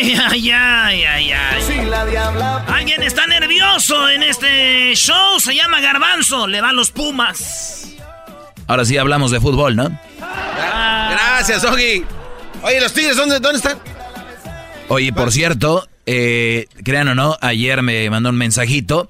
Ay, ay, ay, ay, ay. Alguien está nervioso en este show. Se llama Garbanzo. Le va a los Pumas. Ahora sí hablamos de fútbol, ¿no? Gracias, Ogi. Oye, los Tigres, ¿dónde, dónde están? Oye, por cierto, eh, crean o no, ayer me mandó un mensajito.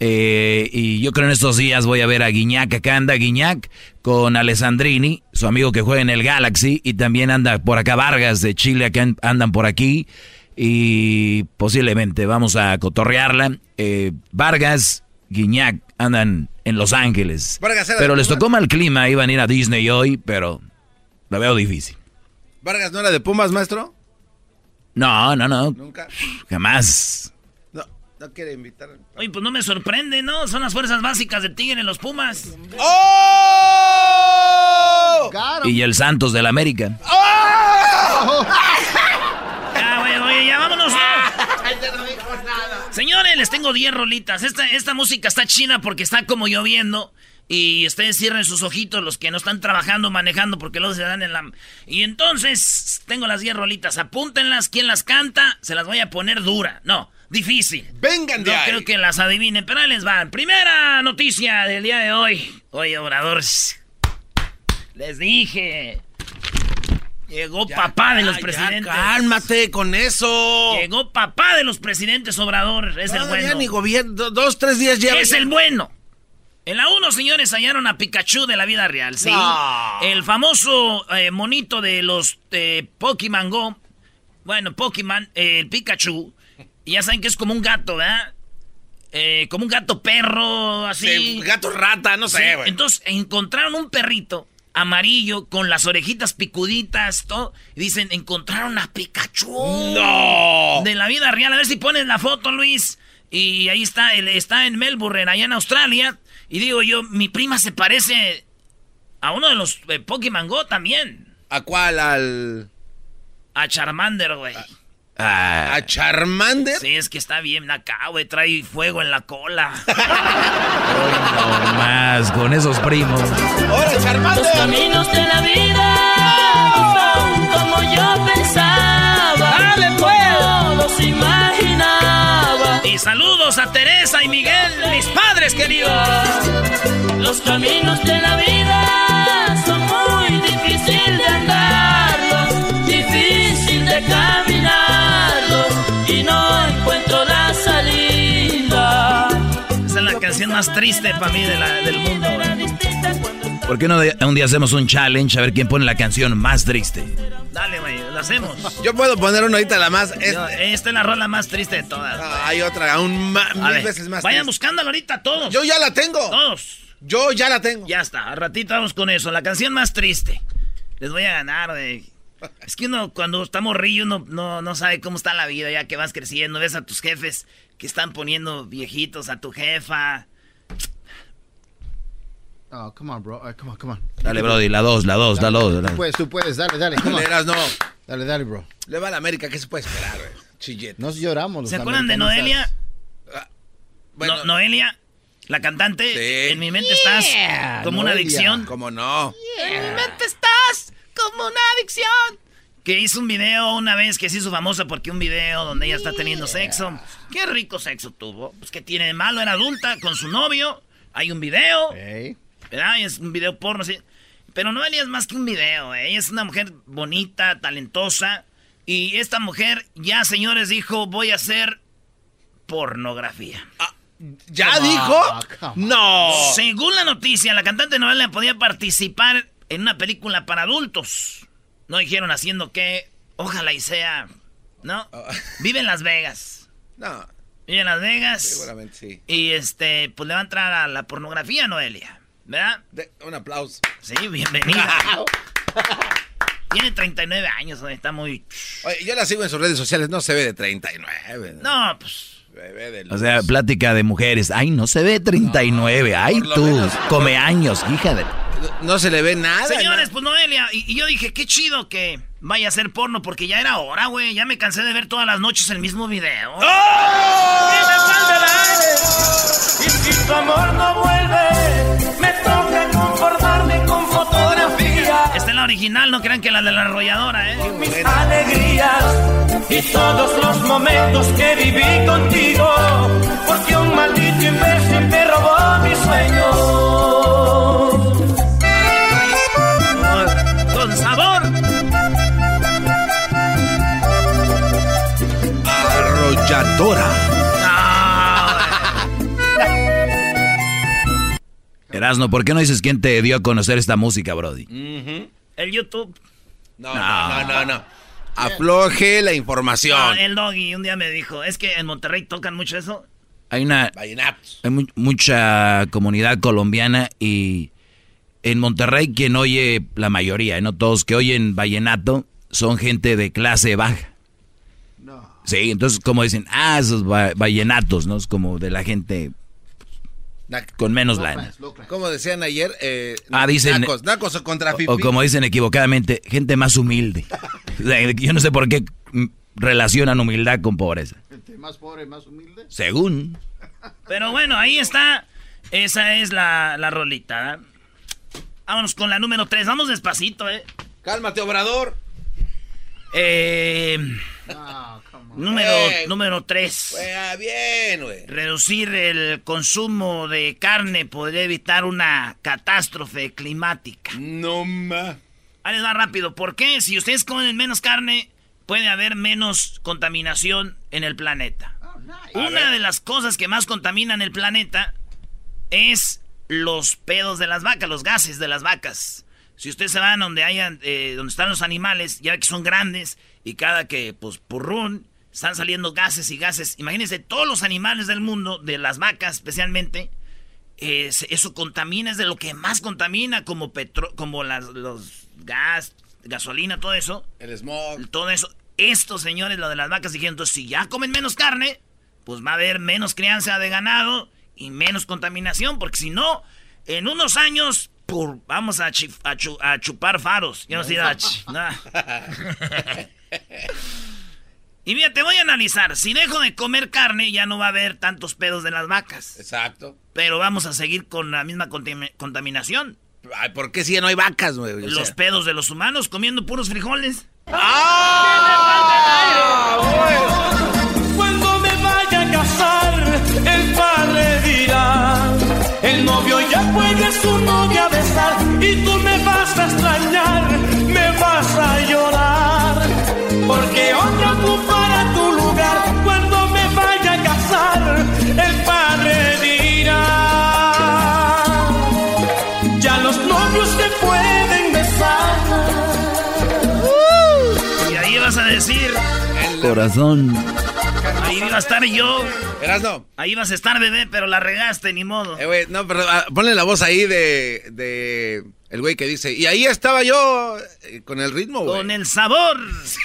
eh, y yo creo en estos días voy a ver a Guiñac, acá anda Guiñac con Alessandrini, su amigo que juega en el Galaxy, y también anda por acá Vargas de Chile, andan por aquí, y posiblemente vamos a cotorrearla. Eh, Vargas, Guiñac andan en Los Ángeles, Vargas era pero les tocó mal clima, iban a ir a Disney hoy, pero lo veo difícil. ¿Vargas no era de Pumas, maestro? No, no, no, Nunca. jamás. No, no quiere invitar. Oye, pues no me sorprende, ¿no? Son las fuerzas básicas de Tigre en los Pumas. ¡Oh! Y el Santos del América. Ya, güey, oye, ya vámonos. Señores, les tengo 10 rolitas. Esta, esta música está china porque está como lloviendo. Y ustedes cierren sus ojitos, los que no están trabajando, manejando, porque luego se dan en la... Y entonces, tengo las 10 rolitas. Apúntenlas. ¿Quién las canta? Se las voy a poner dura. No, difícil. Vengan de No ahí. creo que las adivinen, pero ahí les van. Primera noticia del día de hoy. Oye, Obrador, les dije. Llegó papá de los Ya, ya, presidentes. cálmate con eso. Llegó papá de los presidentes Obrador. Es el bueno. ni gobierno. Dos, tres días lleva. Es el bueno. En la 1, señores, hallaron a Pikachu de la vida real, ¿sí? No. El famoso eh, monito de los eh, Pokémon Go. Bueno, Pokémon, eh, el Pikachu. Y ya saben que es como un gato, ¿verdad? Eh, como un gato perro, así. Sí, gato rata, no sé, güey. Entonces encontraron un perrito amarillo con las orejitas picuditas, todo. Y dicen, encontraron a Pikachu. ¡No! De la vida real. A ver si pones la foto, Luis. Y ahí está, él está en Melbourne, allá en Australia. Y digo yo, mi prima se parece a uno de los eh, Pokémon Go también. ¿A cuál? ¿Al. A Charmander, güey. Ah, ¿A Charmander? Sí, es que está bien acá, güey. Trae fuego en la cola. no más con esos primos. ¡Hola, Charmander! caminos de la vida son como yo pensaba. Dale, los imaginaba. y saludos a Teresa y Miguel, mis padres queridos. Los caminos de la vida canción más triste para mí de la- del mundo. güey. ¿Por qué no de- un día hacemos un challenge a ver quién pone la canción más triste? Dale, güey, lo hacemos. Yo puedo poner una ahorita la más. Yo- esta es la rola más triste de todas. Ah, hay otra, aún A mil ver, veces más. vayan triste. buscándola ahorita todos. Yo ya la tengo. Todos. Yo ya la tengo. Ya está, al ratito vamos con eso. La canción más triste. Les voy a ganar, güey. Es que uno cuando está morrillo uno no, no sabe cómo está la vida ya que vas creciendo. Ves a tus jefes que están poniendo viejitos, a tu jefa. Oh, come on, bro. Uh, come on, come on. Dale, Brody, la dos, la dos, la dos. la- Tú puedes, tú puedes, dale, dale. Come on. Eras, no. Dale, Dale, dale, bro. Le va a la América, ¿qué se puede esperar, güey? Chillete. Nos lloramos. ¿Se acuerdan de Noelia? Ah, bueno, Noelia, la cantante. Sí. En mi mente estás como una adicción. ¿Cómo no? En mi mente estás como una adicción. Que hizo un video una vez que se hizo famosa porque un video donde ella está teniendo sexo. Qué rico sexo tuvo. Pues que tiene de malo, era adulta con su novio. Hay un video. Ey. ¿Verdad? Y es un video porno, sí. Pero Noelia es más que un video, ¿eh? Ella es una mujer bonita, talentosa. Y esta mujer ya, señores, dijo, voy a hacer pornografía. ¿Ya Come dijo? on, on. No. Según la noticia, la cantante Noelia podía participar en una película para adultos. No dijeron haciendo qué. Ojalá y sea. ¿No? Vive en Las Vegas. No, Vive en Las Vegas. seguramente sí. Y este, pues le va a entrar a la pornografía, Noelia. ¿Verdad? De- un aplauso. Sí, bienvenida. Tiene 39 años, güey, está muy... Oye, yo la sigo en sus redes sociales, no se ve de 39. No, pues... Bebé de O sea, plática de mujeres. Ay, no se ve 39. Ay, por lo tú, menos. come años, hija de... No se le ve nada. Señores, pues Noelia, y, y yo dije, qué chido que vaya a hacer porno, porque ya era hora, güey. Ya me cansé de ver todas las noches el mismo video. Y si tu amor no la original, no crean que la de la arrolladora, ¿eh? Mis alegrías y todos los momentos que viví contigo. Porque un maldito imbécil me robó mis sueños. Con sabor. Arrolladora. Erasno, ¿por qué no dices quién te dio a conocer esta música, Brody? El YouTube. No, no, no, no, no. Afloje la información. Ah, el doggy un día me dijo, es que en Monterrey tocan mucho eso. Hay una... Vallenatos. Hay mu- mucha comunidad colombiana y en Monterrey quien oye, la mayoría, no todos que oyen vallenato, son gente de clase baja. Sí, entonces como dicen, ah, esos va- vallenatos, ¿no? Es como de la gente con menos lana. Como decían ayer, eh, Ah, dicen- Nacos, nacos o contra O, o como dicen equivocadamente, gente más humilde. Yo no sé por qué relacionan humildad con pobreza. Gente más pobre, más humilde. Según. Pero bueno, ahí está. Esa es la, la rolita. Vámonos con la número 3. Vamos despacito, ¿eh? Cálmate, obrador. Eh, No. Número, Eh. número 3. Pues, bien, güey. Reducir el consumo de carne podría evitar una catástrofe climática. No ma. Ahí les va rápido. ¿Por qué? Si ustedes comen menos carne, puede haber menos contaminación en el planeta. Una de las cosas que más contaminan el planeta es los pedos de las vacas, los gases de las vacas. Si ustedes se van donde hayan, eh, donde están los animales, ya que son grandes y cada que, pues, purrún, están saliendo gases y gases. Imagínense, todos los animales del mundo, de las vacas especialmente, eh, eso contamina, es de lo que más contamina, como petro, como las, los gas, gasolina, todo eso, El smog. todo eso. Estos señores, lo de las vacas, dijeron, entonces si ya comen menos carne, pues va a haber menos crianza de ganado y menos contaminación, porque si no, en unos años, pur, vamos a, chi- a chu- a chupar faros. Yo no sé, a ch- nah. Y mira, te voy a analizar. Si dejo de comer carne, ya no va a haber tantos pedos de las vacas. Exacto. Pero vamos a seguir con la misma contam- contaminación. Ay, ¿por qué si ya no hay vacas, güey? O Los sea- pedos de los humanos comiendo puros frijoles. Cuando me vaya a casar, el padre dirá: El novio ya puede su novia besar y tú Corazón. ahí iba a estar yo. Verás, no. Ahí vas a estar, bebé, pero la regaste, ni modo. Eh, güey, no, pero ah, ponle la voz ahí de, de el güey que dice, y ahí estaba yo eh, con el ritmo, güey. Con el sabor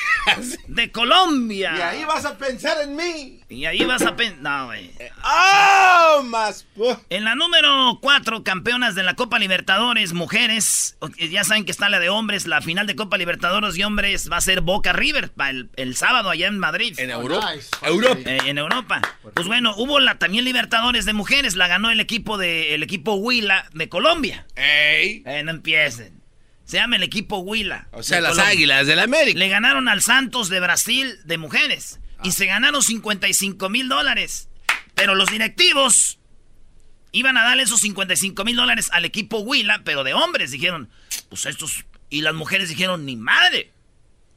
de Colombia. Y ahí vas a pensar en mí. Y ahí vas a pen... No, güey. ¡Ah! más. En la número 4, campeonas de la Copa Libertadores, mujeres. Ya saben que está la de hombres. La final de Copa Libertadores y hombres va a ser Boca River para el, el sábado allá en Madrid. En Europa. Nice. Europa. Eh, en Europa. Pues bueno, hubo la también Libertadores de mujeres. La ganó el equipo de el equipo Huila de Colombia. Ey. Eh, no empiecen. Se llama el equipo Huila. O sea, las Colombia. águilas del América. Le ganaron al Santos de Brasil de mujeres. Y se ganaron 55 mil dólares. Pero los directivos iban a darle esos 55 mil dólares al equipo Huila, pero de hombres. Dijeron, pues estos... Y las mujeres dijeron, ni madre.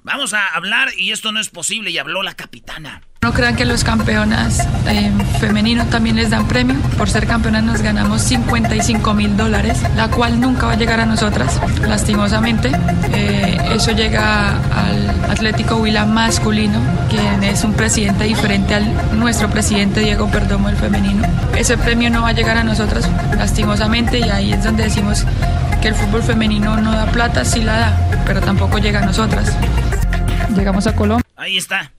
Vamos a hablar y esto no es posible. Y habló la capitana. No crean que los campeonas eh, femeninos también les dan premio. Por ser campeonas nos ganamos 55 mil dólares, la cual nunca va a llegar a nosotras, lastimosamente. Eh, eso llega al Atlético Huila masculino, quien es un presidente diferente al nuestro presidente Diego Perdomo, el femenino. Ese premio no va a llegar a nosotras, lastimosamente, y ahí es donde decimos que el fútbol femenino no da plata, sí la da, pero tampoco llega a nosotras. Llegamos a Colombia. Ahí está.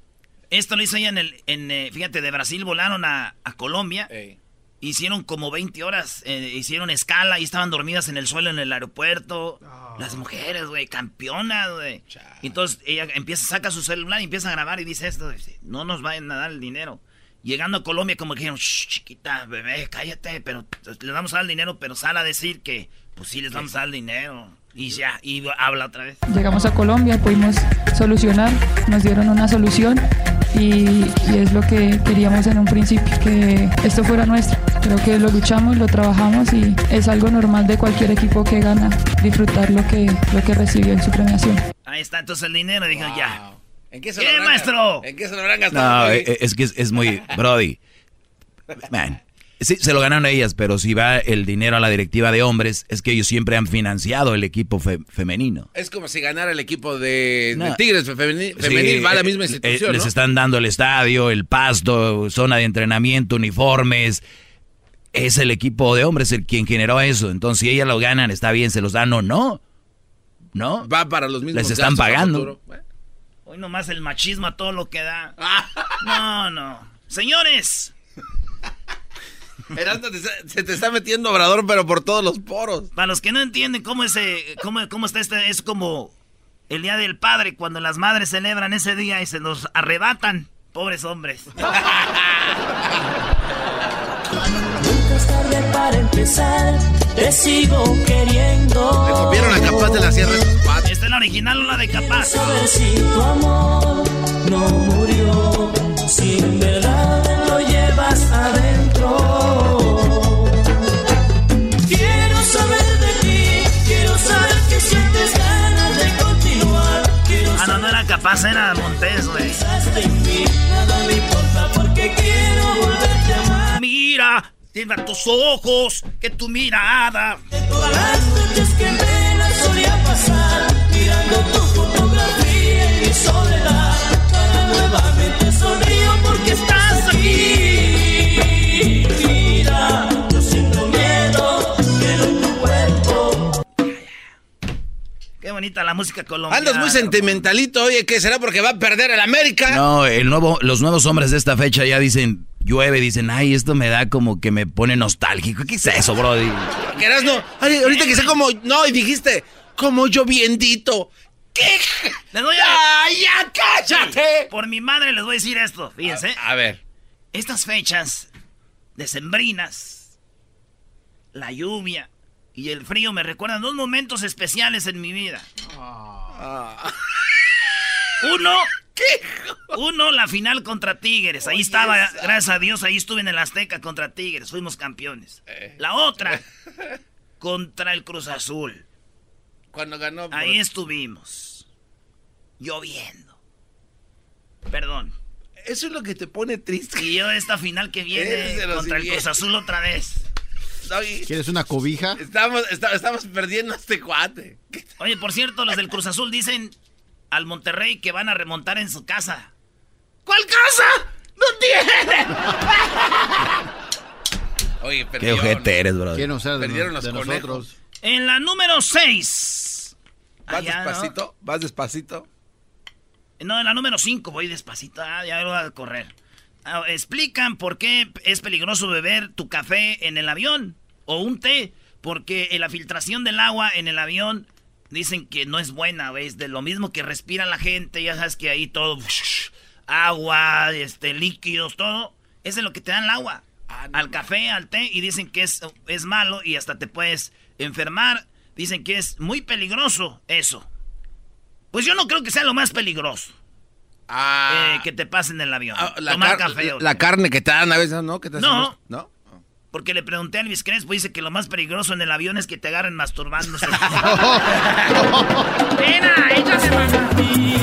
Esto lo hizo ella en el... En, eh, fíjate, de Brasil volaron a, a Colombia. Ey. Hicieron como 20 horas, eh, hicieron escala y estaban dormidas en el suelo en el aeropuerto. Las mujeres, güey, campeonas, güey. Entonces ella empieza, saca su celular y empieza a grabar y dice esto, dice, no nos vayan a dar el dinero. Llegando a Colombia como que dijeron, "Shh, chiquita, bebé, cállate, pero les vamos a dar el dinero, pero sale a decir que, pues sí, les vamos a dar el dinero. Y ya, y habla otra vez. Llegamos a Colombia, pudimos solucionar, nos dieron una solución y, y es lo que queríamos en un principio, que esto fuera nuestro. Creo que lo luchamos, lo trabajamos y es algo normal de cualquier equipo que gana disfrutar lo que, lo que recibió en su premiación. Ahí está entonces el dinero, dijo, ya. ¿En qué se ¿Qué, lo habrán maestro? gastado? ¿En qué se lo habrán gastado? No, es que es, es muy... Brody. Man. Sí, se lo ganaron ellas, pero si va el dinero a la directiva de hombres, es que ellos siempre han financiado el equipo fe- femenino. Es como si ganara el equipo de. Tigres Sí, femenil, va a la eh, misma eh, institución, Les ¿no? están dando el estadio, el pasto, zona de entrenamiento, uniformes. Es el equipo de hombres el quien generó eso. Entonces, si ellas lo ganan, está bien, se los dan o no. ¿No? Va para los mismos Les están pagando. Bueno. Hoy nomás el machismo a todo lo que da. No, no. Señores, Erasmo, se te está metiendo Obrador, pero por todos los poros. para los que no entienden cómo, ese, cómo, cómo está este, es como el Día del Padre, cuando las madres celebran ese día y se nos arrebatan. Pobres hombres. Nunca es tarde para empezar, te sigo queriendo. Copiaron a Capaz de la Sierra. Esta es la original o la de Capaz. Saber si tu amor no murió, si en verdad lo llevas adentro. Quiero saber de ti, quiero saber que sientes ganas de continuar. Quiero no, no era Capaz, era Montes, güey. Mira, cierra tus ojos, que tu mirada. De todas las noches que me la solía pasar Mirando tu fotografía en mi soledad Qué bonita la música colombiana. Andas muy sentimentalito, oye, ¿qué será porque va a perder el América? No, el nuevo, los nuevos hombres de esta fecha ya dicen, llueve, dicen, ay, esto me da como que me pone nostálgico. ¿Qué es eso, Brody? Erasmo, ay, ahorita que sea como, no, y dijiste, como lloviendito. ¿Qué? Les voy a... ¡Ay, ya cállate! Por mi madre les voy a decir esto, fíjense. A ver. Estas fechas decembrinas, la lluvia y el frío me recuerdan dos momentos especiales en mi vida. Uno, uno, la final contra Tigres. Ahí estaba, gracias a Dios, ahí estuve en el Azteca contra Tigres. Fuimos campeones. La otra, contra el Cruz Azul. Cuando ganó. por- Ahí estuvimos. Lloviendo. Perdón. Eso es lo que te pone triste. Y yo esta final que viene contra el. Cruz Azul otra vez. ¿Quieres una cobija? Estamos, está- estamos perdiendo a este cuate. ¿Qué- Oye, por cierto, los del Cruz Azul dicen al Monterrey que van a remontar en su casa. ¿Cuál casa? ¡No tienen! Oye, Qué perdieron. ojete eres, de, Perdieron no- los de conejos. nosotros. En la número 6. ¿Vas despacito? ¿Vas despacito? No, en la número 5 voy despacito. Ah, ya lo voy a correr. ah, explican por qué es peligroso beber tu café en el avión o un té, porque la filtración del agua en el avión dicen que no es buena, ¿ves? De lo mismo que respira la gente, ya sabes que ahí todo, agua, este, líquidos, todo, eso es lo que te dan el agua. Ah, al café, al té, y dicen que es, es malo y hasta te puedes enfermar. Dicen que es muy peligroso eso. Pues yo no creo que sea lo más peligroso. Ah, eh, que te pasen en el avión. ah, la, Tomar car- café. la carne que te dan a veces, ¿no? Que te No. ¿No? Porque le pregunté a Elvis Crespo, dice que lo más peligroso en el avión es que te agarren masturbándose.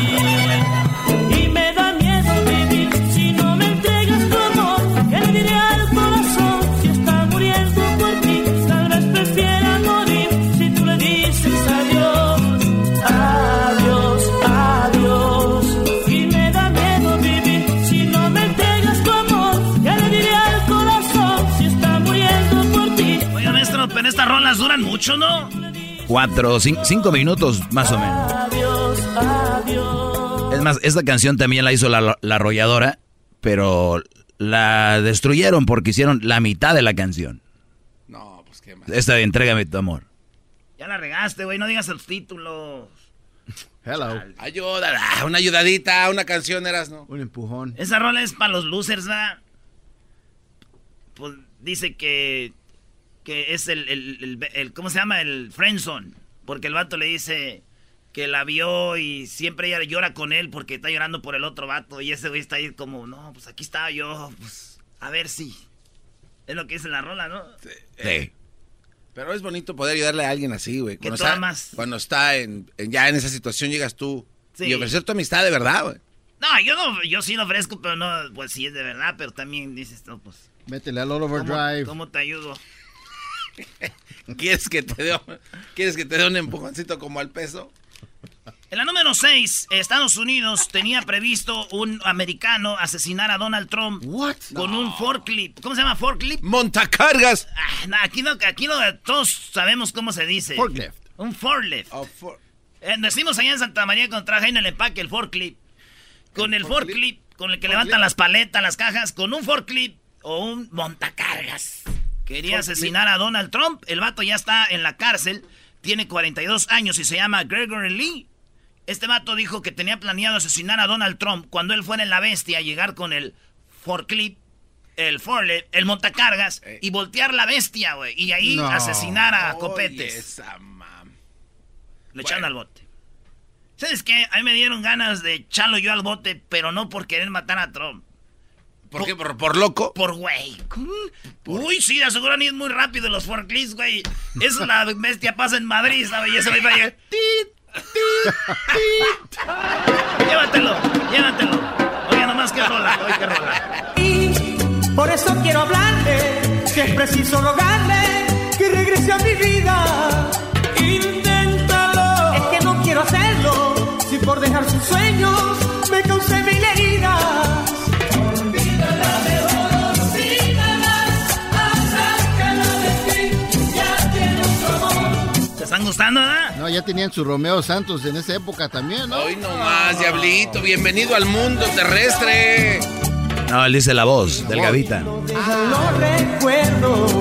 rolas duran mucho, ¿no? Cuatro, cin- cinco minutos más o menos. Adiós, adiós. Es más, esta canción también la hizo la, la arrolladora, pero la destruyeron porque hicieron la mitad de la canción. No, pues qué mal. Esta de Entrégame tu amor. Ya la regaste, güey, no digas los títulos. Hello. Ayuda, una ayudadita, una canción eras, ¿no? Un empujón. Esa rola es para los losers, ¿verdad? Pues dice que, que es el, el, el- el- ¿cómo se llama? El friendzone. Porque el vato le dice que la vio y siempre ella llora con él porque está llorando por el otro vato. Y ese güey está ahí como, no, pues aquí estaba yo, pues a ver si. Es lo que dice la rola, ¿no? Sí. Pero es bonito poder ayudarle a alguien así, güey. Que Cuando tú está, amas. cuando está en, en- ya en esa situación llegas tú Sí. y ofrecer tu amistad de verdad, güey. No, yo no, yo sí lo ofrezco, pero no, pues sí es de verdad, pero también dices, no, pues, Métele al All ¿cómo, Overdrive. cómo te ayudo? ¿Quieres que te dé, ¿Quieres que te dé un empujoncito como al peso? En la número 6, Estados Unidos tenía previsto un americano asesinar a Donald Trump What? con un forklift. ¿Cómo se llama forklift? Montacargas. Ah, no, aquí no, aquí no, todos sabemos cómo se dice. Forklift. Un forklift. Oh, for- Eh, decimos allá en Santa María cuando trabaja en el empaque el forklift. Con el, forklift, con el que levantan las paletas, las cajas, con un forklift o un montacargas. Quería asesinar a Donald Trump. El vato ya está en la cárcel. Tiene 42 años y se llama Gregory Lee. Este vato dijo que tenía planeado asesinar a Donald Trump cuando él fuera en la bestia, llegar con el forklift, el forklift, el montacargas Ey. y voltear la bestia, güey. Y ahí No. asesinar a Oye, copetes. esa mam. Lo echaron al bote. ¿Sabes qué? A mí me dieron ganas de echarlo yo al bote, pero no por querer matar a Trump. ¿Por qué? ¿Por, por loco? Por güey. Uy, sí, ni es muy rápido los forklifts, güey. Eso la bestia pasa en Madrid, ¿sabes? Y eso me tit, tit. Llévatelo, llévatelo. Oye, nomás que rola, oye, que rola. Y por eso quiero hablarle, que es preciso rogarle que regrese a mi vida. Inténtalo. Es que no quiero hacerlo, si por dejar sus sueños me causé mil heridas. Están gustando, verdad? No, ya tenían su Romeo Santos en esa época también, ¿no? Hoy nomás, diablito. Bienvenido al mundo terrestre. No, él dice la voz, delgadita. Dejan los recuerdos,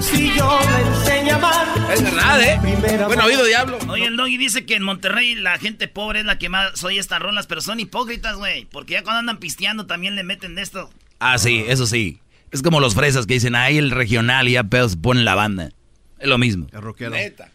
si yo le a amar. Es verdad, ¿eh? Primera Buen oído, diablo. Oye, el doggy dice que en Monterrey la gente pobre es la que más oye estas rolas, pero son hipócritas, güey. Porque ya cuando andan pisteando también le meten de esto. Ah, sí, eso sí. Es como los fresas que dicen, ahí el regional y ya pedos ponen la banda. Es lo mismo. El rockero. Neta.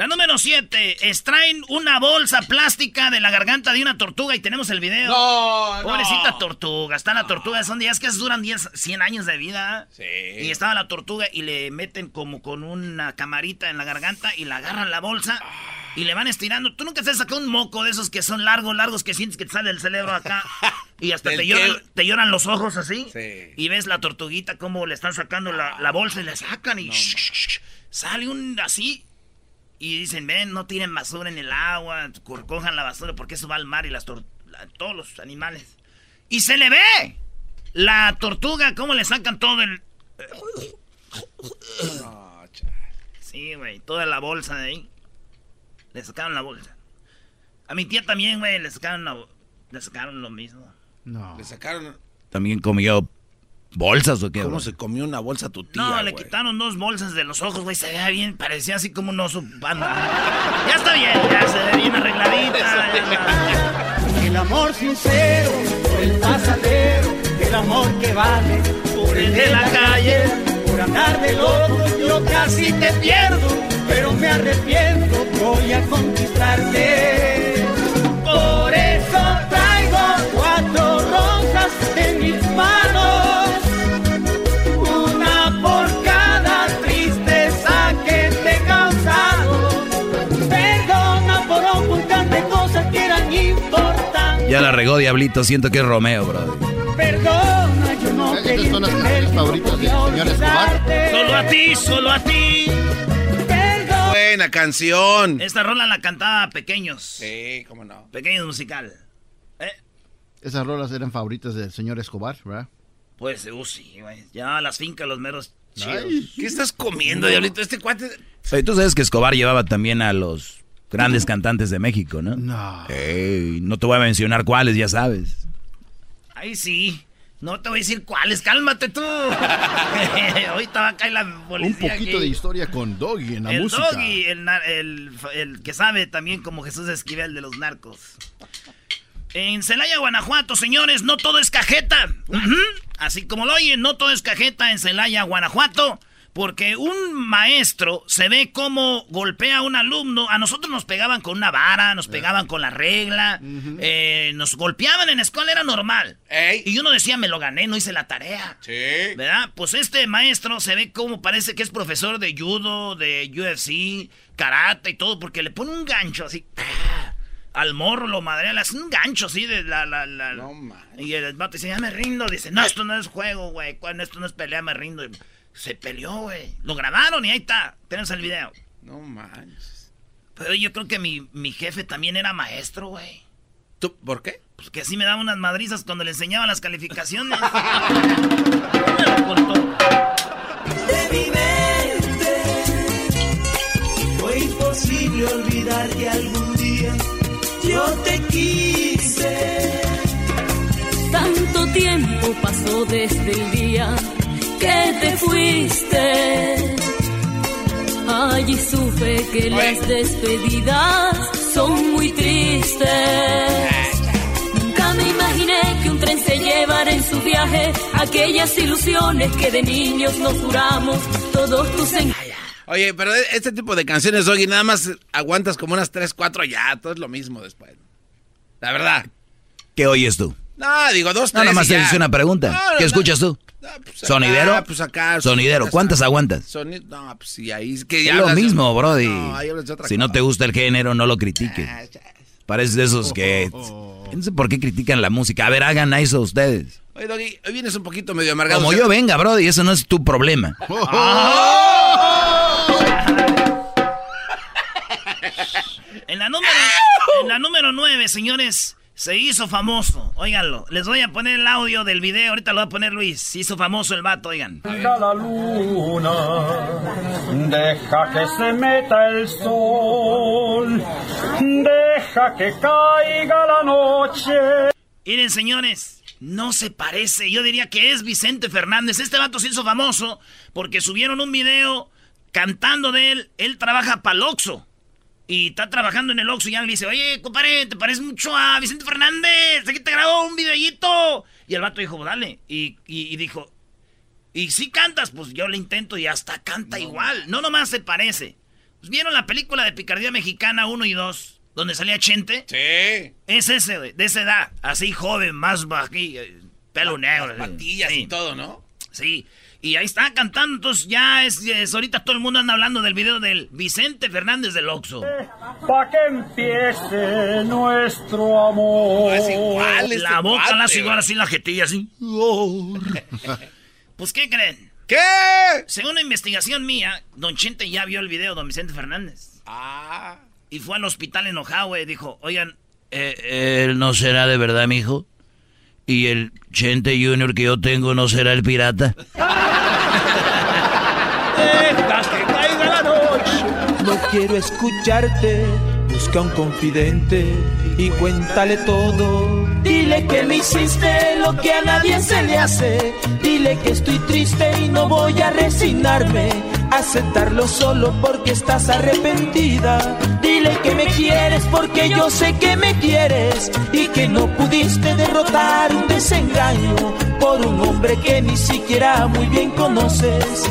La número 7. Extraen una bolsa plástica de la garganta de una tortuga y tenemos el video. No, Pobrecita tortuga. Está la tortuga. Son días que duran 10, 100 años de vida. Sí. Y estaba la tortuga y le meten como con una camarita en la garganta y la agarran la bolsa y le van estirando. ¿Tú nunca te has sacado un moco de esos que son largos, largos, que sientes que te sale el cerebro acá? Y hasta ¿Del te lloran, te lloran los ojos así. Sí. Y ves la tortuguita como le están sacando la, la bolsa y le sacan y sale un así. Y dicen, ven, no tiren basura en el agua, co- cojan la basura porque eso va al mar y las tor- la- todos los animales. Y se le ve la tortuga, cómo le sacan todo el... Sí, güey, toda la bolsa de ahí. Le sacaron la bolsa. A mi tía también, güey, le sacaron la- le sacaron lo mismo. No. Le sacaron. también comió bolsas o qué. ¿Cómo bro? se comió una bolsa tu tía, No, le güey? quitaron dos bolsas de los ojos, güey. Se veía bien, parecía así como un oso panda. Ya está bien, ya se ve bien arregladita. El amor sincero por el pasadero, el amor que vale por el de la calle. Por andar de loco yo casi te pierdo, pero me arrepiento, voy a conquistarte. Ya la regó, Diablito. Siento que es Romeo, bro. Perdona, yo no Estas son las canciones que no favoritas del señor Escobar. Solo a ti, solo a ti. Perdona. Buena canción. Esta rola la cantaba Pequeños. Sí, cómo no. Pequeños musical. ¿Eh? Esas rolas eran favoritas del señor Escobar, ¿verdad? Pues, uh, sí, güey. Ya las fincas, los meros chidos. Ay. ¿Qué estás comiendo, diablito? Este cuate. Oye, tú sabes que Escobar llevaba también a los grandes cantantes de México, ¿no? No. Ey, no te voy a mencionar cuáles, ya sabes. Ay, sí. No te voy a decir cuáles, cálmate tú. Ahorita va a caer la Un policía. poquito aquí. de historia con Doggy en la el música. Doggy, el, nar- el- el que sabe también como Jesús Esquivel de los narcos. En Celaya, Guanajuato, señores, no todo es cajeta. Así como lo oyen, no todo es cajeta en Celaya, Guanajuato. Porque un maestro se ve cómo golpea a un alumno. A nosotros nos pegaban con una vara, nos pegaban con la regla, eh, nos golpeaban en la escuela, era normal. Ey. Y uno decía, me lo gané, no hice la tarea. Sí. ¿Verdad? Pues este maestro se ve como parece que es profesor de judo, de UFC, karate y todo, porque le pone un gancho así. Al morro lo madre, le hace un gancho así de la. la, la No manches. y el vato dice, ya me rindo. Dice, no, esto no es juego, güey. Cuando esto no es pelea, me rindo. Y se peleó, güey. Lo grabaron y ahí está. Tenemos el video. No manches. Pero yo creo que mi, mi jefe también era maestro, güey. ¿Tú, ¿Por qué? Pues que así me daba unas madrizas cuando le enseñaban las calificaciones. Me lo contó. de mi mente. Fue imposible olvidar que algún día yo te quise. Tanto tiempo pasó desde el día que te fuiste. Allí supe que las despedidas son muy tristes. Nunca me imaginé que un tren se llevara en su viaje aquellas ilusiones que de niños nos juramos todos tus en... Oye, pero este tipo de canciones, Doggy, nada más aguantas como unas 3, 4 ya. Todo es lo mismo después. La verdad. ¿Qué oyes tú? No, digo, dos, No, tres. nada más te hice una pregunta. No, no, ¿Qué no. escuchas tú? No, pues acá, ¿Sonidero? Pues acá. Sonidero. ¿Cuántas aguantas? Soni- no, pues sí, ahí es que ya Es lo mismo, brody. No, ahí hablas de otra si no te gusta el género, no lo critiques. Ah, ya. Pareces de esos que... No sé por qué critican la música. A ver, hagan eso ustedes. Oye, Doggy, hoy vienes un poquito medio amargado. Como ¿sí? yo venga, brody, eso no es tu problema. En la número, en la número 9, señores, se hizo famoso. Óiganlo. Les voy a poner el audio del video. Ahorita lo va a poner Luis. Se hizo famoso el vato, oigan. la luna, deja que se meta el sol, deja que caiga la noche. Miren, señores, no se parece. Yo diría que es Vicente Fernández. Este vato se hizo famoso porque subieron un video cantando de él. Él trabaja para Oxxo. Y está trabajando en el Oxxo y ya le dice, oye, compadre, te pareces mucho a Vicente Fernández. Aquí te grabó un videíto. Y el vato dijo, dale. Y, y- y dijo, y si cantas, pues yo le intento y hasta canta igual. No nomás se parece. Pues, ¿Vieron la película de Picardía Mexicana 1 y 2? Donde salía Chente. Sí. Es ese, güey, de esa edad. Así joven, más bajillo, pelo negro. Las patillas Sí, y todo, ¿no? Sí. Y ahí está cantando, entonces ya es, es- ahorita todo el mundo anda hablando del video del Vicente Fernández del Oxxo. Pa' que empiece nuestro amor. Es igual, este La boca cuate, la hace igual así la jetilla así. pues, ¿qué creen? ¿Qué? Según una investigación mía, Don Chente ya vio el video de Don Vicente Fernández. Ah. Y fue al hospital enojado, güey. Dijo, oigan, Eh, ¿Él no será de verdad, mijo? ¿Y el Chente Junior que yo tengo no será el pirata? Deja que caiga la noche. No quiero escucharte. Busca un confidente y cuéntale todo. Dile que me hiciste lo que a nadie se le hace. Dile que estoy triste y no voy a resignarme. Aceptarlo solo porque estás arrepentida. Dile que me quieres porque yo sé que me quieres. Y que no pudiste derrotar un desengaño por un hombre que ni siquiera muy bien conoces.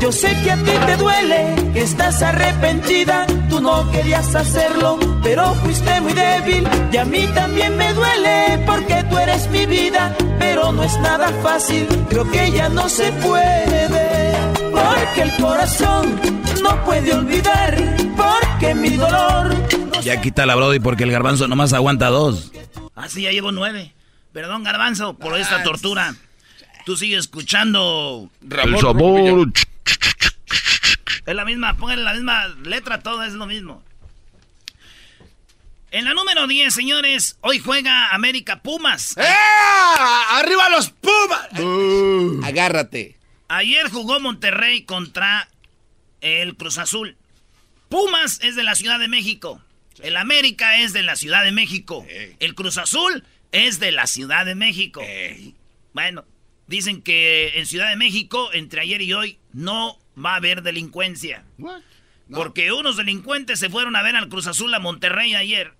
Yo sé que a ti te duele, que estás arrepentida, tú no querías hacerlo, pero fuiste muy débil y a mí también me duele porque tú eres mi vida, pero no es nada fácil, creo que ya no se puede, porque el corazón no puede olvidar, porque mi dolor... Ya quita la Brody porque el garbanzo nomás aguanta dos. Ah, sí, ya llevo nueve. Perdón, garbanzo, por esta tortura. Tú sigues escuchando... El sabor. Es la misma, pónganle la misma letra, todo es lo mismo. En la número 10, señores, hoy juega América Pumas. ¡Eh! ¡Arriba los Pumas! Agárrate. Ayer jugó Monterrey contra el Cruz Azul. Pumas es de la Ciudad de México. El América es de la Ciudad de México. El Cruz Azul es de la Ciudad de México. Bueno, dicen que en Ciudad de México, entre ayer y hoy, no va a haber delincuencia. Porque unos delincuentes se fueron a ver al Cruz Azul a Monterrey ayer.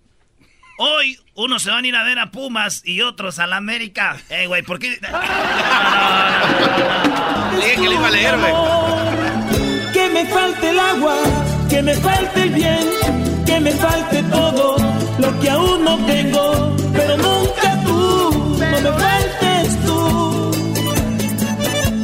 Hoy unos se van a ir a ver a Pumas y otros a la América. Eh, güey, ¿por qué? Dije que le iba a leer, güey. Que me falte el agua, que me falte el bien, que me falte todo lo que aún no tengo, pero nunca tú, no me faltes tú.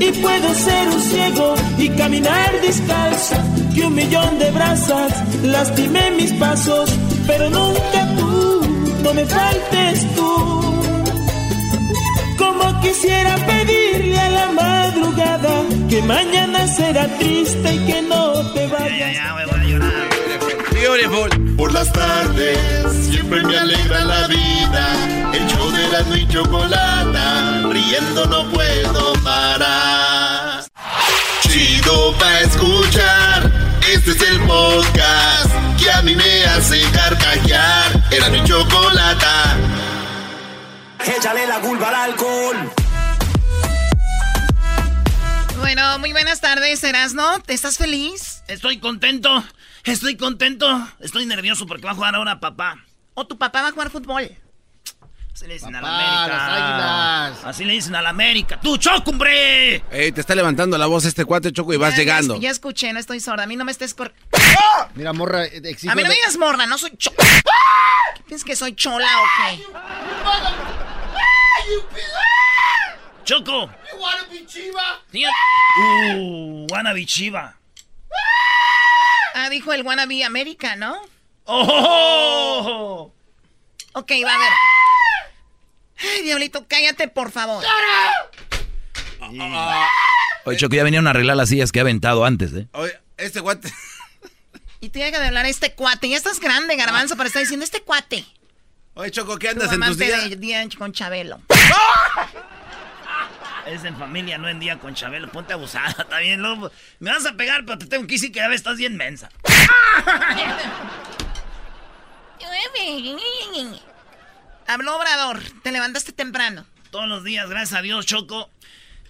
Y puedo ser un ciego y caminar descalzo, que un millón de brasas lastimé mis pasos, pero nunca tú, no me faltes tú. Como quisiera madrugada que mañana será triste y que no te vayas. Beautiful. Por las tardes siempre me alegra la vida. El show de la y chocolata, riendo no puedo parar. Chido pa escuchar, este es el podcast que a mí me hace carcajear. Era mi chocolata. Échale la culpa al alcohol. Bueno, muy buenas tardes, Erasno. ¿Estás feliz? Estoy contento, estoy contento. Estoy nervioso porque va a jugar ahora papá. ¿O tu papá va a jugar fútbol? Así le dicen a la Papá, América. Así le dicen a la América. ¡Tú, Choco, hombre! Ey, te está levantando la voz este cuate, Choco, y vas Ya, llegando. Ya, escuché, no estoy sorda. A mí no me estés cor... Mira, morra, eh, exijo A mí no me digas morda, no soy cho... ¿Qué piensas que soy chola o qué? Choco. Tía- Uh, wannabe chiva. Ah, dijo el wannabe América, ¿no? ¡Oh! Ok, va a ver. Ay, Diablito, cállate, por favor. Oye, Choco, ya venían a arreglar las sillas que ha aventado antes, ¿eh? Oye, este cuate. Y te deja de hablar este cuate. Ya estás grande, garbanzo, para estar diciendo este cuate. Oye, Choco, ¿qué Tu andas en tus días? de día con Chabelo. Es en familia, no en día con Chabelo. Ponte abusada, está bien, lobo. Me vas a pegar, pero te tengo que decir que ya ves, estás bien mensa. Habló Obrador, te levantaste temprano. Todos los días, gracias a Dios, Choco.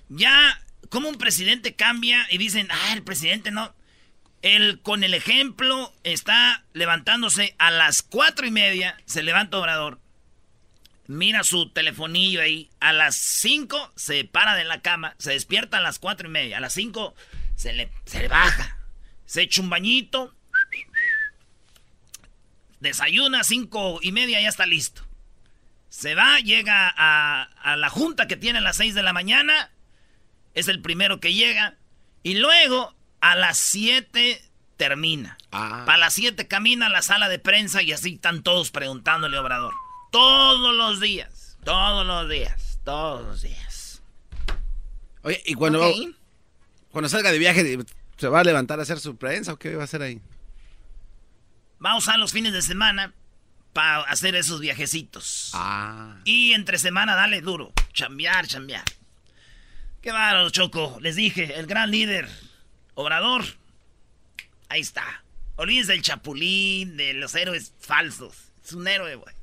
Ya, como un presidente cambia y dicen, ah, el presidente no. Él, con el ejemplo, está levantándose a las cuatro y media. Se levanta Obrador. Mira su telefonillo ahí. A las cinco se para de la cama. Se despierta a las cuatro y media. A las cinco se le, se le baja. Se echa un bañito. Desayuna, cinco y media, ya está listo. Se va, llega a, a la junta que tiene a las 6 de la mañana. Es el primero que llega. Y luego a las 7 termina. Ah. Para las 7 camina a la sala de prensa y así están todos preguntándole a Obrador. Todos los días. Todos los días. Todos los días. Oye, y cuando, cuando salga de viaje, ¿se va a levantar a hacer su prensa o qué va a hacer ahí? Va a usar los fines de semana para hacer esos viajecitos. Ah. Y entre semana dale duro. Chambear, chambear. Qué bárbaro, Choco. Les dije, el gran líder, Obrador. Ahí está. Olvídense del chapulín, de los héroes falsos. Es un héroe, güey.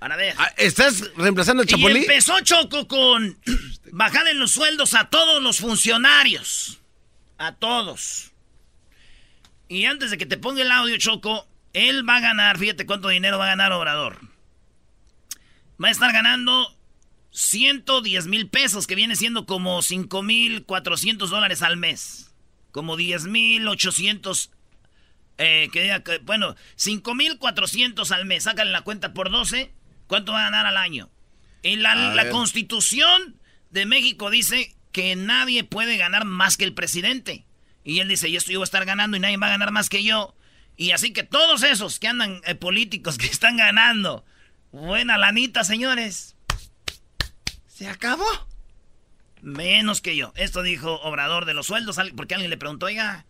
Para ver. Ah, ¿Estás reemplazando al Y Chapulín? empezó Choco con bajarle los sueldos a todos los funcionarios. A todos. Y antes de que te ponga el audio, Choco, él va a ganar, fíjate cuánto dinero va a ganar Obrador. Va a estar ganando 110 mil pesos, que viene siendo como 5 mil 400 dólares al mes. Como 10 mil 800, eh, que- bueno, 5 mil 400 al mes. Sácale la cuenta por 12. ¿Cuánto va a ganar al año? En la, constitución de México dice que nadie puede ganar más que el presidente. Y él dice, y esto yo voy a estar ganando y nadie va a ganar más que yo. Y así que todos esos que andan eh, políticos que están ganando, buena lanita, señores. Se acabó. Menos que yo. Esto dijo Obrador de los sueldos, al- porque alguien le preguntó, oiga,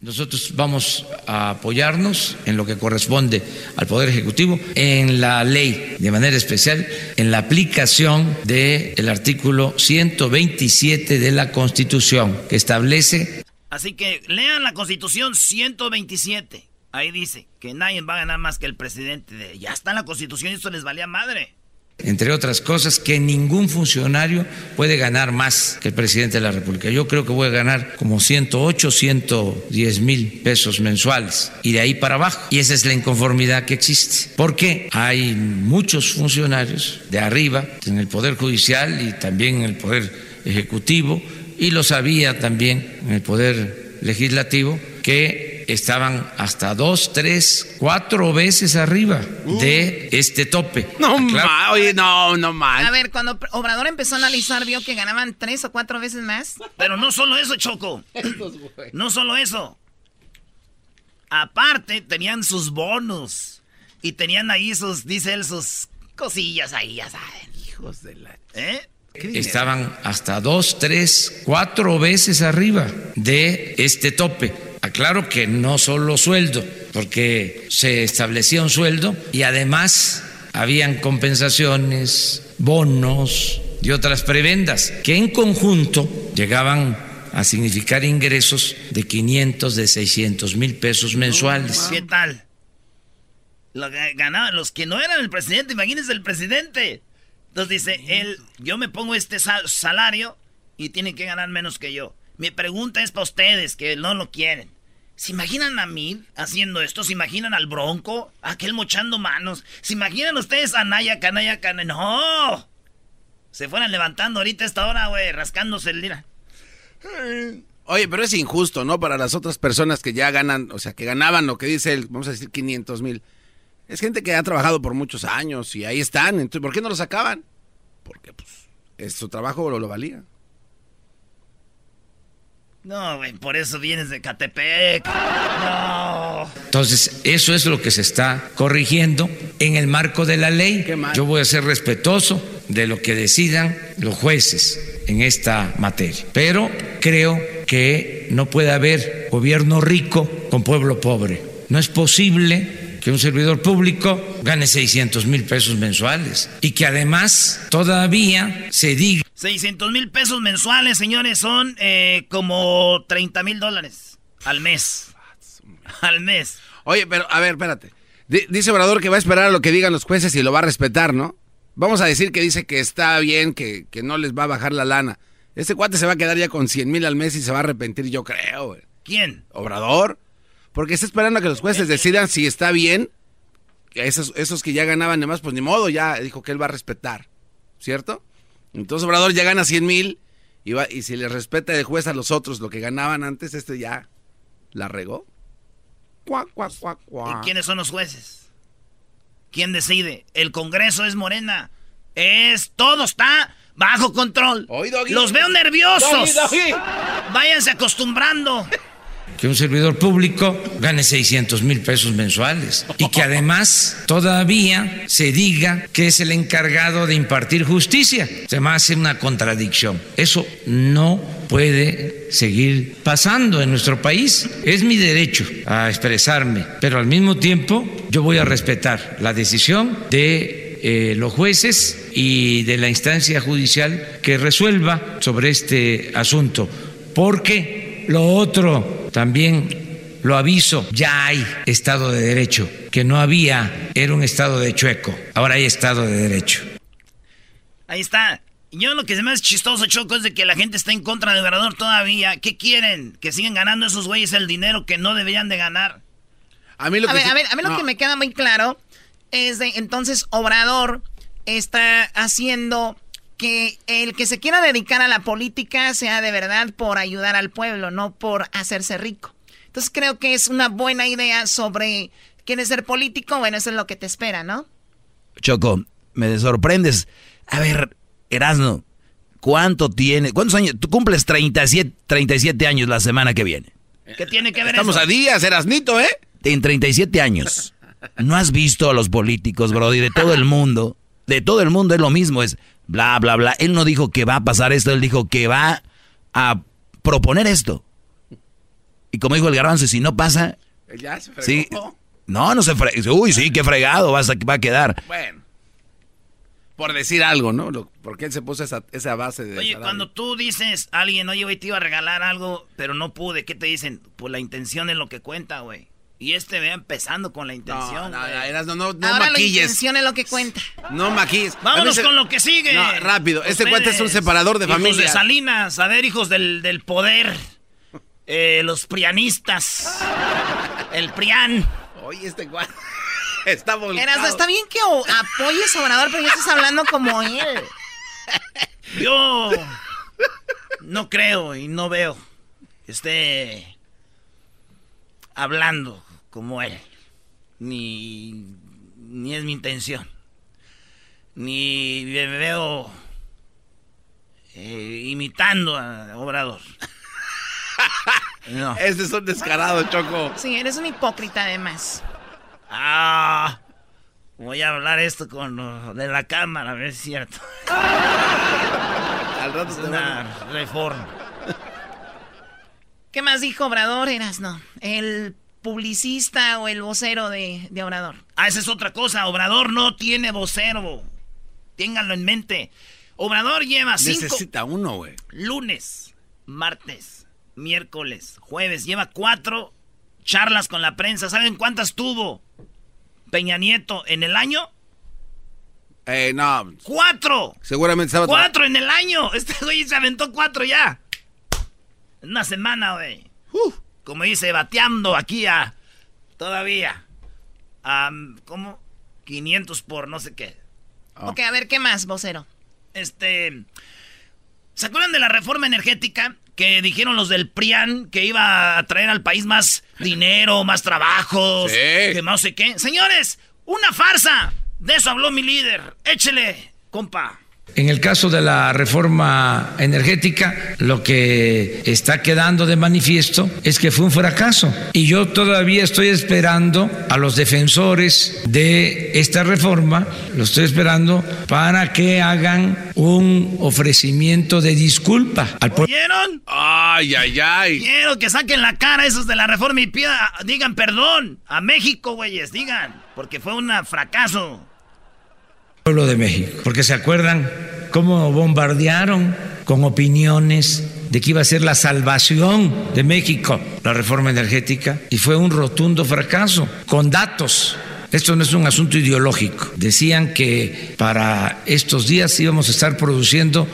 Nosotros vamos a apoyarnos en lo que corresponde al Poder Ejecutivo, en la ley, de manera especial, en la aplicación del artículo 127 de la Constitución, que establece Así que lean la Constitución 127. Ahí dice que nadie va a ganar más que el presidente. De... Ya está en la Constitución y esto les valía madre. Entre otras cosas, que ningún funcionario puede ganar más que el presidente de la República. Yo creo que voy a ganar como 108, 110 mil pesos mensuales y de ahí para abajo. Y esa es la inconformidad que existe. Porque hay muchos funcionarios de arriba, en el Poder Judicial y también en el Poder Ejecutivo, y lo sabía también en el Poder Legislativo, que estaban hasta dos, tres, cuatro veces arriba de este tope. No, Claro. ma, oye, no, no mal. A ver, cuando Obrador empezó a analizar, vio que ganaban tres o cuatro veces más. Pero no solo eso, Choco. No solo eso. Aparte, tenían sus bonos. Y tenían ahí sus, dice él, sus cosillas ahí, ya saben. Hijos de la... ¿Eh? estaban hasta dos, tres, cuatro veces arriba de este tope. Aclaro que no solo sueldo, porque se establecía un sueldo y además habían compensaciones, bonos y otras prebendas que en conjunto llegaban a significar ingresos de 500, de 600 mil pesos mensuales. ¿Qué tal? Lo que ganaban, los que no eran el presidente, imagínense el presidente. Entonces dice, él, yo me pongo este sal- salario y tienen que ganar menos que yo. Mi pregunta es para ustedes que no lo quieren. ¿Se imaginan a mí haciendo esto? ¿Se imaginan al Bronco? ¿A aquel mochando manos? ¿Se imaginan ustedes a Naya, Canaya, Canaya? ¡No! Se fueran levantando ahorita a esta hora, güey, rascándose el día. Oye, pero es injusto, ¿no? Para las otras personas que ya ganan, o sea, que ganaban lo que dice él, vamos a decir 500 mil. Es gente que ha trabajado por muchos años y ahí están. Entonces, ¿por qué no lo sacaban? Porque, pues, es, su trabajo lo, lo valía. No, güey, por eso vienes de Catepec. No. Entonces, eso es lo que se está corrigiendo en el marco de la ley. Yo voy a ser respetuoso de lo que decidan los jueces en esta materia. Pero creo que no puede haber gobierno rico con pueblo pobre. No es posible que un servidor público gane 600 mil pesos mensuales y que además todavía se diga 600 mil pesos mensuales, señores, son eh, como 30 mil dólares al mes. Al mes. Oye, pero, a ver, espérate. Di- dice Obrador que va a esperar a lo que digan los jueces y lo va a respetar, ¿no? Vamos a decir que dice que está bien, que, que no les va a bajar la lana. Este cuate se va a quedar ya con 100 mil al mes y se va a arrepentir, yo creo, güey. ¿Quién? Obrador. Porque está esperando a que los jueces decidan si está bien. Esos, esos que ya ganaban de más, pues ni modo, ya dijo que él va a respetar. ¿Cierto? Entonces Obrador ya gana 100 mil y, va- y si le respeta el juez a los otros lo que ganaban antes, este ya la regó. Cuac, cuac, cuac, ¿Y quiénes son los jueces? ¿Quién decide? El Congreso es Morena. Es todo está bajo control. Los veo nerviosos. Váyanse acostumbrando. Que un servidor público gane 600 mil pesos mensuales y que además todavía se diga que es el encargado de impartir justicia. Se me hace una contradicción. Eso no puede seguir pasando en nuestro país. Es mi derecho a expresarme, pero al mismo tiempo yo voy a respetar la decisión de eh, los jueces y de la instancia judicial que resuelva sobre este asunto, porque lo otro también lo aviso, ya hay Estado de Derecho, que no había, era un Estado de chueco, ahora hay Estado de Derecho. Ahí está. Yo lo que se me hace chistoso, Choco, es de que la gente está en contra de Obrador todavía. ¿Qué quieren? ¿Que sigan ganando esos güeyes el dinero que no deberían de ganar? A mí lo a que ver, sí- a ver, a mí lo que me queda muy claro es de entonces Obrador está haciendo que el que se quiera dedicar a la política sea de verdad por ayudar al pueblo, no por hacerse rico. Entonces creo que es una buena idea sobre quieres ser político, bueno, eso es lo que te espera, ¿no? Choco, me sorprendes. A ver, Erasno, ¿cuánto tiene? ¿Cuántos años? Tú cumples 37, 37 años la semana que viene. ¿Qué tiene que ver Estamos eso? a días, Erasnito, ¿eh? En 37 años. ¿No has visto a los políticos, Brody, de todo el mundo? De todo el mundo es lo mismo, es bla, bla, bla. Él no dijo que va a pasar esto, él dijo que va a proponer esto. Y como dijo el garbanzo, si no pasa, Ya se fregó. sí. No, no se frega. Uy, sí, qué fregado vas a- va a quedar. Bueno. Por decir algo, ¿no? Lo- porque él se puso esa, esa base de... Oye, salario. cuando tú dices a alguien, oye, güey, te iba a regalar algo, pero no pude, ¿qué te dicen? Pues la intención es lo que cuenta, güey. Y este vea empezando con la intención, no, no, no, no Ahora la maquilles. intención es lo que cuenta. No maquilles. Vámonos veces- con lo que sigue. No, rápido. Este cuate es un separador de hijos familia. de Salinas, a ver, hijos del, del poder. Eh, los prianistas. El prián. Oye, este cuate está volcado. Está bien que apoyes a Obrador, pero ya estás hablando como él. Yo no creo y no veo que esté hablando como él. Ni, ni es mi intención. Ni me veo eh, imitando a Obrador. No. Este es un descarado, Choco. Sí, eres un hipócrita además. Ah, voy a hablar esto con los de la cámara, a ver si es cierto. Al rato Es una reforma. ¿Qué más dijo Obrador, Erasno? El publicista o el vocero de, de Obrador. Ah, esa es otra cosa. Obrador no tiene vocero. Ténganlo en mente. Obrador lleva cinco Necesita uno, güey. lunes, martes, miércoles, jueves. Lleva cuatro charlas con la prensa. ¿Saben cuántas tuvo Peña Nieto en el año? Eh, no, ¡Cuatro! seguramente estaba... ¡Cuatro en el año! Este güey se aventó cuatro ya. En una semana, güey. Como dice, bateando aquí a... Todavía. A, ¿Cómo? 500 por no sé qué. Oh. Ok, a ver, ¿qué más, vocero? Este... ¿Se acuerdan de la reforma energética? Que dijeron los del PRIAN que iba a traer al país más dinero, más trabajos, Sí. que no sé qué. Señores, una farsa. De eso habló mi líder. Échele, compa. En el caso de la reforma energética, lo que está quedando de manifiesto es que fue un fracaso. Y yo todavía estoy esperando a los defensores de esta reforma, lo estoy esperando para que hagan un ofrecimiento de disculpa al pueblo. ¿Oyeron? Ay, ay, ay. Quiero que saquen la cara esos de la reforma y pida, digan perdón a México, güeyes, digan, porque fue un fracaso. Pueblo de México, porque se acuerdan cómo bombardearon con opiniones de que iba a ser la salvación de México la reforma energética y fue un rotundo fracaso, con datos. Esto no es un asunto ideológico. Decían que para estos días íbamos a estar produciendo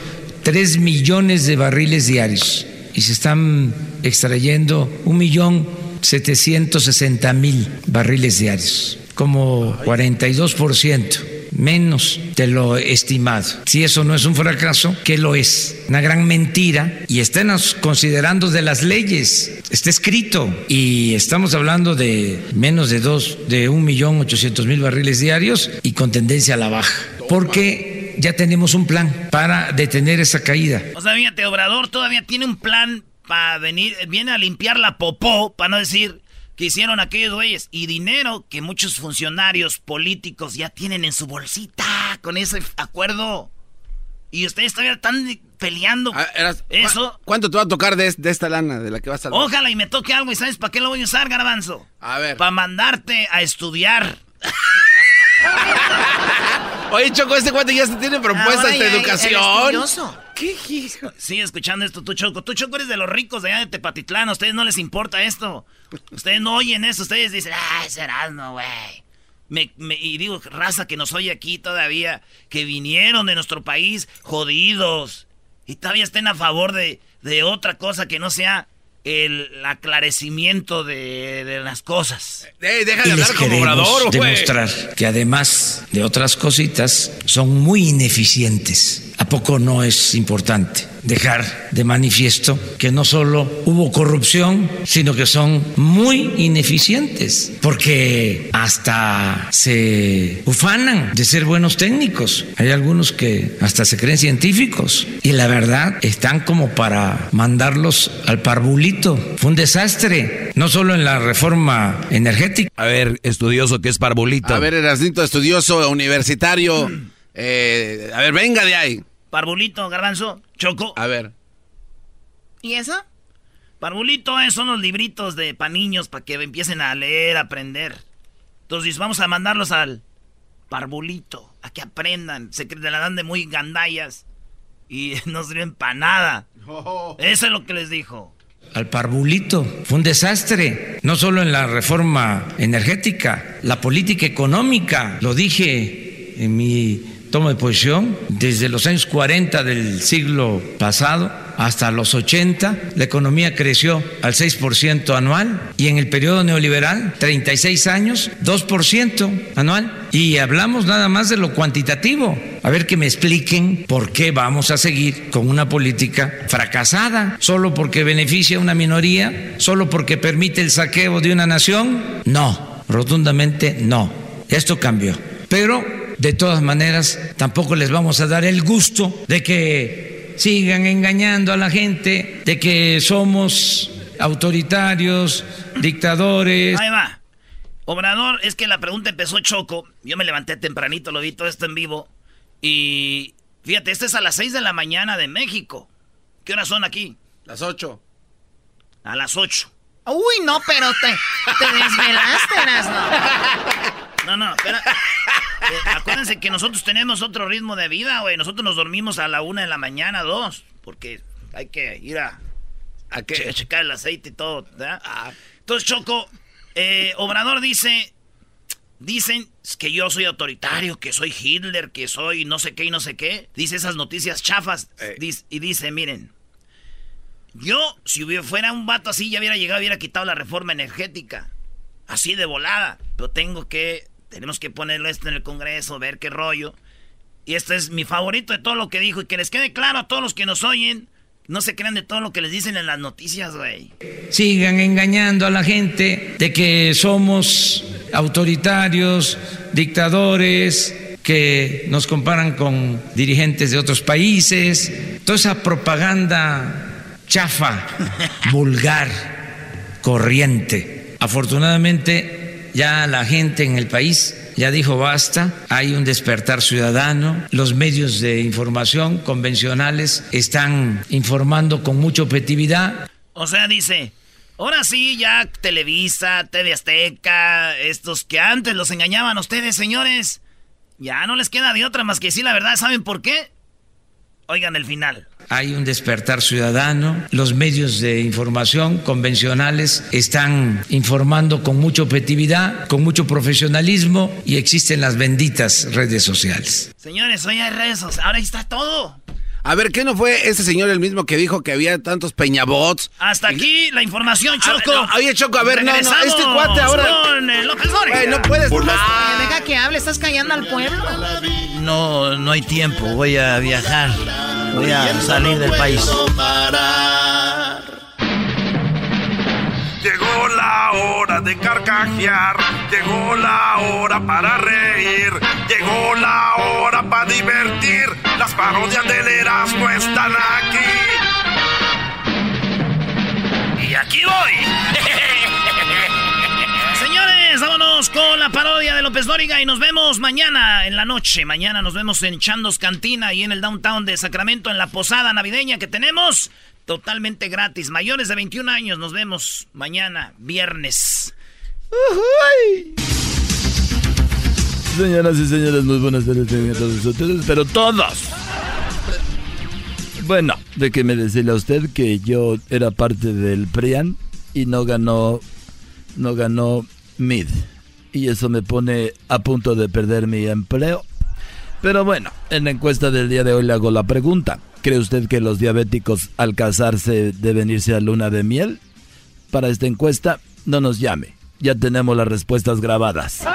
3 millones de barriles diarios y se están extrayendo un millón 760 mil barriles diarios, como 42% menos de lo estimado. Si eso no es un fracaso, ¿qué lo es? Una gran mentira y estén considerando de las leyes. Está escrito y estamos hablando de menos de dos, de un millón ochocientos mil barriles diarios y con tendencia a la baja. Porque ya tenemos un plan para detener esa caída. O sea, fíjate, Obrador todavía tiene un plan para venir, viene a limpiar la popó, para no decir que hicieron aquellos güeyes, y dinero que muchos funcionarios políticos ya tienen en su bolsita con ese acuerdo. Y ustedes todavía están peleando Ah, eras- eso. ¿cu- ¿Cuánto te va a tocar de, de esta lana de la que vas a Ojalá y me toque algo, ¿y sabes para qué lo voy a usar, garbanzo? A ver. Para mandarte a estudiar. Oye, Choco, este cuate ya se tiene propuestas de educación. ¿Qué hijo? Sigue escuchando esto, tú, Choco. Tú, Choco, eres de los ricos de allá de Tepatitlán. A ustedes no les importa esto. Ustedes no oyen eso. Ustedes dicen, ay, serás no, güey. Me, me, y digo, raza que nos oye aquí todavía, que vinieron de nuestro país jodidos y todavía estén a favor de, de otra cosa que no sea el aclarecimiento de, de las cosas. Eh, deja de y les hablar como queremos obrador, demostrar que además de otras cositas son muy ineficientes. ¿A poco no es importante dejar de manifiesto que no solo hubo corrupción, sino que son muy ineficientes? Porque hasta se ufanan de ser buenos técnicos. Hay algunos que hasta se creen científicos y la verdad están como para mandarlos al parvulito. Fue un desastre, no solo en la reforma energética. A ver, estudioso, ¿qué es parvulito? A ver, Erasnito, estudioso, universitario. Eh, a ver, venga de ahí. Parbulito, garbanzo, choco. A ver. ¿Y eso? Parbulito eh, son los libritos de para niños para que empiecen a leer, a aprender. Entonces vamos a mandarlos al Parbulito, a que aprendan. Se la dan de muy gandallas y no sirven para nada. Eso es lo que les dijo. al parvulito. Fue un desastre, no solo en la reforma energética, la política económica, lo dije en mi toma de posición, desde los años 40 del siglo pasado hasta los 80, la economía creció al 6% anual y en el periodo neoliberal, 36 años, 2% anual. Y hablamos nada más de lo cuantitativo. A ver que me expliquen por qué vamos a seguir con una política fracasada, solo porque beneficia a una minoría, solo porque permite el saqueo de una nación. No, rotundamente no. Esto cambió. Pero, de todas maneras, tampoco les vamos a dar el gusto de que sigan engañando a la gente, de que somos autoritarios, dictadores. Ahí va. Obrador, es que la pregunta empezó choco. Yo me levanté tempranito, lo vi todo esto en vivo. Y fíjate, este es a las 6 de la mañana de México. ¿Qué horas son aquí? Las 8. A las 8. Uy, no, pero te, te desvelaste, Erasmo. No, no, espera. Eh, acuérdense que nosotros tenemos otro ritmo de vida, güey. Nosotros nos dormimos a la una de la mañana, dos. Porque hay que ir a, ¿A checar el aceite y todo, ¿verdad? Entonces, Choco, eh, Obrador dice... Dicen que yo soy autoritario, que soy Hitler, que soy no sé qué y no sé qué. Dice esas noticias chafas. Dice- y dice, miren, yo si hubiera, fuera un vato así ya hubiera llegado, hubiera quitado la reforma energética. Así de volada. Pero tengo que, tenemos que ponerlo esto en el Congreso, ver qué rollo. Y este es mi favorito de todo lo que dijo. Y que les quede claro a todos los que nos oyen, no se crean de todo lo que les dicen en las noticias, güey. sigan engañando a la gente de que somos autoritarios, dictadores, que nos comparan con dirigentes de otros países, toda esa propaganda chafa, vulgar, corriente. Afortunadamente ya la gente en el país ya dijo basta, hay un despertar ciudadano, los medios de información convencionales están informando con mucha objetividad, O sea, dice, ahora sí, ya Televisa, TV Azteca, estos que antes los engañaban a ustedes, señores, ya no les queda de otra más que decir la verdad. ¿Saben por qué? Oigan el final. Hay un despertar ciudadano, los medios de información convencionales están informando con mucha objetividad, con mucho profesionalismo y existen las benditas redes sociales. Señores, hoy hay redes sociales, ahora está todo. A ver, ¿qué no fue ese señor el mismo que dijo que había tantos peñabots? Hasta aquí la información, Choco. no, oye, Choco, a ver, no, no, este cuate ahora- Con el López Dóriga. Güey, no puedes. Oye, deja que hable, estás callando al pueblo. No, no hay tiempo. Voy a viajar. Voy a salir del país. Llegó la hora de carcajear, llegó la hora para reír, llegó la hora para divertir. Las parodias del Erasmo están aquí. Y aquí voy. Señores, vámonos con la parodia de López Dóriga y nos vemos mañana en la noche. Mañana nos vemos en Chandos Cantina y en el downtown de Sacramento en la posada navideña que tenemos. Totalmente gratis. Mayores de 21 años nos vemos mañana, viernes. Señoras y señores, muy buenas tardes a todos ustedes, pero todos. Bueno, déjeme decirle a usted que yo era parte del PRIAN y no ganó, no ganó MID. Y eso me pone a punto de perder mi empleo. Pero bueno, en la encuesta del día de hoy le hago la pregunta. ¿Cree usted que los diabéticos al casarse deben irse a luna de miel? Para esta encuesta, no nos llame. Ya tenemos las respuestas grabadas.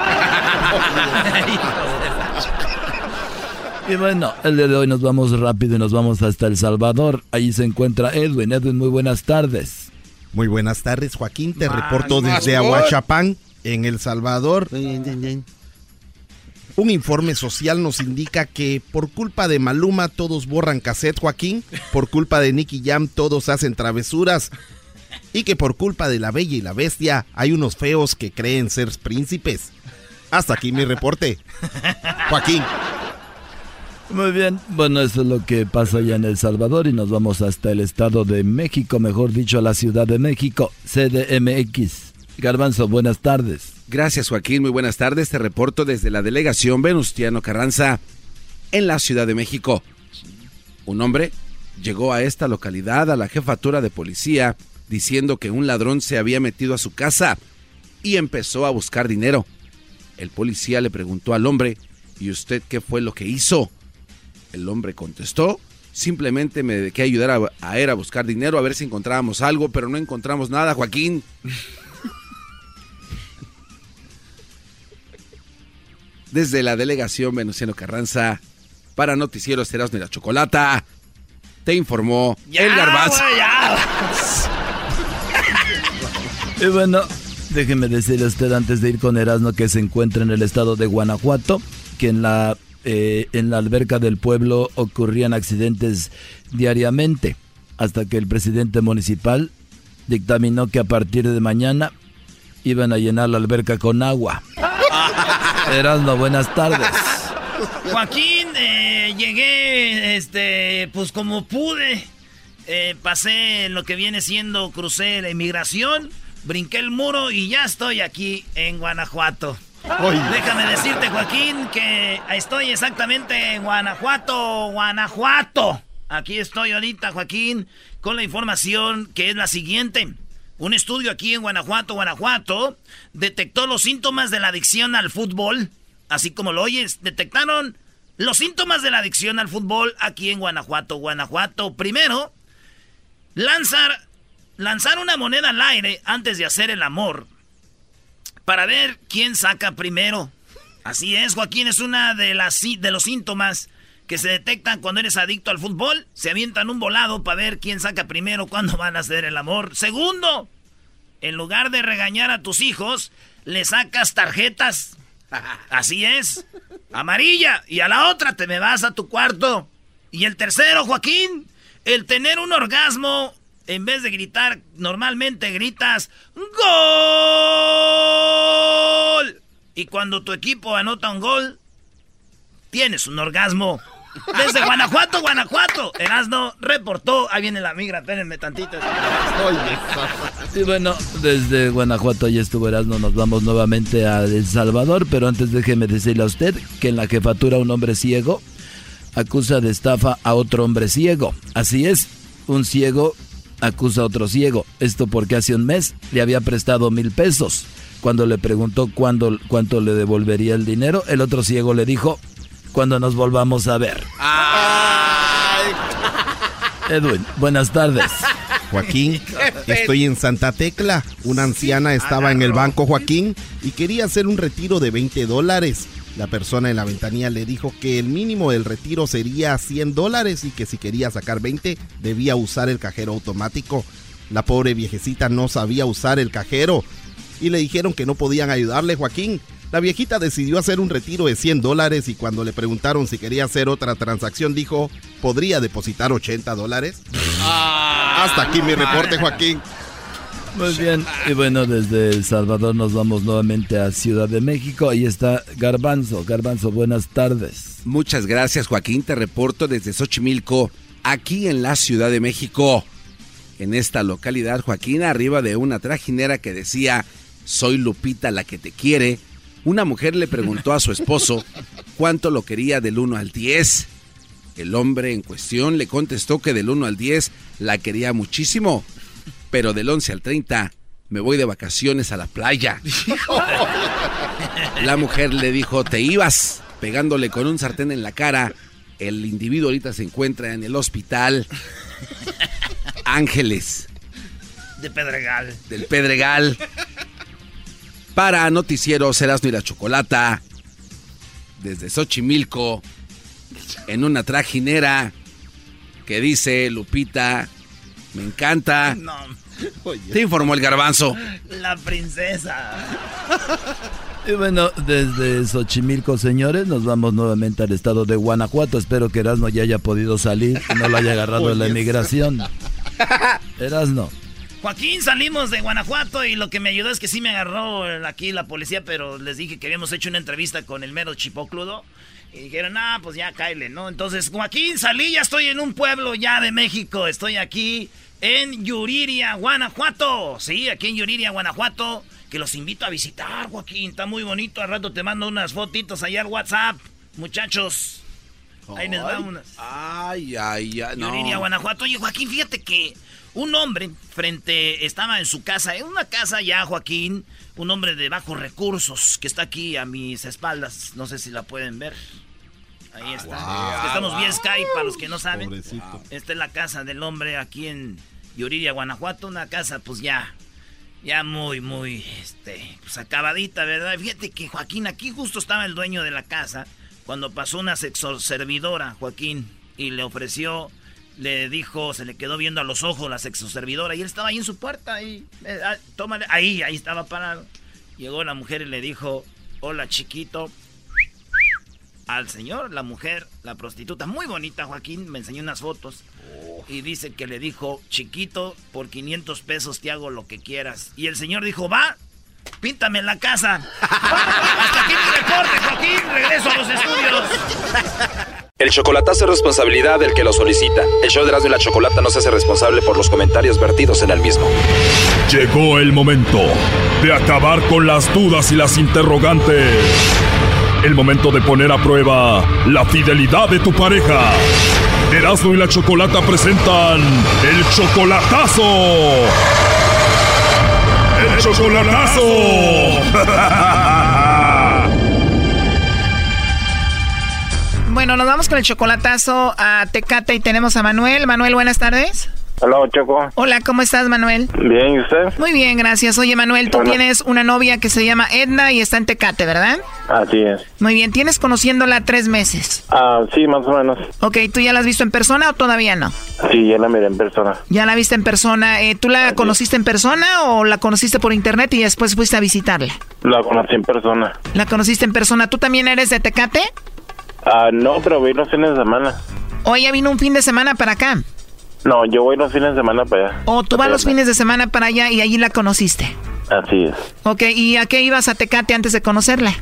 Y bueno, el día de hoy nos vamos rápido y nos vamos hasta El Salvador. Allí se encuentra Edwin. Edwin, muy buenas tardes. Muy buenas tardes, Joaquín. Te reporto desde Aguachapán, en El Salvador. Un informe social nos indica que por culpa de Maluma todos borran cassette, Joaquín. Por culpa de Nicky Jam todos hacen travesuras. Y que por culpa de la Bella y la Bestia hay unos feos que creen ser príncipes. Hasta aquí mi reporte. Joaquín. Muy bien, bueno, eso es lo que pasa allá en El Salvador y nos vamos hasta el Estado de México, mejor dicho, a la Ciudad de México, CDMX. Garbanzo, buenas tardes. Gracias Joaquín, muy buenas tardes. Te reporto desde la delegación Venustiano Carranza en la Ciudad de México. Un hombre llegó a esta localidad a la jefatura de policía diciendo que un ladrón se había metido a su casa y empezó a buscar dinero. El policía le preguntó al hombre, ¿y usted qué fue lo que hizo? El hombre contestó, simplemente me dediqué a ayudar a, a a buscar dinero, a ver si encontrábamos algo, pero no encontramos nada, Joaquín. Desde la delegación Venustiano Carranza, para Noticieros Erasmo y la Chocolata, te informó el garbanzo. Y bueno, déjeme decirle a usted antes de ir con Erasmo que se encuentra en el estado de Guanajuato, que en la, eh, en la alberca del pueblo ocurrían accidentes diariamente, hasta que el presidente municipal dictaminó que a partir de mañana iban a llenar la alberca con agua. Erasmo, buenas tardes. Joaquín, eh, llegué, este, pues como pude. Eh, pasé lo que viene siendo, crucé la inmigración, brinqué el muro y ya estoy aquí en Guanajuato. Déjame decirte, Joaquín, que estoy exactamente en Guanajuato, Guanajuato. Aquí estoy ahorita, Joaquín, con la información que es la siguiente. Un estudio aquí en Guanajuato, Guanajuato, detectó los síntomas de la adicción al fútbol. Así como lo oyes, detectaron los síntomas de la adicción al fútbol aquí en Guanajuato, Guanajuato. Primero, lanzar, lanzar una moneda al aire antes de hacer el amor para ver quién saca primero. Así es, Joaquín, es una de, las, de los síntomas que se detectan cuando eres adicto al fútbol. Se avientan un volado para ver quién saca primero cuándo van a hacer el amor. Segundo, en lugar de regañar a tus hijos, le sacas tarjetas. Así es. Amarilla. Y a la otra te me vas a tu cuarto. Y el tercero, Joaquín, el tener un orgasmo, en vez de gritar, normalmente gritas ¡Gol! Y cuando tu equipo anota un gol, tienes un orgasmo. Desde Guanajuato, Guanajuato. Erasno reportó. Ahí viene la migra, espérenme tantito. Y bueno, desde Guanajuato ya estuvo Erasmo, nos vamos nuevamente a El Salvador, pero antes déjeme decirle a usted que en la jefatura un hombre ciego acusa de estafa a otro hombre ciego. Así es, un ciego acusa a otro ciego. Esto porque hace un mes le había prestado mil pesos. Cuando le preguntó cuándo, cuánto le devolvería el dinero, el otro ciego le dijo, cuando nos volvamos a ver. Edwin, buenas tardes. Joaquín, estoy en Santa Tecla. Una anciana estaba en el banco, Joaquín, y quería hacer un retiro de 20 dólares. La persona en la ventanilla le dijo que el mínimo del retiro sería 100 dólares y que si quería sacar 20 debía usar el cajero automático. La pobre viejecita no sabía usar el cajero y le dijeron que no podían ayudarle, Joaquín. La viejita decidió hacer un retiro de 100 dólares y cuando le preguntaron si quería hacer otra transacción dijo, ¿podría depositar 80 dólares? Hasta aquí mi reporte, Joaquín. Muy bien, y bueno, desde El Salvador nos vamos nuevamente a Ciudad de México. Ahí está Garbanzo. Garbanzo, buenas tardes. Muchas gracias, Joaquín. Te reporto desde Xochimilco, aquí en la Ciudad de México. En esta localidad, Joaquín, arriba de una trajinera que decía, soy Lupita la que te quiere, Una mujer le preguntó a su esposo cuánto lo quería del 1 al 10. El hombre en cuestión le contestó que del 1 al 10 la quería muchísimo, pero del 11 al 30 me voy de vacaciones a la playa. La mujer le dijo, te ibas, pegándole con un sartén en la cara. El individuo ahorita se encuentra en el hospital Ángeles De Pedregal. del Pedregal. Para Noticieros Erasmo y la Chocolata, desde Xochimilco, en una trajinera que dice Lupita, me encanta. No. Te informó el garbanzo. La princesa. Y bueno, desde Xochimilco, señores, nos vamos nuevamente al estado de Guanajuato. Espero que Erasmo ya haya podido salir y no lo haya agarrado en la inmigración. Erasmo. Joaquín, salimos de Guanajuato y lo que me ayudó es que sí me agarró aquí la policía, pero les dije que habíamos hecho una entrevista con el mero chipocludo. Y dijeron, ah, pues ya cáele, ¿no? Entonces, Joaquín, salí, ya estoy en un pueblo ya de México. Estoy aquí en Yuriria, Guanajuato. Sí, aquí en Yuriria, Guanajuato. Que los invito a visitar, Joaquín. Está muy bonito. Al rato te mando unas fotitos allá al WhatsApp. Muchachos. Ahí les va unas. Ay, ay, ay, no. Yuriria, Guanajuato. Oye, Joaquín, fíjate que un hombre frente, estaba en su casa, en una casa ya, Joaquín, un hombre de bajos recursos que está aquí a mis espaldas. No sé si la pueden ver. Ahí está. wow. Es que estamos vía Skype, para los que no saben. Pobrecito. Esta es la casa del hombre aquí en Yuriria, Guanajuato. Una casa, pues ya, ya muy, muy, este, pues acabadita, ¿verdad? Fíjate que Joaquín, aquí justo estaba el dueño de la casa cuando pasó una sexoservidora, Joaquín, y le ofreció, le dijo, se le quedó viendo a los ojos la sexoservidora y él estaba ahí en su puerta, y, eh, ah, ahí, ahí estaba parado. Llegó la mujer y le dijo, hola chiquito, al señor, la mujer, la prostituta, muy bonita, Joaquín, me enseñó unas fotos. Y dice que le dijo, chiquito, por 500 pesos te hago lo que quieras. Y el señor dijo, va, píntame la casa. Hasta aquí mi reporte, Joaquín, regreso a los estudios. El chocolatazo es responsabilidad del que lo solicita. El show de Erasmo y la Chocolata no se hace responsable por los comentarios vertidos en el mismo. Llegó el momento de acabar con las dudas y las interrogantes. El momento de poner a prueba la fidelidad de tu pareja. Erasmo y la Chocolata presentan el chocolatazo. Chocolatazo. Bueno, nos vamos con el chocolatazo a Tecate y tenemos a Manuel. Manuel, buenas tardes. Hola, Choco. Hola, ¿cómo estás, Manuel? Bien, ¿y usted? Muy bien, gracias. Oye, Manuel, tú tienes una novia que se llama Edna y está en Tecate, ¿verdad? Así es. Muy bien, tienes conociéndola tres meses. Ah, sí, más o menos. Ok, ¿tú ya la has visto en persona o todavía no? Sí, ya la miré en persona. Ya la viste en persona. Eh, ¿Tú la conociste en persona o la conociste por internet y después fuiste a visitarla? La conocí en persona. La conociste en persona. ¿Tú también eres de Tecate? Ah, no, pero voy los fines de semana. ¿O ella vino un fin de semana para acá? No, yo voy los fines de semana para allá. ¿O tú vas los fines de semana para allá y allí la conociste? Así es. Ok, ¿y a qué ibas a Tecate antes de conocerla?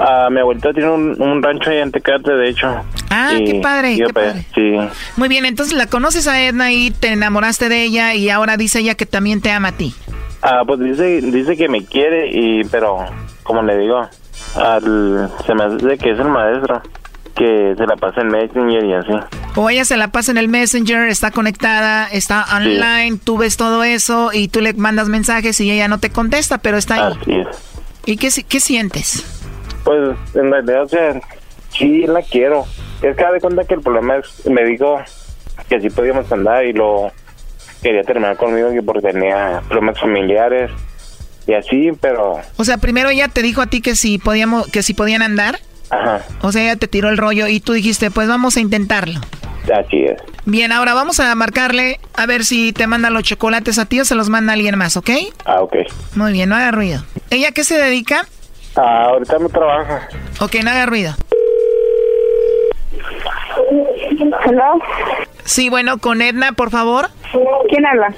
Ah, mi abuelita tiene un, un rancho ahí en Tecate, de hecho. Ah, Y qué padre, qué allá. Sí. Muy bien, entonces la conoces a Edna y te enamoraste de ella y ahora dice ella que también te ama a ti. Ah, pues dice, dice que me quiere y, pero, como le digo, al, se me hace que es el maestro, que se la pasa en Messenger y así. O ella se la pasa en el Messenger, está conectada, está online, tú ves todo eso y tú le mandas mensajes y ella no te contesta, pero está ahí. Así es. ¿Y qué, si- qué sientes? Pues en realidad, o sea, sí la quiero. Es que de cuenta que el problema es, me dijo que sí podíamos andar y lo quería terminar conmigo que porque tenía problemas familiares y así, pero, O sea, primero ella te dijo a ti que si podíamos, que si podían andar. Ajá, O sea, ella te tiró el rollo y tú dijiste, pues vamos a intentarlo. así es. Bien, ahora vamos a marcarle a ver si te manda los chocolates a ti o se los manda alguien más, ¿ok? Ah, ok. Muy bien, no haga ruido. ¿Ella qué se dedica? Ah, ahorita no trabaja. Ok, no haga ruido. ¿Hello? Sí, bueno, con Edna, por favor. ¿Quién habla?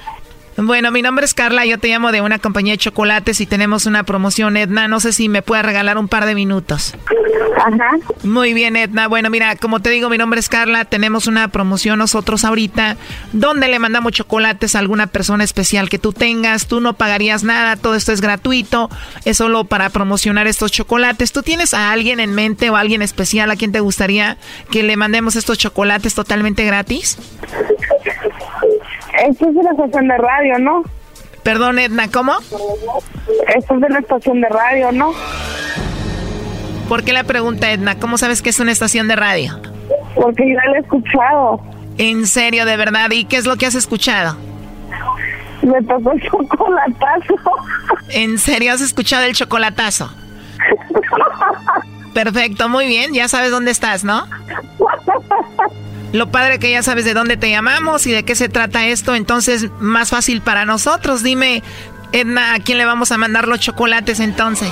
Bueno, mi nombre es Carla, yo te llamo de una compañía de chocolates y tenemos una promoción, Edna. No sé si me puedes regalar un par de minutos. Ajá. Muy bien, Edna. Bueno, mira, como te digo, mi nombre es Carla, tenemos una promoción nosotros ahorita donde le mandamos chocolates a alguna persona especial que tú tengas. Tú no pagarías nada, todo esto es gratuito, es solo para promocionar estos chocolates. ¿Tú tienes a alguien en mente o alguien especial a quien te gustaría que le mandemos estos chocolates totalmente gratis? Esto es de la estación de radio, ¿no? Perdón, Edna, ¿cómo? Esto es de la estación de radio, ¿no? ¿Por qué la pregunta, Edna? ¿Cómo sabes que es una estación de radio? Porque ya la he escuchado. ¿En serio, de verdad? ¿Y qué es lo que has escuchado? Me tocó el chocolatazo. ¿En serio has escuchado el chocolatazo? Perfecto, muy bien. Ya sabes dónde estás, ¿no? Lo padre que ya sabes de dónde te llamamos y de qué se trata esto, entonces más fácil para nosotros. Dime, Edna, ¿a quién le vamos a mandar los chocolates entonces?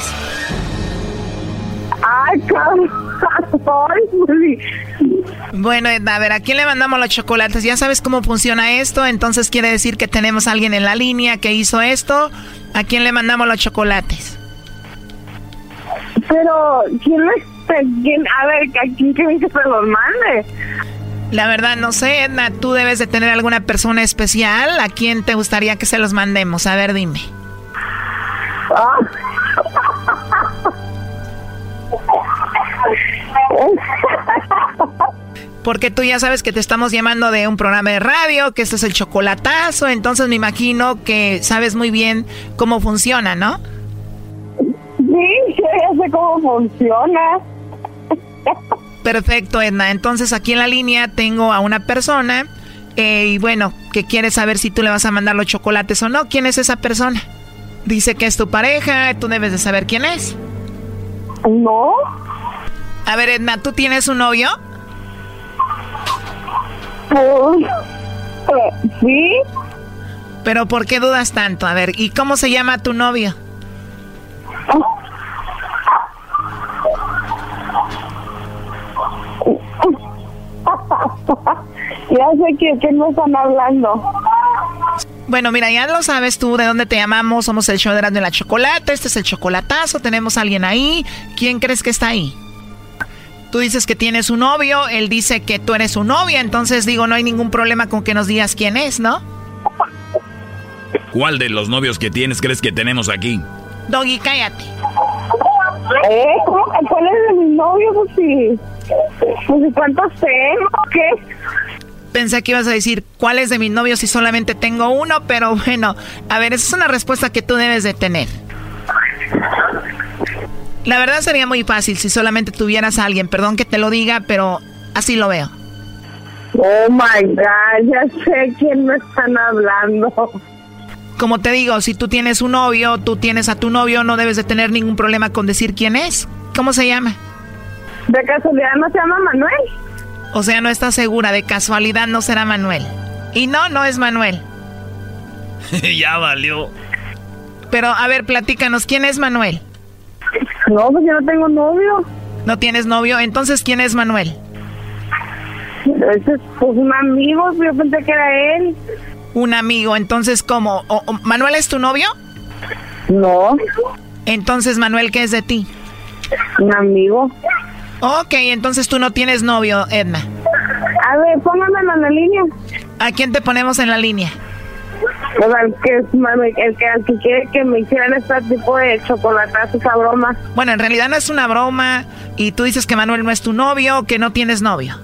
Ay, Bueno, Edna, a ver, ¿a quién le mandamos los chocolates? Ya sabes cómo funciona esto, entonces quiere decir que tenemos a alguien en la línea que hizo esto. ¿A quién le mandamos los chocolates? Pero, ¿quién le... Quién, a ver, ¿a quién quieren que se los mande? La verdad, no sé, Edna, tú debes de tener alguna persona especial. ¿A quién te gustaría que se los mandemos? A ver, dime. Porque tú ya sabes que te estamos llamando de un programa de radio, que este es el chocolatazo, entonces me imagino que sabes muy bien cómo funciona, ¿no? Sí, ya sé cómo funciona. Perfecto, Edna. Entonces aquí en la línea tengo a una persona eh, y bueno, que quiere saber si tú le vas a mandar los chocolates o no. ¿Quién es esa persona? Dice que es tu pareja, tú debes de saber quién es. No. A ver, Edna, ¿tú tienes un novio? Pues, sí. Pero ¿por qué dudas tanto? A ver, ¿y cómo se llama tu novio? ya sé que, que no están hablando. Bueno, mira, ya lo sabes tú de dónde te llamamos. Somos el show de de la Chocolate. Este es el chocolatazo. Tenemos a alguien ahí. ¿Quién crees que está ahí? Tú dices que tienes un novio. Él dice que tú eres su novia. Entonces digo, no hay ningún problema con que nos digas quién es, ¿no? ¿Cuál de los novios que tienes crees que tenemos aquí? Doggy, cállate. ¿Eh? ¿Cuál es de mi novio? Pues sí. Pues ¿cuántos tengo? ¿Qué? Pensé que ibas a decir, ¿cuál es de mis novios si solamente tengo uno? Pero bueno, a ver, esa es una respuesta que tú debes de tener. La verdad sería muy fácil si solamente tuvieras a alguien. Perdón que te lo diga, pero así lo veo. Oh my God, ya sé quién me están hablando. Como te digo, si tú tienes un novio, tú tienes a tu novio, no debes de tener ningún problema con decir quién es. ¿Cómo se llama? ¿De casualidad no se llama Manuel? O sea, no estás segura, de casualidad no será Manuel. Y no, no es Manuel. ya valió. Pero, a ver, platícanos, ¿quién es Manuel? No, pues yo no tengo novio. ¿No tienes novio? Entonces, ¿quién es Manuel? Ese es pues, un amigo, yo pensé que era él. Un amigo, entonces, ¿cómo? ¿Manuel es tu novio? No. Entonces, Manuel, ¿qué es de ti? Un amigo. Ok, entonces tú no tienes novio, Edna. A ver, pónganmelo en la línea. ¿A quién te ponemos en la línea? Pues al que, el que, al que quiere que me hicieran este tipo de chocolatazo, esa broma. Bueno, en realidad no es una broma y tú dices que Manuel no es tu novio, que no tienes novio.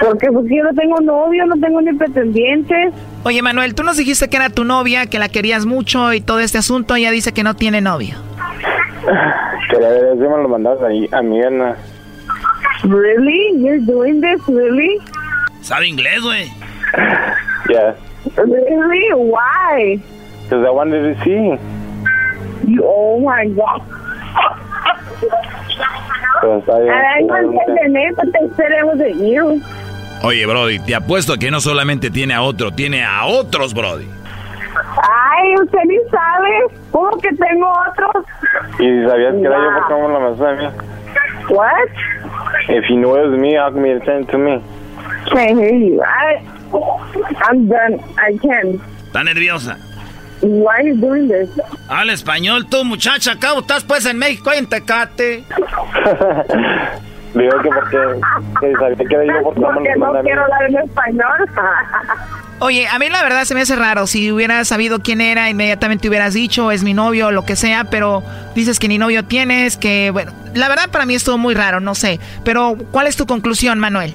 Porque pues yo no tengo novio, no tengo ni pretendientes. Oye, Manuel, tú nos dijiste que era tu novia, que la querías mucho y todo este asunto, ella dice que no tiene novio. Que la verdad me lo mandas ahí a mi Ana. Really? You're doing this, really? ¿Sabe inglés, güey? Yeah. Really? Why? Because I wanted to see. You, oh my God. Pues, I, I wanted the name, but they said it wasn't you. Oye, Brody, te apuesto que no solamente tiene a otro, tiene a otros, Brody. Ay, usted ni sabe. ¿Cómo que tengo otros? ¿Y sabías que era yo porque no la más a mí? What? If you knew it was me, how come you send it to me? Can't hear you. I, I'm done. I can. Está nerviosa. Why are you doing this? Habla español tú, muchacha. Acá estás pues en México, en Tecate. Digo que porque que sabía que digo porque Porque lo no quiero hablar en español. Oye, a mí la verdad se me hace raro. Si hubieras sabido quién era, inmediatamente hubieras dicho, es mi novio o lo que sea, pero dices que ni novio tienes, que bueno, la verdad para mí estuvo muy raro, no sé. Pero, ¿cuál es tu conclusión, Manuel?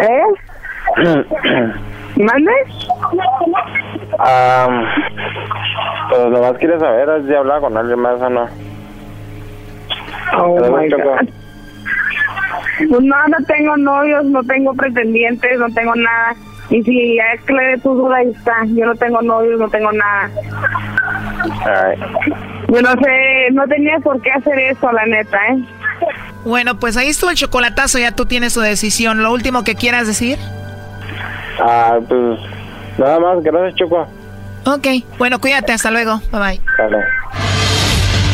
¿Eh? ¿Mande? Ah, pues nomás quieres saber si hablaba con alguien más o no. Oh my God. Pues no, no tengo novios, no tengo pretendientes, no tengo nada. Y si ya aclaré tu duda, ahí está. Yo no tengo novios, no tengo nada. Yo no sé, no tenía por qué hacer eso, la neta, ¿eh? Bueno, pues ahí estuvo el chocolatazo, ya tú tienes tu decisión. ¿Lo último que quieras decir? Ah, pues nada más, gracias Choco. Ok, bueno, cuídate, hasta luego. Bye bye. Dale.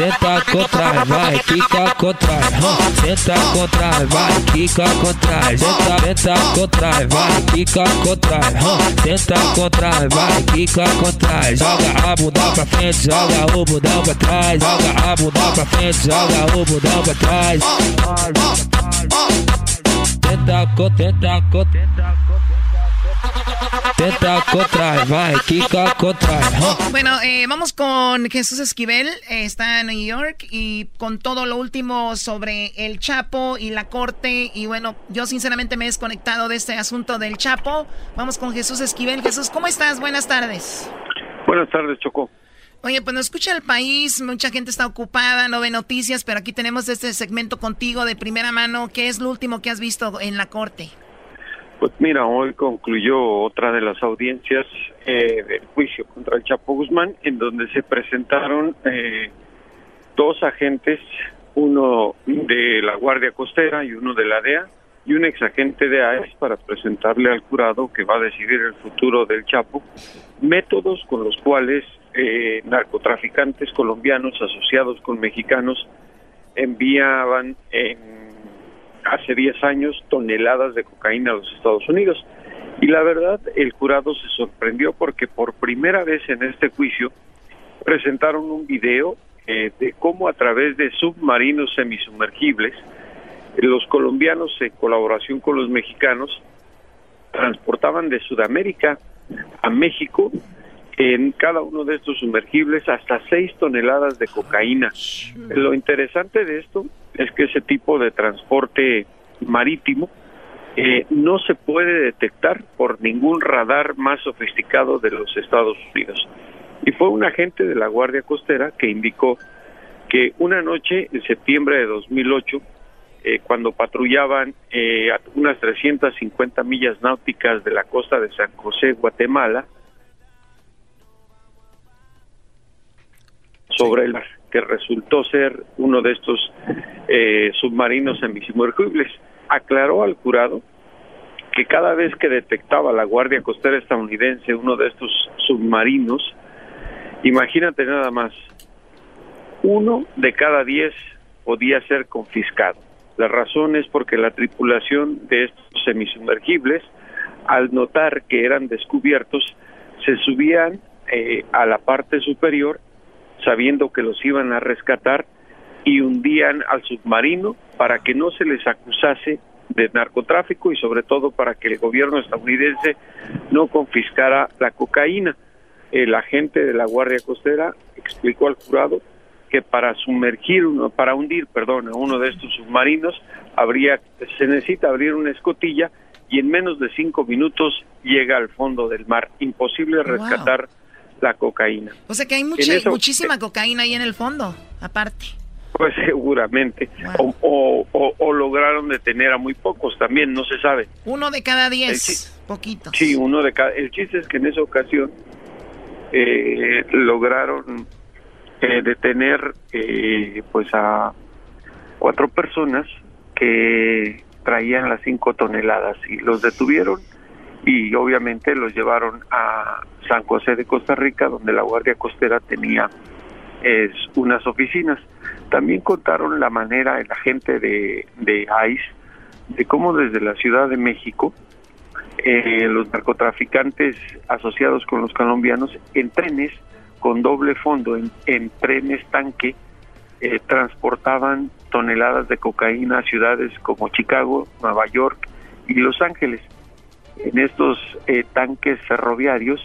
Tenta contra, vai, quica contra, tenta contra, vai, quica contra, tenta, tenta contra, vai, quica contra, tenta contra, vai, quica contra, joga a bunda pra frente, joga o bundão pra trás, joga a bunda pra frente, joga o bundão pra trás. Tenta contra, tenta contra, contra. Bueno, eh, vamos con Jesús Esquivel, eh, está en New York y con todo lo último sobre el Chapo y la corte. Y bueno, yo sinceramente me he desconectado de este asunto del Chapo. Vamos con Jesús Esquivel. Jesús, ¿cómo estás? Buenas tardes. Buenas tardes, Choco. Oye, pues nos escucha el país, mucha gente está ocupada, no ve noticias, pero aquí tenemos este segmento contigo de primera mano. ¿Qué es lo último que has visto en la corte? Pues mira, hoy concluyó otra de las audiencias eh, del juicio contra el Chapo Guzmán, en donde se presentaron eh, dos agentes, uno de la Guardia Costera y uno de la DEA, y un exagente de AES para presentarle al jurado que va a decidir el futuro del Chapo, métodos con los cuales eh, narcotraficantes colombianos asociados con mexicanos enviaban en hace 10 años toneladas de cocaína a los Estados Unidos. Y la verdad, el jurado se sorprendió porque por primera vez en este juicio presentaron un video eh, de cómo a través de submarinos semisumergibles, los colombianos en colaboración con los mexicanos transportaban de Sudamérica a México en cada uno de estos sumergibles hasta 6 toneladas de cocaína. Lo interesante de esto es que ese tipo de transporte marítimo eh, no se puede detectar por ningún radar más sofisticado de los Estados Unidos. Y fue un agente de la Guardia Costera que indicó que una noche en septiembre de 2008, eh, cuando patrullaban eh, a unas 350 millas náuticas de la costa de San José, Guatemala, sobre el mar, que resultó ser uno de estos eh, submarinos semisumergibles. Aclaró al jurado que cada vez que detectaba la Guardia Costera estadounidense uno de estos submarinos, imagínate nada más, uno de cada diez podía ser confiscado. La razón es porque la tripulación de estos semisumergibles, al notar que eran descubiertos, se subían eh, a la parte superior sabiendo que los iban a rescatar y hundían al submarino para que no se les acusase de narcotráfico y sobre todo para que el gobierno estadounidense no confiscara la cocaína. El agente de la Guardia Costera explicó al jurado que para sumergir uno, para hundir, perdón, a uno de estos submarinos habría se necesita abrir una escotilla y en menos de cinco minutos llega al fondo del mar. Imposible rescatar la cocaína. O sea que hay En mucha, eso- muchísima cocaína ahí en el fondo, aparte. Pues seguramente. O, o- o- o lograron detener a muy pocos también, no se sabe. Uno de cada diez, poquitos. Sí, uno de cada. El chiste es que en esa ocasión eh, lograron eh, detener eh, pues a cuatro personas que traían las cinco toneladas y los detuvieron y obviamente los llevaron a San José de Costa Rica donde la Guardia Costera tenía es, unas oficinas. También contaron la manera la gente de, de ICE de cómo desde la Ciudad de México eh, los narcotraficantes asociados con los colombianos en trenes con doble fondo, en, trenes tanque, eh, transportaban toneladas de cocaína a ciudades como Chicago, Nueva York y Los Ángeles. En estos eh, tanques ferroviarios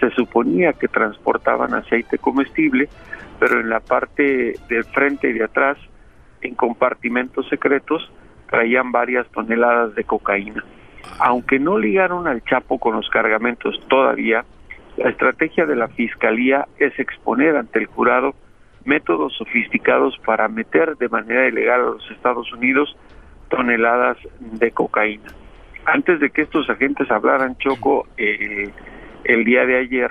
se suponía que transportaban aceite comestible, pero en la parte del frente y de atrás, en compartimentos secretos, traían varias toneladas de cocaína. Aunque no ligaron al Chapo con los cargamentos todavía, la estrategia de la Fiscalía es exponer ante el jurado métodos sofisticados para meter de manera ilegal a los Estados Unidos toneladas de cocaína. Antes de que estos agentes hablaran, Choco, eh, el día de ayer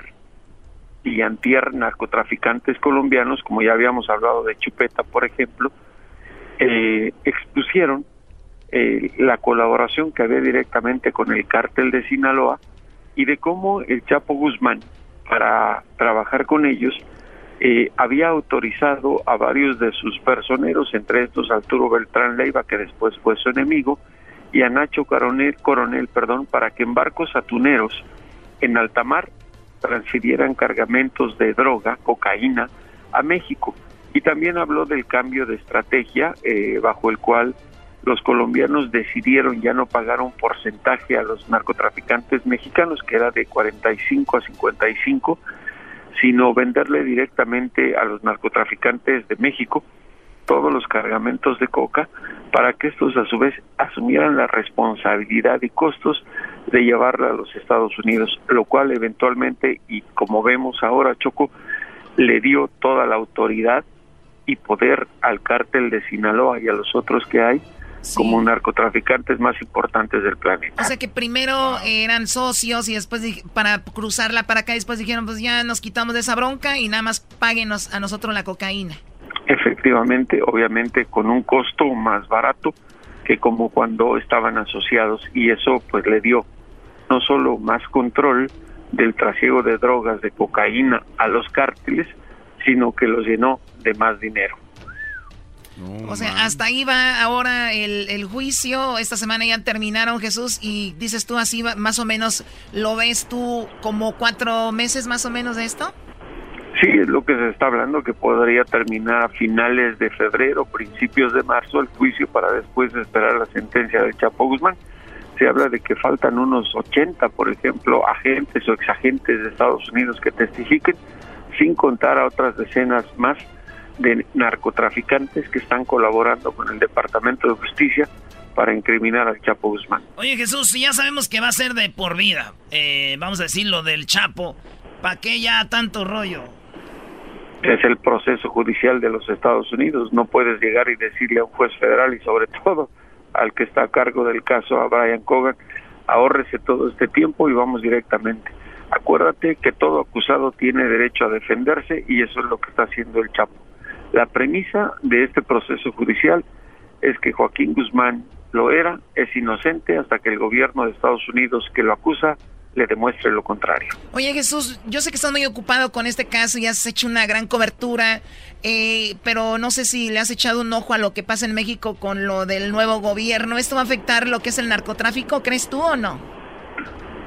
y antier narcotraficantes colombianos, como ya habíamos hablado de Chupeta, por ejemplo, eh, expusieron eh, la colaboración que había directamente con el cártel de Sinaloa y de cómo el Chapo Guzmán, para trabajar con ellos, eh, había autorizado a varios de sus personeros, entre estos Arturo Beltrán Leiva, que después fue su enemigo, y a Nacho Coronel, Coronel perdón, para que en barcos atuneros en alta mar transfirieran cargamentos de droga, cocaína, a México. Y también habló del cambio de estrategia eh, bajo el cual los colombianos decidieron ya no pagar un porcentaje a los narcotraficantes mexicanos, que era de 45 a 55, sino venderle directamente a los narcotraficantes de México todos los cargamentos de coca para que estos a su vez asumieran la responsabilidad y costos de llevarla a los Estados Unidos, lo cual eventualmente, y como vemos ahora, Choco, le dio toda la autoridad y poder al cártel de Sinaloa y a los otros que hay como narcotraficantes más importantes del planeta. O sea que primero eran socios y después para cruzarla para acá después dijeron pues ya nos quitamos de esa bronca y nada más páguenos a nosotros la cocaína. Efectivamente, obviamente con un costo más barato que como cuando estaban asociados y eso pues le dio no solo más control del trasiego de drogas, de cocaína a los cárteles, sino que los llenó de más dinero o sea, hasta ahí va ahora el, juicio. Esta semana ya terminaron, Jesús. Y dices tú así, más o menos, ¿lo ves tú como cuatro meses más o menos de esto? Sí, es lo que se está hablando, que podría terminar a finales de febrero, principios de marzo, el juicio para después esperar la sentencia del Chapo Guzmán. Se habla de que faltan unos 80, por ejemplo, agentes o exagentes de Estados Unidos que testifiquen, sin contar a otras decenas más de narcotraficantes que están colaborando con el Departamento de Justicia para incriminar al Chapo Guzmán. Oye Jesús, ya sabemos que va a ser de por vida, eh, vamos a decir lo del Chapo, ¿para qué ya tanto rollo? Es el proceso judicial de los Estados Unidos, no puedes llegar y decirle a un juez federal y sobre todo al que está a cargo del caso, a Brian Cogan, ahórrese todo este tiempo y vamos directamente. Acuérdate que todo acusado tiene derecho a defenderse y eso es lo que está haciendo el Chapo. La premisa de este proceso judicial es que Joaquín Guzmán lo era, es inocente hasta que el gobierno de Estados Unidos que lo acusa le demuestre lo contrario. Oye Jesús, yo sé que estás muy ocupado con este caso y has hecho una gran cobertura, eh, pero no sé si le has echado un ojo a lo que pasa en México con lo del nuevo gobierno. ¿Esto va a afectar lo que es el narcotráfico, crees tú o no?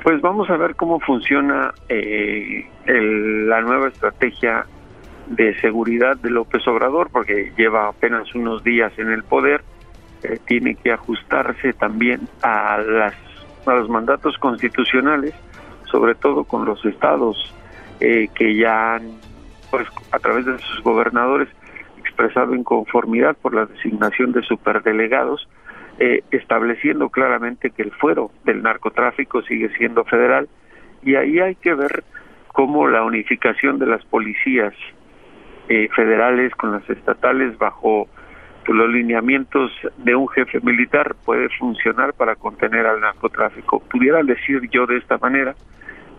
Pues vamos a ver cómo funciona eh, la nueva estrategia de seguridad de López Obrador, porque lleva apenas unos días en el poder, eh, tiene que ajustarse también a, las, a los mandatos constitucionales, sobre todo con los estados eh, que ya han, pues, a través de sus gobernadores, expresado inconformidad por la designación de superdelegados, eh, estableciendo claramente que el fuero del narcotráfico sigue siendo federal, y ahí hay que ver cómo la unificación de las policías eh, federales con las estatales bajo los lineamientos de un jefe militar puede funcionar para contener al narcotráfico. Pudiera decir yo de esta manera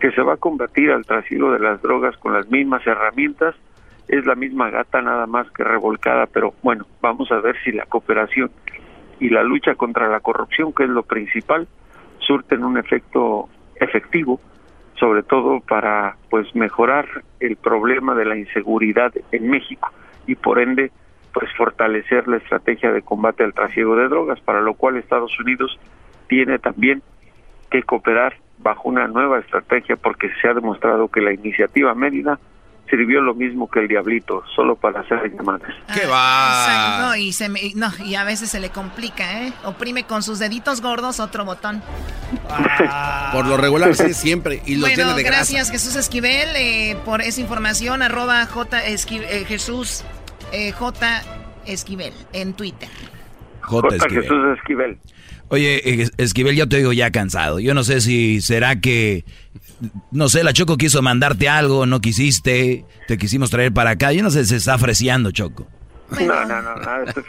que se va a combatir al trasiego de las drogas con las mismas herramientas es la misma gata nada más que revolcada, pero bueno, vamos a ver si la cooperación y la lucha contra la corrupción, que es lo principal, surten un efecto efectivo, sobre todo para pues mejorar el problema de la inseguridad en México y por ende pues fortalecer la estrategia de combate al trasiego de drogas, para lo cual Estados Unidos tiene también que cooperar bajo una nueva estrategia porque se ha demostrado que la iniciativa Mérida sirvió lo mismo que el diablito, solo para hacer llamadas. ¿Qué va? Exacto, no, y, se me- no, y a veces se le complica, ¿eh? Oprime con sus deditos gordos otro botón. Por lo regular, sí, siempre. Y los bueno, llena de grasa. gracias Jesús Esquivel eh, por esa información. Arroba J Esqui- eh, Jesús eh, J Esquivel en Twitter. J. Esquivel. Jesús Esquivel. Oye, Es- Esquivel, ya te oigo ya cansado. Yo no sé si será que, no sé, la Choco quiso mandarte algo, no quisiste, te quisimos traer para acá. Yo no sé, se está ofreciendo, Choco. No, no, no,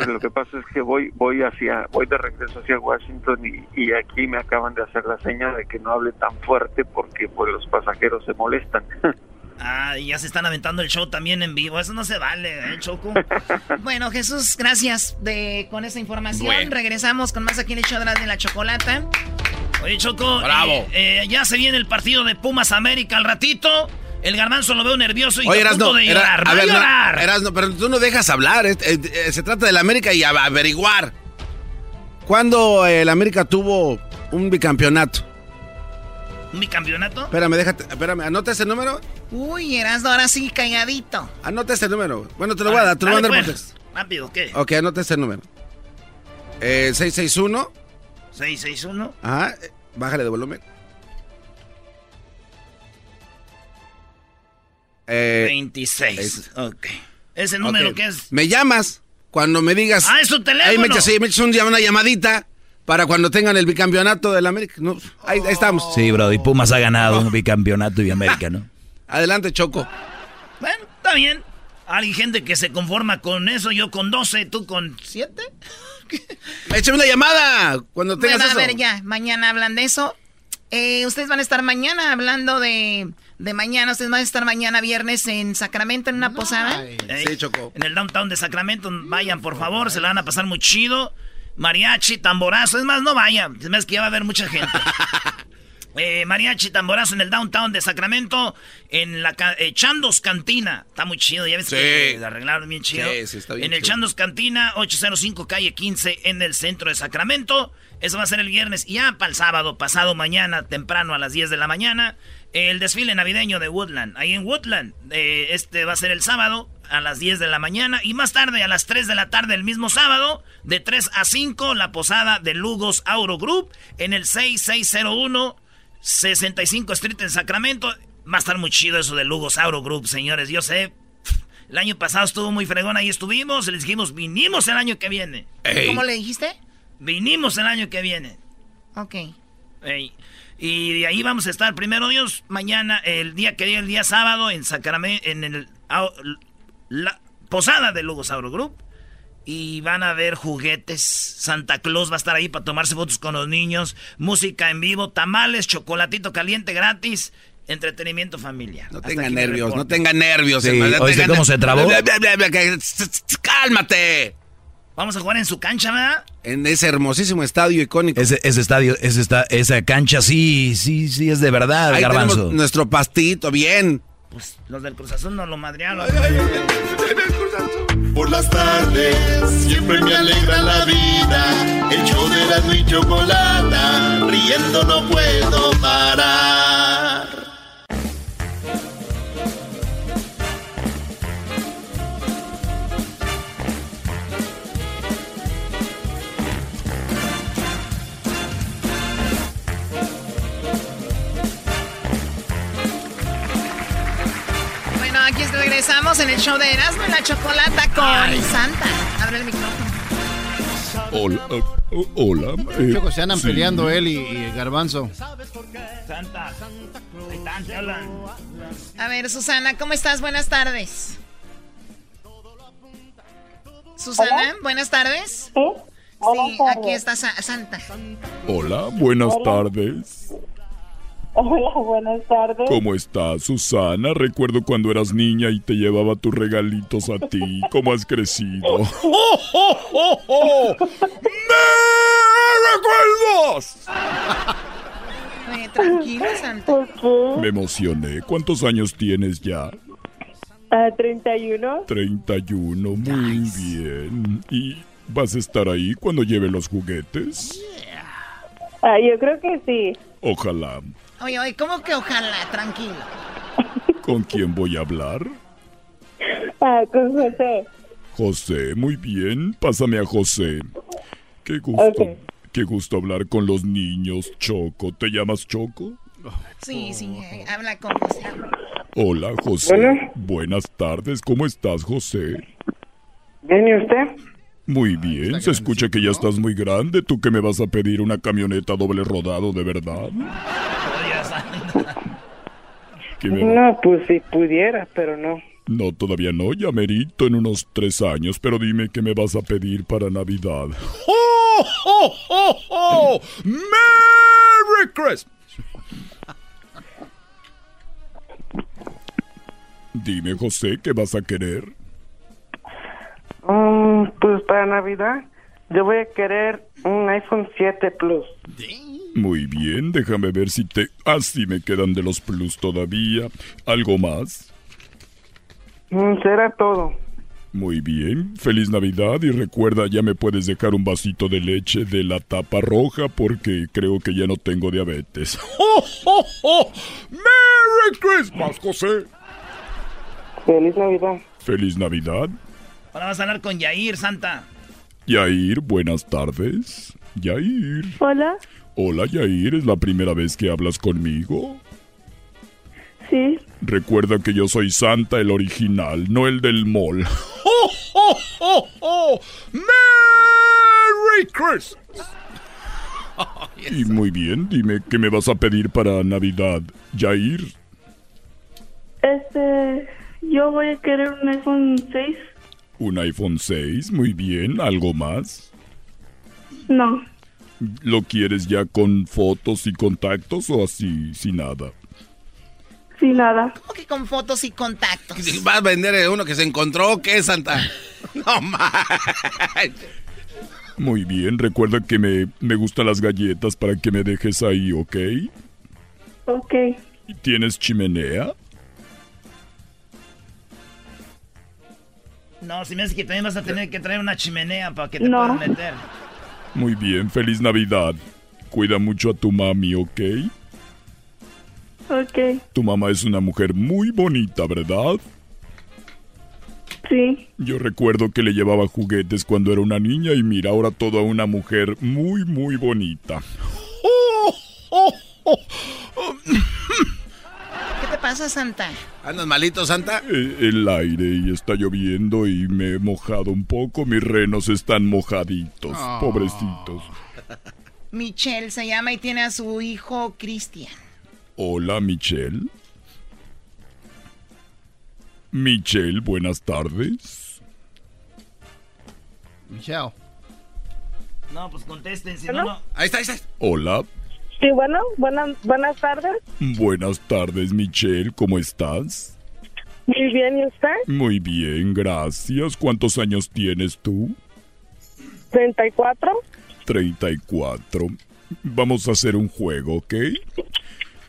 lo que pasa es que voy, voy hacia, voy de regreso hacia Washington y, y aquí me acaban de hacer la señal de que no hable tan fuerte porque pues los pasajeros se molestan. Ah, y ya se están aventando el show también en vivo. Eso no se vale, ¿eh, Choco? Bueno, Jesús, gracias de, con esa información. Bueno. Regresamos con más aquí en el show de la, chocolata. Oye, Choco, Bravo. eh, eh, ya se viene el partido de Pumas América al ratito. El garbanzo lo veo nervioso y Oye, a punto Erasno, de Era- llorar. a ¡Va a ver, no! Erasno, pero tú no dejas hablar. eh, se trata del América y averiguar. ¿Cuándo el América tuvo un bicampeonato? ¿Un bicampeonato? Espérame, déjate, espérame, anota ese número. Uy, Erasmo, ahora sí, calladito. Anota ese número. Bueno, te lo voy a dar, te lo voy a dar. Rápido, ¿qué? Ok, anota ese número. Eh, 661. 661. Ajá, eh, bájale de volumen. Eh, 26. Ok. ¿Ese número ok. qué es? Me llamas cuando me digas. Ah, es tu teléfono. Ahí me echas, me echas un- una llamadita para cuando tengan el bicampeonato del América. No, ahí, ahí estamos. Sí, bro, y Pumas ha ganado un bicampeonato y América, ¿no? Adelante, Choco. Bueno, está bien. Hay gente que se conforma con eso. Yo con 12, tú con 7. Échame una llamada cuando tengas Bueno, a eso. ver, ya, mañana hablan de eso. Eh, ustedes van a estar mañana hablando de, de mañana. Ustedes van a estar mañana viernes en Sacramento en una posada. Sí, Choco. En el downtown de Sacramento, vayan por favor, se la van a pasar muy chido. Mariachi, tamborazo, es más, no vayan, es más que ya va a haber mucha gente. Eh, mariachi, tamborazo en el downtown de Sacramento, en la eh, Chandos Cantina, está muy chido, ya ves Sí. que la arreglaron bien chido. Sí, sí, está bien en el chido. Chandos Cantina, 805 calle 15, en el centro de Sacramento. Eso va a ser el viernes y ya para el sábado, pasado mañana, temprano a las 10 de la mañana, el desfile navideño de Woodland. Ahí en Woodland, eh, este va a ser el sábado a las 10 de la mañana y más tarde a las 3 de la tarde el mismo sábado, de 3 a 5, la posada de Lugos Auro Group en el 6601 65 Street en Sacramento. Va a estar muy chido eso de Lugos Auro Group, señores. Yo sé, el año pasado estuvo muy fregón, ahí estuvimos, les dijimos, vinimos el año que viene. ¿Cómo le dijiste? Vinimos el año que viene. Ok. Ey, Y de ahí vamos a estar, primero Dios, mañana, el día que día, el día sábado, en Sacramento, en el, la posada de Lugosauro Group. Y van a ver juguetes. Santa Claus va a estar ahí para tomarse fotos con los niños. Música en vivo, tamales, chocolatito caliente gratis. Entretenimiento familiar. No tenga nervios, no tenga nervios. Sí, hermano, no ¿oíste tenga cómo ner- se trabó? ¡Cálmate! Vamos a jugar en su cancha, ¿verdad? En ese hermosísimo estadio icónico. Ese, ese estadio, ese esta, esa cancha, sí, sí, sí, es de verdad, Ahí garbanzo. tenemos nuestro pastito, bien. Pues los del Cruz Azul nos lo madrearon. Por las tardes siempre me alegra la vida. El show de la y chocolata, riendo no puedo parar. Regresamos en el show de Erasmo y la Chocolata con Santa. Abre el micrófono. Hola. uh, hola. eh, Choco, se andan sí. peleando él y, y el garbanzo. Santa. Hablan. A ver, Susana, ¿cómo estás? Buenas tardes. Susana, buenas tardes. Sí, aquí está Sa- Santa. Hola, buenas tardes. Hola, buenas tardes. ¿Cómo estás, Susana? Recuerdo cuando eras niña y te llevaba tus regalitos a ti. ¿Cómo has crecido? ¡Oh, oh! ¡Me recuerdos! Oye, tranquilo, Santa. Me emocioné. ¿Cuántos años tienes ya? Ah, 31. 31, muy bien. ¿Y vas a estar ahí cuando lleve los juguetes? Ah, yo creo que sí. Ojalá. Oye, oye, ¿cómo que ojalá? Tranquilo. ¿Con quién voy a hablar? Ah, con José. José, muy bien. Pásame a José. Qué gusto. Qué gusto hablar con los niños, Choco. ¿Te llamas Choco? Sí, sí, eh, habla con José. Hola, José. Hola. Buenas tardes. ¿Cómo estás, José? ¿Bien y usted? Muy bien. Se escucha que ya estás muy grande. ¿Tú que me vas a pedir una camioneta doble rodado de verdad? ¿Qué me- No, pues si pudiera, pero no. No, todavía no. Ya merito en unos tres años. Pero dime qué me vas a pedir para Navidad. ¡Oh, oh, oh, oh! ¡Merry Christmas! Dime, José, ¿qué vas a querer? Mm, pues para Navidad yo voy a querer un iPhone 7 Plus. Muy bien, déjame ver si te... Ah, sí, me quedan de los plus todavía. ¿Algo más? Mm, será todo. Muy bien, feliz Navidad y recuerda, ya me puedes dejar un vasito de leche de la tapa roja porque creo que ya no tengo diabetes. ¡Oh, oh, oh! ¡Merry Christmas, José! Feliz Navidad. Feliz Navidad. Ahora vas a hablar con Yair, Santa. Yair, buenas tardes. Yair. Hola. Hola, Yair, ¿es la primera vez que hablas conmigo? Sí. Recuerda que yo soy Santa el original, no el del mall. ¡Oh, oh, oh, oh! ¡Merry Christmas! Y muy bien, dime, ¿qué me vas a pedir para Navidad, Jair? Este, yo voy a querer un iPhone 6. ¿Un iPhone 6? Muy bien, ¿algo más? No, ¿Lo quieres ya con fotos y contactos o así, sin nada? sin nada. ¿Cómo que con fotos y contactos? ¿Vas a vender uno que se encontró? ¿Qué, Santa? No manches. Muy bien, recuerda que me, me gustan las galletas para que me dejes ahí, ¿ok? Ok. ¿Tienes chimenea? No, si me hace que también vas a tener que traer una chimenea para que te No. puedan meter. Muy bien, feliz Navidad. Cuida mucho a tu mami, ¿ok? Ok. Tu mamá es una mujer muy bonita, ¿verdad? Sí. Yo recuerdo que le llevaba juguetes cuando era una niña y mira, ahora toda una mujer muy, muy bonita. ¡Oh, oh, oh! ¿Qué te pasa, Santa? ¿Andas malito, Santa? Eh, El aire y está lloviendo y me he mojado un poco. Mis renos están mojaditos, Oh. pobrecitos. Michelle se llama y tiene a su hijo Cristian. Hola, Michelle. Michelle, buenas tardes. Michelle. No, pues contesten, si no, no. Ahí está, ahí está. Hola. Sí, bueno, buenas, buenas tardes. Buenas tardes, Michelle. ¿Cómo estás? Muy bien, ¿y usted? Muy bien, gracias. ¿Cuántos años tienes tú? 34. 34. Vamos a hacer un juego, ¿ok?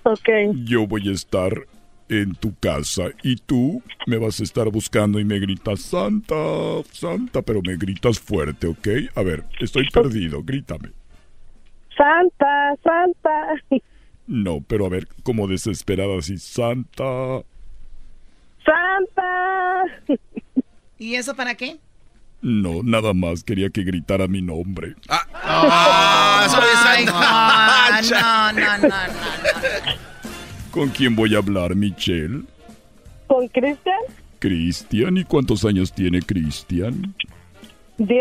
Ok. Yo voy a estar en tu casa y tú me vas a estar buscando y me gritas Santa, Santa, pero me gritas fuerte, ¿ok? A ver, estoy perdido, grítame. Santa, Santa. No, pero a ver, como desesperada así, Santa. Santa. ¿Y eso para qué? No, nada más quería que gritara mi nombre. ¡Ah! ¡Soy Ay, Santa! no, no, no, no, no. ¿Con quién voy a hablar, Michelle? ¿Con Cristian? Cristian, ¿y cuántos años tiene Cristian? 10.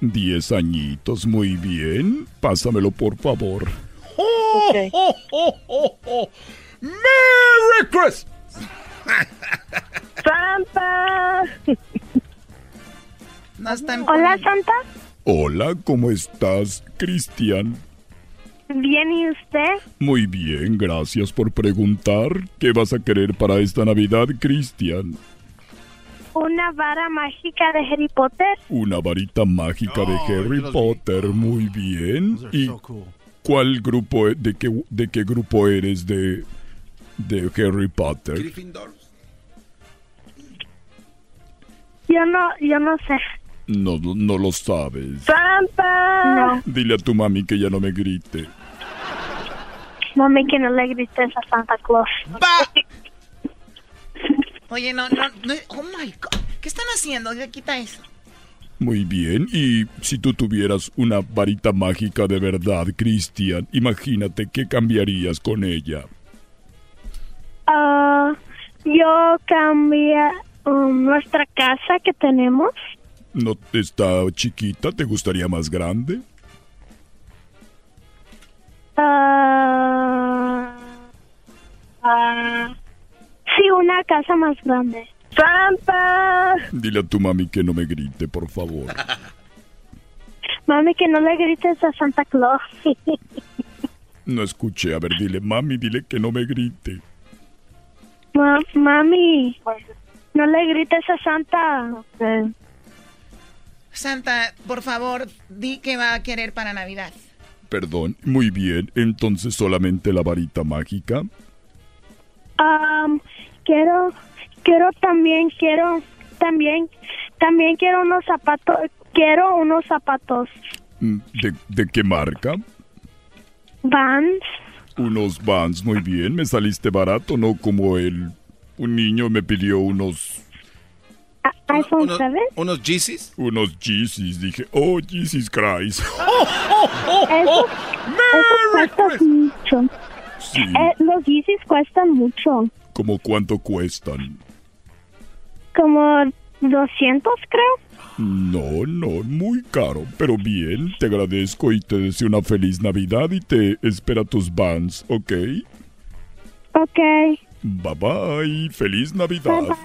Diez añitos, muy bien. Pásamelo, por favor. Ok. ¡Oh, oh, oh, oh! ¡Merry Christmas! Santa. No Hola, Santa. Hola, ¿cómo estás, Cristian? Bien, ¿y usted? Muy bien, gracias por preguntar. ¿Qué vas a querer para esta Navidad, Cristian? Una vara mágica de Harry Potter. Una varita mágica de Harry Potter, muy bien. ¿Y cuál grupo, e- de qué, de qué grupo eres de, de Harry Potter? Yo no, yo no sé. No, no, no lo sabes. ¡Santa! No. Dile a tu mami que ya no me grite. Mami, que no le grites a Santa Claus. Oye, no, no, no, oh my God. ¿Qué están haciendo? Ya quita eso. Muy bien, y si tú tuvieras una varita mágica de verdad, Cristian, imagínate qué cambiarías con ella. Ah, yo cambié um, nuestra casa que tenemos. ¿No está chiquita? ¿Te gustaría más grande? Ah, ah, sí, una casa más grande. ¡Santa! Dile a tu mami que no me grite, por favor. Mami, que no le grites a Santa Claus. No escuché. A ver, dile, mami, dile que no me grite. Ma- mami, no le grites a Santa. Santa, por favor, di que va a querer para Navidad. Perdón. Muy bien. Entonces solamente la varita mágica. Um, quiero, quiero también, quiero, también, también quiero unos zapatos, quiero unos zapatos. Mm, ¿De, de qué marca? Vans. Unos Vans, muy bien. Me saliste barato, no como el... Un niño me pidió unos... iPhone unos- 7. ¿Unos Yeezys? Unos Yeezys. Dije, oh, Jesus Christ. Eso, eso cuesta mucho. Sí. Eh, los Yeezys cuestan mucho. ¿Cómo cuánto cuestan? Como 200, creo. No, no, muy caro, pero bien, te agradezco y te deseo una feliz Navidad y te espera tus Vans, ¿ok? Ok. Bye bye, feliz Navidad. Bye, bye.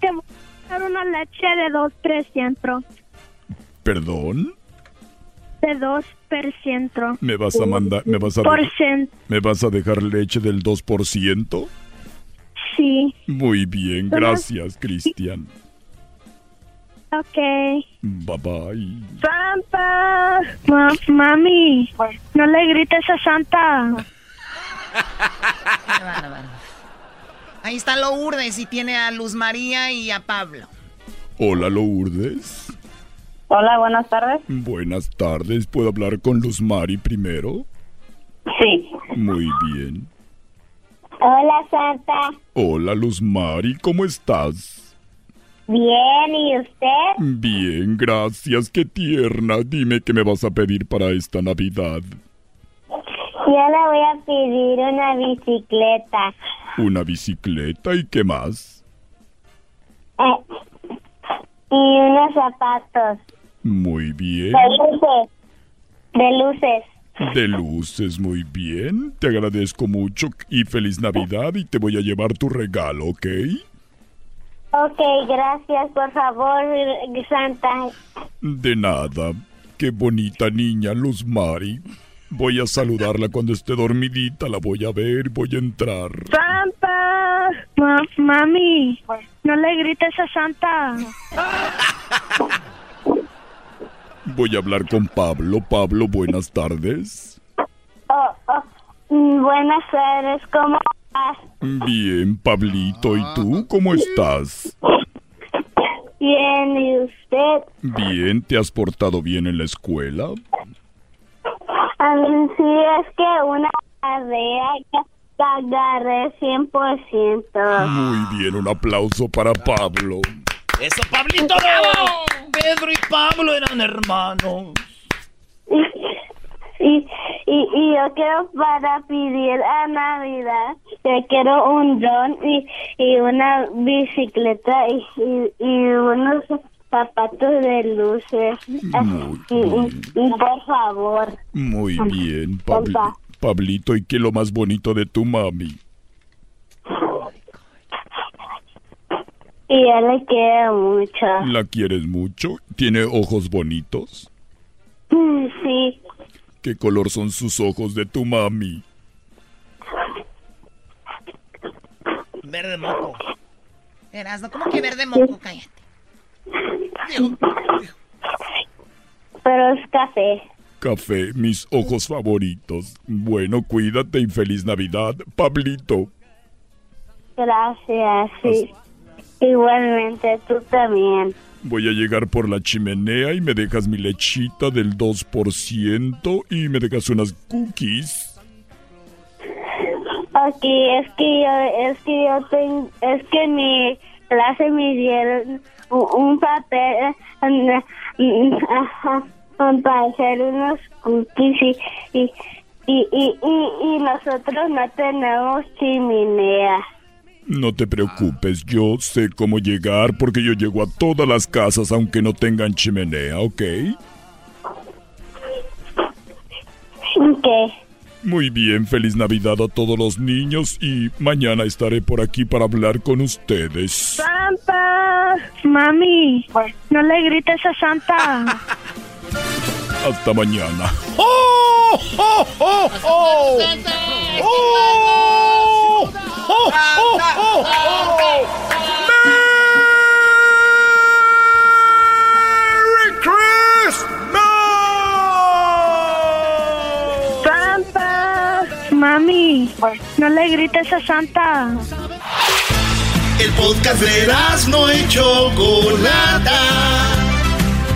Te voy a dar una leche de 2%. ¿Perdón? De 2%. ¿Me vas a mandar, me vas a, me vas a dejar leche del 2%? Sí. Muy bien, gracias, Cristian. Ok. Bye bye. ¡Santa! Ma- mami, no le grites a Santa. Qué bárbaro. Ahí está Lourdes y tiene a Luz María y a Pablo. Hola, Lourdes. Hola, buenas tardes. Buenas tardes, ¿puedo hablar con Luz Mari primero? Sí. Muy bien. Hola, Santa. Hola, Luz Mari, ¿cómo estás? Bien, ¿y usted? Bien, gracias, qué tierna. Dime qué me vas a pedir para esta Navidad. Yo le voy a pedir una bicicleta. Una bicicleta y qué más. Eh, y unos zapatos. Muy bien. De luces. De luces. De luces, muy bien. Te agradezco mucho y feliz Navidad y te voy a llevar tu regalo, ¿ok? Ok, gracias, por favor, Santa. De nada. Qué bonita niña, Luz Mari. Voy a saludarla cuando esté dormidita, la voy a ver, voy a entrar. ¡Santa! Ma- mami, no le grites a Santa. Voy a hablar con Pablo. Pablo, buenas tardes. Oh, oh, buenas tardes, ¿cómo estás? Bien, Pablito, ¿y tú cómo estás? Bien, ¿y usted? Bien, ¿te has portado bien en la escuela? Sí, es que una tarea que agarré 100%. Muy bien, un aplauso para Pablo. ¡Eso, Pablito! ¡Bravo! Pedro y Pablo eran hermanos. Y, y, y yo quiero para pedir a Navidad, yo quiero un dron y, y una bicicleta y, y, y unos zapatos de luces. Y, y- y por favor. Muy bien, Papá. Pablito, ¿y qué es lo más bonito de tu mami? Y yo le quiero mucho. ¿La quieres mucho? ¿Tiene ojos bonitos? Mm, Sí. ¿Qué color son sus ojos de tu mami? Verde moco. Erasno, ¿cómo que verde moco? Cállate. Pero es café. Café, mis ojos favoritos. Bueno, cuídate y feliz Navidad, Pablito. Gracias, sí. Igualmente, tú también. Voy a llegar por la chimenea y me dejas mi lechita del 2% y me dejas unas cookies. Aquí es que yo, es que yo tengo, es que mi clase me dieron un, un papel para hacer unos cookies y, y, y, y, y, y nosotros no tenemos chimenea. No te preocupes, yo sé cómo llegar porque yo llego a todas las casas aunque no tengan chimenea, ¿ok? Ok. Muy bien, feliz Navidad a todos los niños y mañana estaré por aquí para hablar con ustedes. ¡Santa! Mami, no le grites a Santa. Hasta mañana. ¡Oh! ¡Oh! ¡Oh! ¡Oh! ¡Oh! ¡Oh! ¡Oh! ¡Oh! ¡Merry Christmas! ¡Santa! Mami, no le grites a Santa. El podcast de no y Chocolata.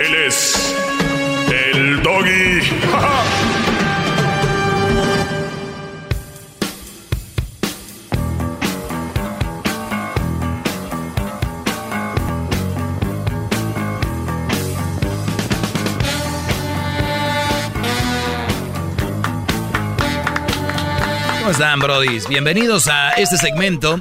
Él es el doggy. ¿Cómo están, brodis? Bienvenidos a este segmento,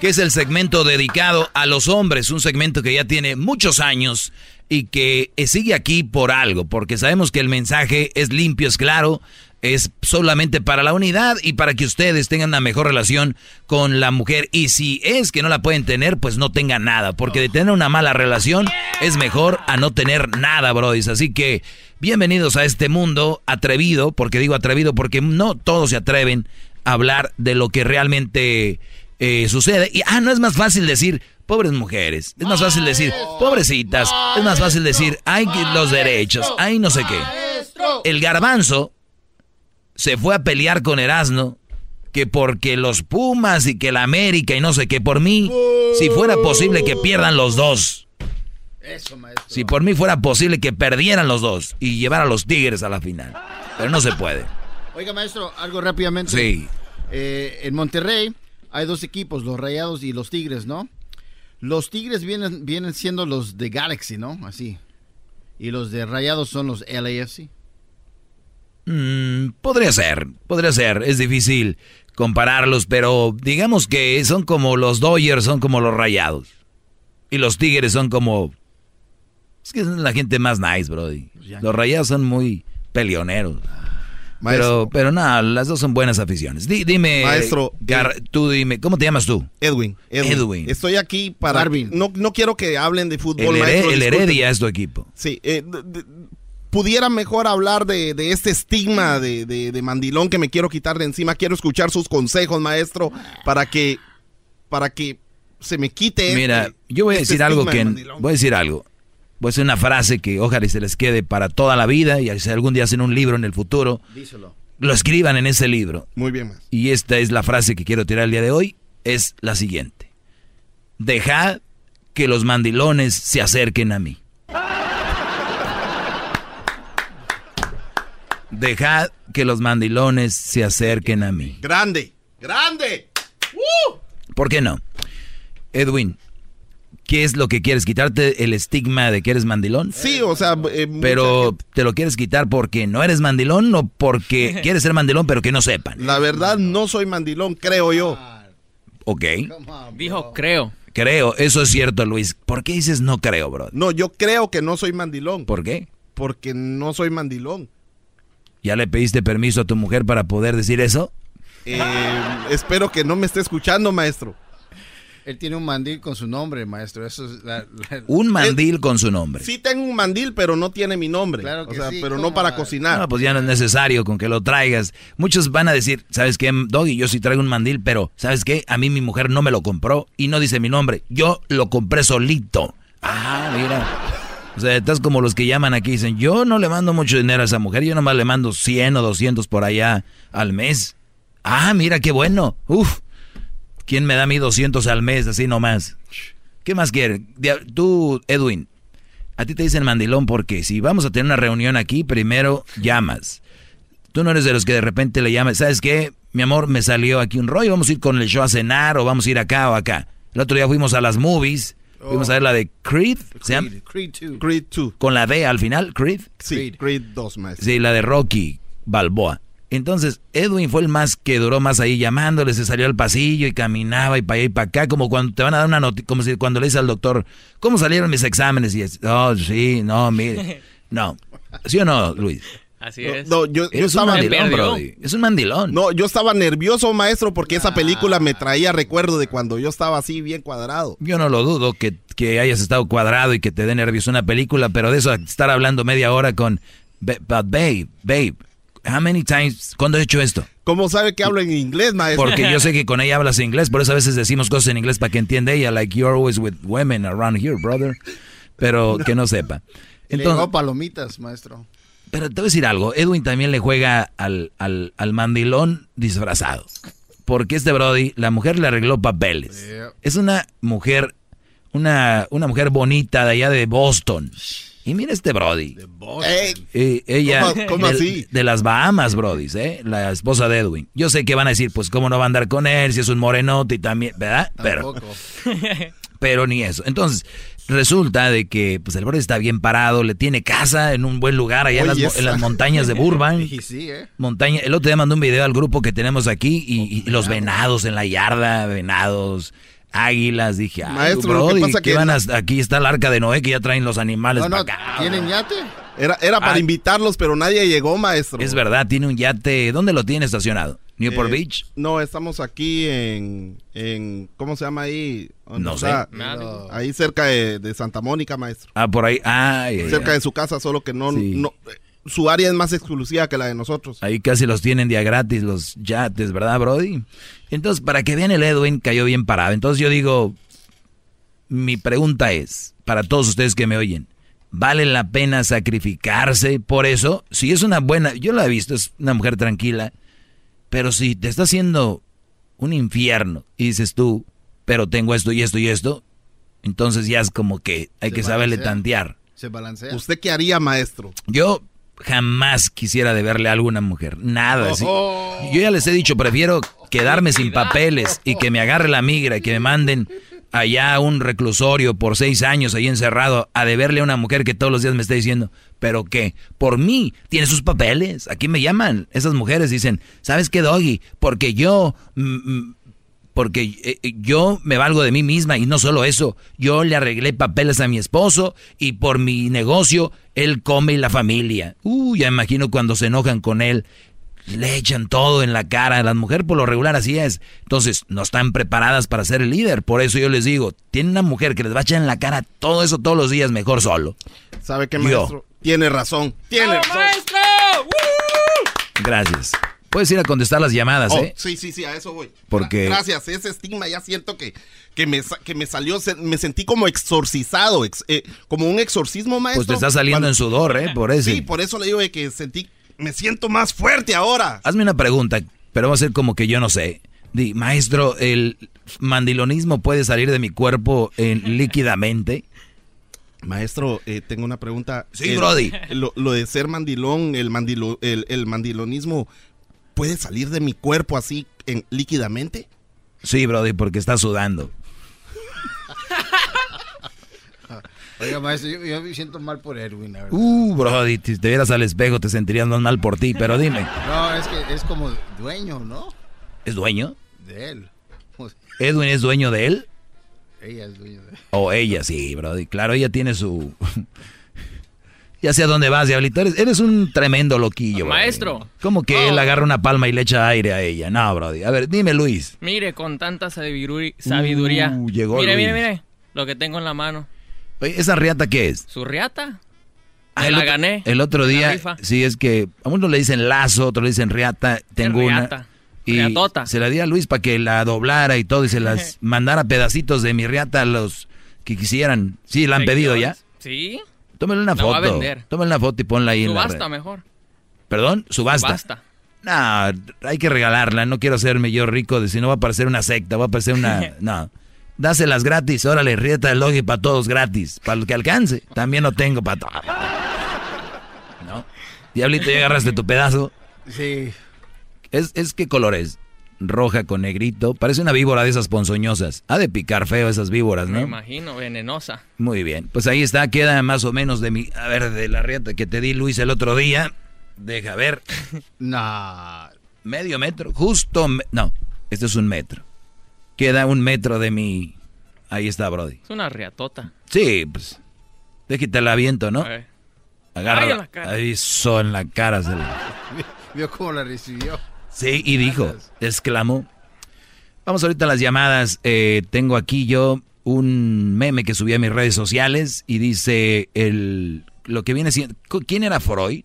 que es el segmento dedicado a los hombres, un segmento que ya tiene muchos años y que sigue aquí por algo, porque sabemos que el mensaje es limpio, es claro, es solamente para la unidad y para que ustedes tengan una mejor relación con la mujer. Y si es que no la pueden tener, pues no tengan nada, porque de tener una mala relación es mejor a no tener nada, brodis. Así que bienvenidos a este mundo atrevido, porque digo atrevido porque no todos se atreven a hablar de lo que realmente eh, sucede. Y, ah, no es más fácil decir, pobres mujeres. Es más fácil decir, pobrecitas. Es más fácil decir, hay los derechos, hay no sé qué. El garbanzo se fue a pelear con Erasno que porque los Pumas y que la América y no sé qué, por mí, si fuera posible que pierdan los dos. Eso, maestro. Si por mí fuera posible que perdieran los dos y llevar a los Tigres a la final. Pero no se puede. Oiga, maestro, algo rápidamente. Sí. Eh, en Monterrey hay dos equipos, los Rayados y los Tigres, ¿no? Los Tigres vienen, vienen siendo los de Galaxy, ¿no? Así. Y los de Rayados son los LAFC. Mm, podría ser, podría ser. Es difícil compararlos, pero digamos que son como los Dodgers, son como los Rayados. Y los Tigres son como... Es que son la gente más nice, brody. Los Rayados son muy peleoneros. Pero, pero nada, las dos son buenas aficiones. Di- dime, Maestro, Gar- tú dime, ¿cómo te llamas tú? Edwin, Edwin. Edwin. Estoy aquí para... No, no quiero que hablen de fútbol, El, maestro. el. Heredia es tu equipo. Sí, eh, pudiera mejor hablar de, de este estigma de, de- de mandilón que me quiero quitar de encima. Quiero escuchar sus consejos, maestro, para que, para que se me quite. Mira, este- yo voy a este decir algo que... Voy a decir algo. Decir una frase que ojalá y se les quede para toda la vida y si algún día hacen un libro en el futuro, Díselo. lo escriban en ese libro. Muy bien, maestro. Y esta es la frase que quiero tirar el día de hoy. Es la siguiente. Dejad que los mandilones se acerquen a mí. Dejad que los mandilones se acerquen a mí. Grande, grande. ¿Por qué no? Edwin, ¿Qué es lo que quieres? ¿Quitarte el estigma de que eres mandilón? Sí, o sea... eh, Pero te lo quieres quitar porque no eres mandilón o porque quieres ser mandilón pero que no sepan. La verdad, no soy mandilón, creo yo. Ok. Dijo, creo. Creo, eso es cierto, Luis. ¿Por qué dices no creo, bro? No, yo creo que no soy mandilón. ¿Por qué? Porque no soy mandilón. ¿Ya le pediste permiso a tu mujer para poder decir eso? Eh, espero que no me esté escuchando, maestro. Él tiene un mandil con su nombre, maestro. Eso es la- la- Un mandil con su nombre. Sí tengo un mandil, pero no tiene mi nombre. Claro o que sea, sí, pero ¿cómo no para va? cocinar. No, pues ya no es necesario con que lo traigas. Muchos van a decir, ¿sabes qué, Doggy? Yo sí traigo un mandil, pero ¿sabes qué? A mí mi mujer no me lo compró y no dice mi nombre. Yo lo compré solito. Ah, mira. O sea, estás como los que llaman aquí y dicen, yo no le mando mucho dinero a esa mujer, yo nomás le mando 100 o 200 por allá al mes. Ah, mira, qué bueno. Uf, ¿quién me da a mí 200 al mes así nomás? ¿Qué más quieres? Dia- Tú, Edwin, a ti te dicen mandilón porque si vamos a tener una reunión aquí, primero llamas. Tú no eres de los que de repente le llamas, ¿sabes qué? Mi amor, me salió aquí un rollo, vamos a ir con el show a cenar o vamos a ir acá o acá. El otro día fuimos a las movies, fuimos a ver la de Creed, ¿se llama? Creed 2. Creed 2. Con la D al final, Creed. Sí, Creed 2, maestro. Sí, la de Rocky Balboa. Entonces, Edwin fue el más que duró más ahí llamándole, se salió al pasillo y caminaba y para allá y para acá, como cuando te van a dar una noticia, como si cuando le dices al doctor, ¿cómo salieron mis exámenes? Y es, oh, sí, no, mire. No. ¿Sí o no, Luis? Así es. no, yo, yo un mandilón, Brody. Es un mandilón. No, yo estaba nervioso, maestro, porque esa película me traía recuerdo de cuando yo estaba así bien cuadrado. Yo no lo dudo que, que hayas estado cuadrado y que te dé nervios una película, pero de eso estar hablando media hora con, "Ba- but babe, babe, how many times, ¿cuándo he hecho esto? ¿Cómo sabe que hablo en inglés, maestro? Porque yo sé que con ella hablas inglés, por eso a veces decimos cosas en inglés para que entienda ella, like you're always with women around here, brother. Pero que no sepa. Le Entonces, llegó palomitas, maestro. pero te voy a decir algo, Edwin también le juega al, al, al mandilón disfrazado. Porque este Brody, la mujer le arregló papeles. Es una mujer, una, una mujer bonita de allá de Boston. Y mira este Brody. Eh, ella, ¿Cómo- cómo de, así? de las Bahamas, Brody, ¿eh? La esposa de Edwin. Yo sé que van a decir, pues, ¿cómo no va a andar con él si es un morenote y también, ¿verdad? Pero, Tampoco. pero ni eso. Entonces, resulta de que, pues, el Brody está bien parado, le tiene casa en un buen lugar allá en las, en montañas de Burbank. Y sí, ¿eh? Montaña, el otro día mandó un video al grupo que tenemos aquí y, y los venados en la yarda, venados, águilas, dije, ay, Maestro, lo que Brody, pasa ¿qué que van la- a- aquí está el arca de Noé que ya traen los animales No, no, para acá. ¿tienen yate? Era, era para Ah. invitarlos, pero nadie llegó, maestro. Es verdad, tiene un yate, ¿dónde lo tiene estacionado? ¿Newport Eh, Beach? No, estamos aquí en, en ¿cómo se llama ahí? ¿Dónde No está? sé. Ahí cerca de, de Santa Mónica, maestro. Ah, por ahí, ay, ay, cerca de su casa, solo que no, Sí. no eh, su área es más exclusiva que la de nosotros. Ahí casi los tienen día gratis los yates, ¿verdad, Brody? Entonces, para que vean el Edwin, cayó bien parado. Entonces yo digo, mi pregunta es, para todos ustedes que me oyen, ¿vale la pena sacrificarse por eso? Si es una buena, yo la he visto, es una mujer tranquila, pero si te está haciendo un infierno y dices tú, pero tengo esto y esto y esto, entonces ya es como que hay Se que saberle tantear. Se balancea. ¿Usted qué haría, maestro? Yo jamás quisiera deberle a una mujer. Nada. sí. Yo ya les he dicho, prefiero quedarme sin papeles y que me agarre la migra y que me manden allá a un reclusorio por seis años ahí encerrado a deberle a una mujer que todos los días me está diciendo, pero que por mí tiene sus papeles. Aquí me llaman esas mujeres dicen, ¿sabes qué, Doggy? Porque yo... porque eh, eh, yo me valgo de mí misma y no solo eso, yo le arreglé papeles a mi esposo y por mi negocio él come y la familia. Uh, ya imagino cuando se enojan con él, le echan todo en la cara. Las mujeres por lo regular así es. Entonces no están preparadas para ser el líder. Por eso yo les digo, tiene una mujer que les va a echar en la cara todo eso todos los días, mejor solo. ¿Sabe qué, Yo. maestro? Tiene razón. Tiene razón. ¡Maestro! Gracias. Puedes ir a contestar las llamadas, Oh, ¿eh? sí, sí, sí, a eso voy. Porque- Gracias, ese estigma ya siento que, que, me, que me salió, me sentí como exorcizado, ex- eh, como un exorcismo, maestro. Pues te está saliendo Cuando- en sudor, ¿eh? Por eso. Sí, por eso le digo que sentí, me siento más fuerte ahora. Hazme una pregunta, pero va a ser como que yo no sé. Di, maestro, ¿el mandilonismo puede salir de mi cuerpo eh, líquidamente? Maestro, eh, tengo una pregunta. Sí, Brody. Lo, lo de ser mandilón, el, mandilo, el, el mandilonismo, ¿puede salir de mi cuerpo así en, líquidamente? Sí, Brody, porque está sudando. Oiga, maestro, yo, yo me siento mal por Edwin, la verdad. Uh, Brody, si te vieras al espejo te sentirías más mal por ti, pero dime, No, es que es como dueño, ¿no? ¿es dueño? De él. ¿Edwin es dueño de él? Ella es dueño de él. O ella, sí, Brody. Claro, ella tiene su... ya sé a dónde vas, Diablito. Eres, eres un tremendo loquillo. Maestro. Como que él agarra una palma y le echa aire a ella. No, Brody. A ver, dime, Luis. Mire, con tanta sabiduría. Uh, llegó mire, Luis. mire, mire. Lo que tengo en la mano. Oye, ¿esa riata qué es? ¿Su riata? Ah, el la otro- gané. El otro día, sí, es que a uno le dicen lazo, otro le dicen riata. Tengo una. riata? Y Riatota. se la di a Luis para que la doblara y todo y se las mandara pedacitos de mi riata a los que quisieran. Sí, la han pedido ya. ¿Sí? Tómale una La voy a foto. vender. Tómale una foto y ponla ahí en la Subasta red. mejor. ¿Perdón? Subasta. Subasta. No, hay que regalarla. No quiero hacerme yo rico de si no va a parecer una secta, va a parecer una. No. Dáselas gratis, órale, rieta del logi para todos gratis. Para lo que alcance. También lo tengo para todos. ¿No? Diablito, ya agarraste tu pedazo. Sí. ¿Es, es qué color es? Roja con negrito. Parece una víbora de esas ponzoñosas. Ha de picar feo esas víboras, Me ¿no? imagino, venenosa. Muy bien. Pues ahí está, queda más o menos de mi. A ver, de la rieta que te di, Luis, el otro día. Deja ver. Nah. Medio metro, justo. me- no, este es un metro. Queda un metro de mi. Ahí está, Brody. Es una riatota. Sí, pues. Déjate la viento, ¿no? Agarra. Ahí son en la cara. se la- Vio cómo la recibió. Sí, y dijo, exclamó. Vamos ahorita a las llamadas. Eh, tengo aquí yo un meme que subí a mis redes sociales y dice el lo que viene siendo. ¿Quién era Freud?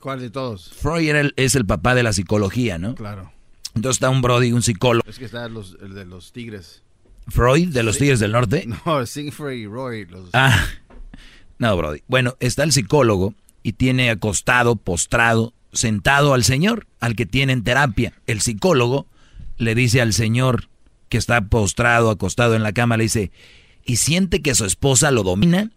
¿Cuál de todos? Freud era el- es el papá de la psicología, ¿no? Claro. Entonces está un Brody, un psicólogo. Es que está los, el de los tigres. Freud de los Sí. Tigres del Norte. No, Siegfried y Roy. Los... Ah, no, Brody. Bueno, está el psicólogo y tiene acostado, postrado, sentado al señor, al que tiene en terapia. El psicólogo le dice al señor que está postrado, acostado en la cama, le dice, ¿y siente que su esposa lo domina?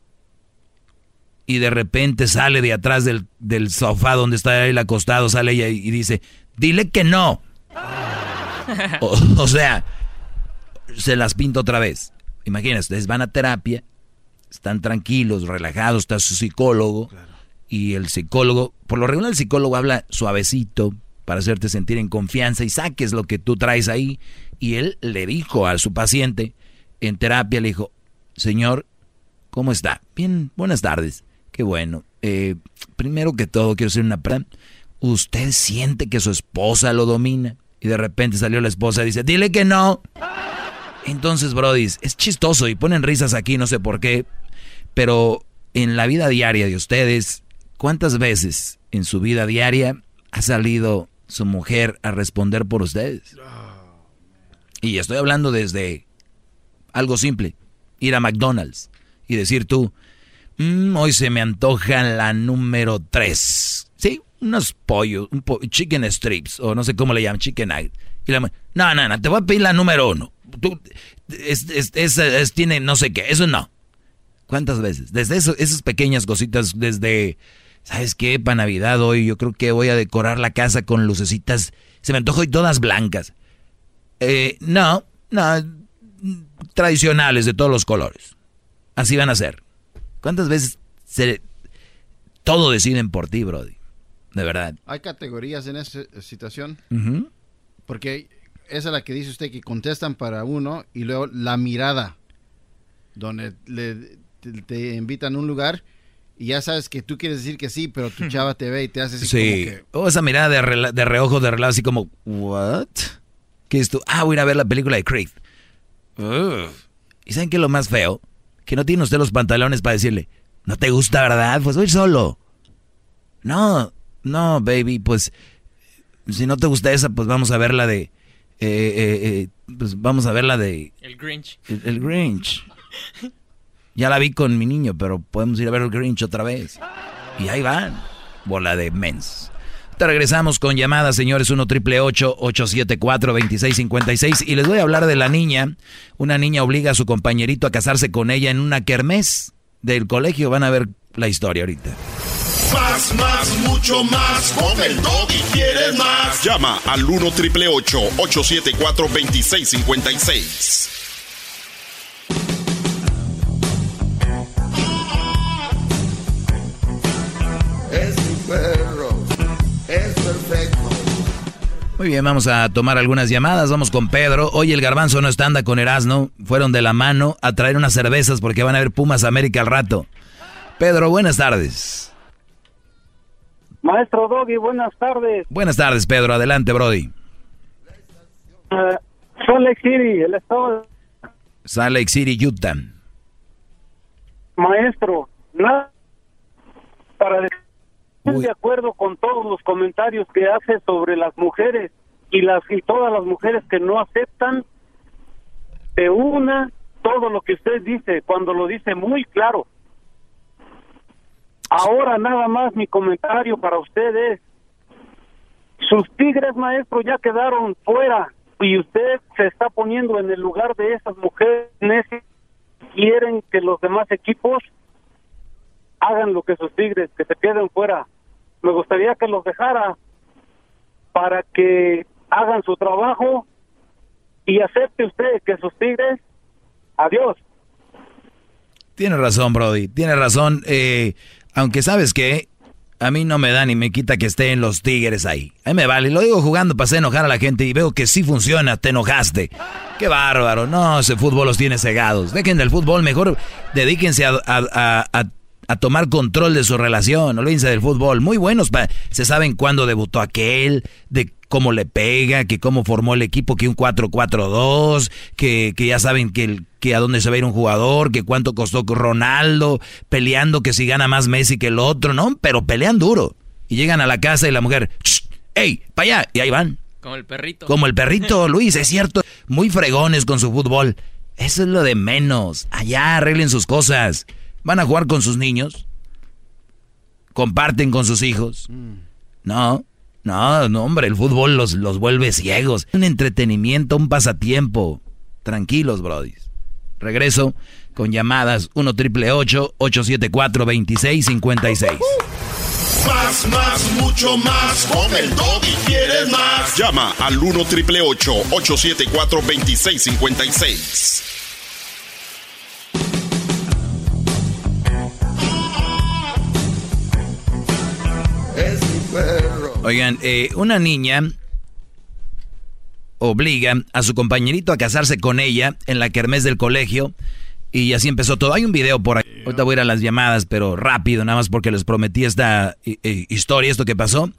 Y de repente sale de atrás del, del sofá donde está él acostado, sale ella y, y dice, dile que no. O, o sea, se las pinta otra vez. Imagínense, ustedes van a terapia, están tranquilos, relajados, está su psicólogo y el psicólogo, por lo regular el psicólogo habla suavecito para hacerte sentir en confianza y saques lo que tú traes ahí. Y él le dijo a su paciente en terapia, le dijo, señor, ¿cómo está? Bien, buenas tardes. Qué bueno. Eh, primero que todo, quiero hacer una pregunta. ¿Usted siente que su esposa lo domina? Y de repente salió la esposa y dice, dile que no. Entonces, Brody, es chistoso y ponen risas aquí, no sé por qué, pero en la vida diaria de ustedes, ¿cuántas veces en su vida diaria ha salido su mujer a responder por ustedes? Y estoy hablando desde algo simple, ir a McDonald's y decir tú, "Mm, hoy se me antoja la número 3. Sí, unos pollos, un po- chicken strips, o no sé cómo le llaman, chicken nugget. Y la no, no, no, te voy a pedir la número uno. Tú, es, es- es- es- tiene no sé qué, eso no. ¿Cuántas veces? Desde eso, esas pequeñas cositas, desde, ¿sabes qué? Para Navidad hoy yo creo que voy a decorar la casa con lucecitas. Se me antoja hoy todas blancas. Eh, no, no, tradicionales de todos los colores. Así van a ser. ¿Cuántas veces se, todo deciden por ti, Brody? De verdad. Hay categorías en esa situación. Porque esa es la que dice usted que contestan para uno y luego la mirada, donde le, te, te invitan a un lugar y ya sabes que tú quieres decir que sí, pero tu chava te ve y te hace así Sí. como que... O esa mirada de, rela- de reojo, de relajo, así como, ¿what? ¿Qué es tú? Ah, voy a ir a ver la película de Creed. Ugh. ¿Y saben qué es lo más feo? Que no tiene usted los pantalones para decirle, ¿no te gusta, verdad? Pues voy solo. No, no, baby, pues si no te gusta esa, pues vamos a ver la de... eh, eh, eh, pues vamos a ver la de... El Grinch. El, el Grinch. Ya la vi con mi niño, pero podemos ir a ver el Grinch otra vez. Y ahí van. Bola de mens. Te regresamos con llamadas, señores, 1 triple 874 2656 Y les voy a hablar de la niña. Una niña obliga a su compañerito a casarse con ella en una kermés del colegio. Van a ver la historia ahorita. Más, más, mucho más. Con el y quieres más. Llama al 1 triple 874 2656. Perro. Es perfecto. Muy bien, vamos a tomar algunas llamadas. Vamos con Pedro. Hoy el garbanzo no está, anda con Erasno. Fueron de la mano a traer unas cervezas porque van a ver Pumas América al rato. Pedro, buenas tardes. Maestro Doggy, buenas tardes. Buenas tardes, Pedro. Adelante, Brody. Uh, Salt Lake City, el estado. Salt Lake City, Utah. Maestro, nada para Estoy de acuerdo con todos los comentarios que hace sobre las mujeres y las y todas las mujeres que no aceptan de una todo lo que usted dice cuando lo dice muy claro. Ahora nada más mi comentario para usted es sus tigres maestro ya quedaron fuera y usted se está poniendo en el lugar de esas mujeres que quieren que los demás equipos hagan lo que sus tigres, que se queden fuera. Me gustaría que los dejara para que hagan su trabajo y acepte usted que sus tigres, adiós. Tiene razón, Brody, tiene razón. Eh, aunque sabes que a mí no me da ni me quita que estén los tigres ahí. A mí me vale. Lo digo jugando para hacer enojar a la gente y veo que sí funciona. Te enojaste. Qué bárbaro. No, ese fútbol los tiene cegados. Dejen del fútbol. Mejor dedíquense a, tomar control de su relación. Olvídense del fútbol. Muy buenos. se saben cuándo debutó aquel, de cómo le pega, que cómo formó el equipo, que un 4-4-2, que, que ya saben que, el, que a dónde se va a ir un jugador, que cuánto costó Ronaldo, peleando que si gana más Messi que el otro, ¿no? Pero pelean duro. Y llegan a la casa y la mujer, ¡Ey! ¡Para allá! Y ahí van. Como el perrito. Como el perrito, Luis, es cierto. Muy fregones con su fútbol. Eso es lo de menos. Allá arreglen sus cosas. ¿Van a jugar con sus niños? ¿Comparten con sus hijos? No, no, no, hombre, el fútbol los, los vuelve ciegos. Un entretenimiento, un pasatiempo. Tranquilos, brodis. Regreso con llamadas 1 triple 874 2656. Más, más, mucho más. Con el y quieres más. Llama al 1 triple 874 2656. Oigan, eh, una niña obliga a su compañerito a casarse con ella en la kermés del colegio y así empezó todo. Hay un video por ahí. Ahorita voy a ir a las llamadas, pero rápido, nada más porque les prometí esta eh, eh, historia, esto que pasó.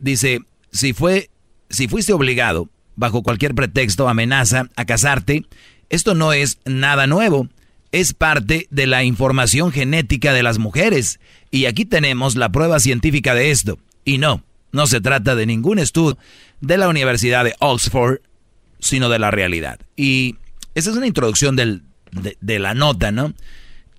dice, si, fue, si fuiste obligado, bajo cualquier pretexto, amenaza, a casarte, esto no es nada nuevo. Es parte de la información genética de las mujeres. Y aquí tenemos la prueba científica de esto. Y no, no se trata de ningún estudio de la Universidad de Oxford, sino de la realidad. Y esa es una introducción de, la nota, ¿no?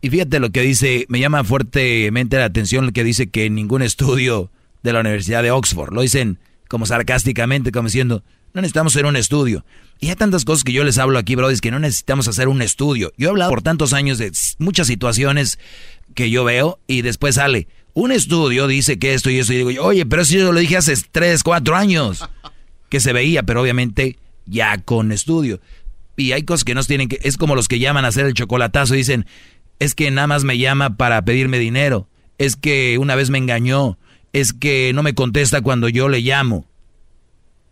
Y fíjate lo que dice, me llama fuertemente la atención lo que dice que ningún estudio de la Universidad de Oxford, lo dicen como sarcásticamente, como diciendo, no necesitamos hacer un estudio. Y hay tantas cosas que yo les hablo aquí, bro, es que no necesitamos hacer un estudio. Yo he hablado por tantos años de muchas situaciones que yo veo y después sale, un estudio dice que esto y eso, y digo, oye, pero si yo lo dije hace 3, 4 años, que se veía, pero obviamente ya con estudio. Y hay cosas que no tienen que, es como los que llaman a hacer el chocolatazo dicen, es que nada más me llama para pedirme dinero, es que una vez me engañó, es que no me contesta cuando yo le llamo.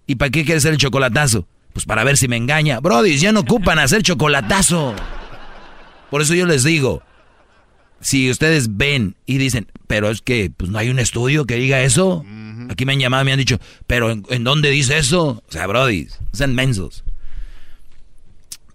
¿Y para qué quiere hacer el chocolatazo? Pues para ver si me engaña. Brody, ya no ocupan hacer chocolatazo. Por eso yo les digo, si ustedes ven y dicen, pero es que pues no hay un estudio que diga eso. Aquí me han llamado y me han dicho, pero ¿en, dónde dice eso? O sea, brody, sean mensos.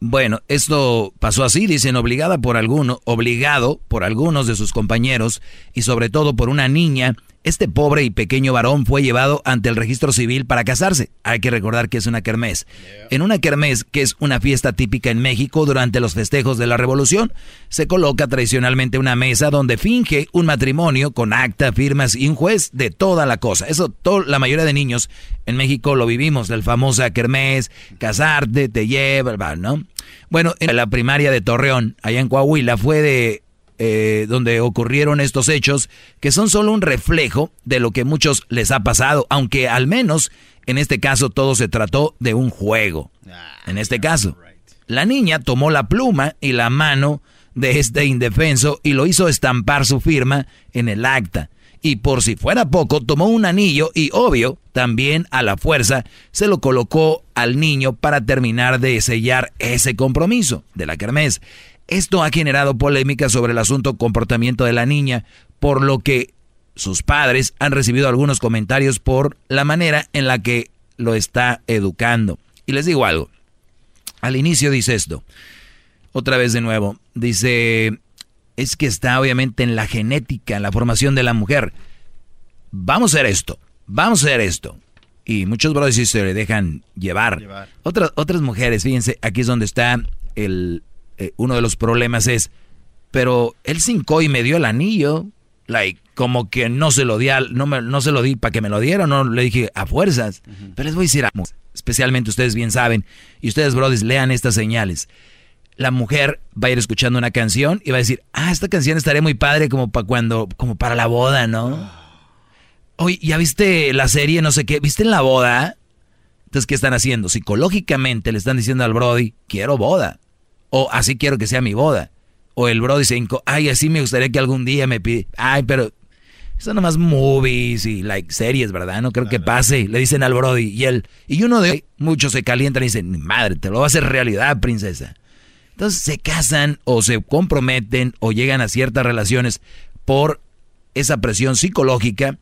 Bueno, esto pasó así, dicen, obligada por alguno, obligado por algunos de sus compañeros y sobre todo por una niña este pobre y pequeño varón fue llevado ante el registro civil para casarse. Hay que recordar que es una kermés. En una kermés, que es una fiesta típica en México durante los festejos de la Revolución, se coloca tradicionalmente una mesa donde finge un matrimonio con acta, firmas y un juez de toda la cosa. Eso la mayoría de niños en México lo vivimos, la famosa kermés, casarte, te lleva, ¿no? Bueno, en la primaria de Torreón, allá en Coahuila, fue de eh, donde ocurrieron estos hechos, que son solo un reflejo de lo que muchos les ha pasado, aunque al menos en este caso todo se trató de un juego. En este caso, la niña tomó la pluma y la mano de este indefenso y lo hizo estampar su firma en el acta. Y por si fuera poco, tomó un anillo y, obvio, también a la fuerza se lo colocó al niño para terminar de sellar ese compromiso de la kermés. Esto ha generado polémica sobre el asunto comportamiento de la niña, por lo que sus padres han recibido algunos comentarios por la manera en la que lo está educando. Y les digo algo. Al inicio dice esto. Otra vez de nuevo. Dice, es que está obviamente en la genética, en la formación de la mujer. Vamos a hacer esto. Vamos a hacer esto. Y muchos brothers se le dejan llevar. Otras, otras mujeres, fíjense, aquí es donde está el, eh, uno de los problemas es, pero él cincó y me dio el anillo. Like, como que no se lo di, no, me, no se lo di para que me lo diera, no le dije a fuerzas. Pero les voy a decir algo, especialmente ustedes bien saben, y ustedes, brothers, lean estas señales. La mujer va a ir escuchando una canción y va a decir, ah, esta canción estaría muy padre como para cuando, como para la boda, ¿no? Oye, ¿ya viste la serie, no sé qué? ¿Viste en la boda? Entonces, ¿qué están haciendo? Psicológicamente le están diciendo al Brody, quiero boda. O así quiero que sea mi boda. O el bro dice, ay, así me gustaría que algún día me pide. Ay, pero son nomás movies y like series, ¿verdad? No creo que pase. Le dicen al Brody y él. Y uno de muchos se calientan y dicen, madre, te lo va a hacer realidad, princesa. Entonces se casan o se comprometen o llegan a ciertas relaciones por esa presión psicológica.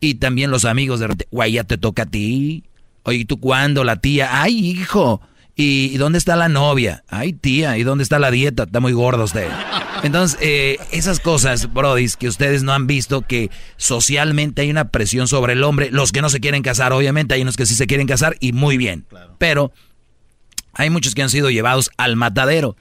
Y también los amigos de güey, ya te toca a ti. Oye, ¿tú cuándo? La tía, ay, hijo, ¿Y, dónde está la novia? Ay, tía, ¿y dónde está la dieta? Está muy gordo usted. Entonces, eh, esas cosas, brodis, que ustedes no han visto, que socialmente hay una presión sobre el hombre. Los que no se quieren casar, obviamente, hay unos que sí se quieren casar y muy bien. Pero hay muchos que han sido llevados al matadero.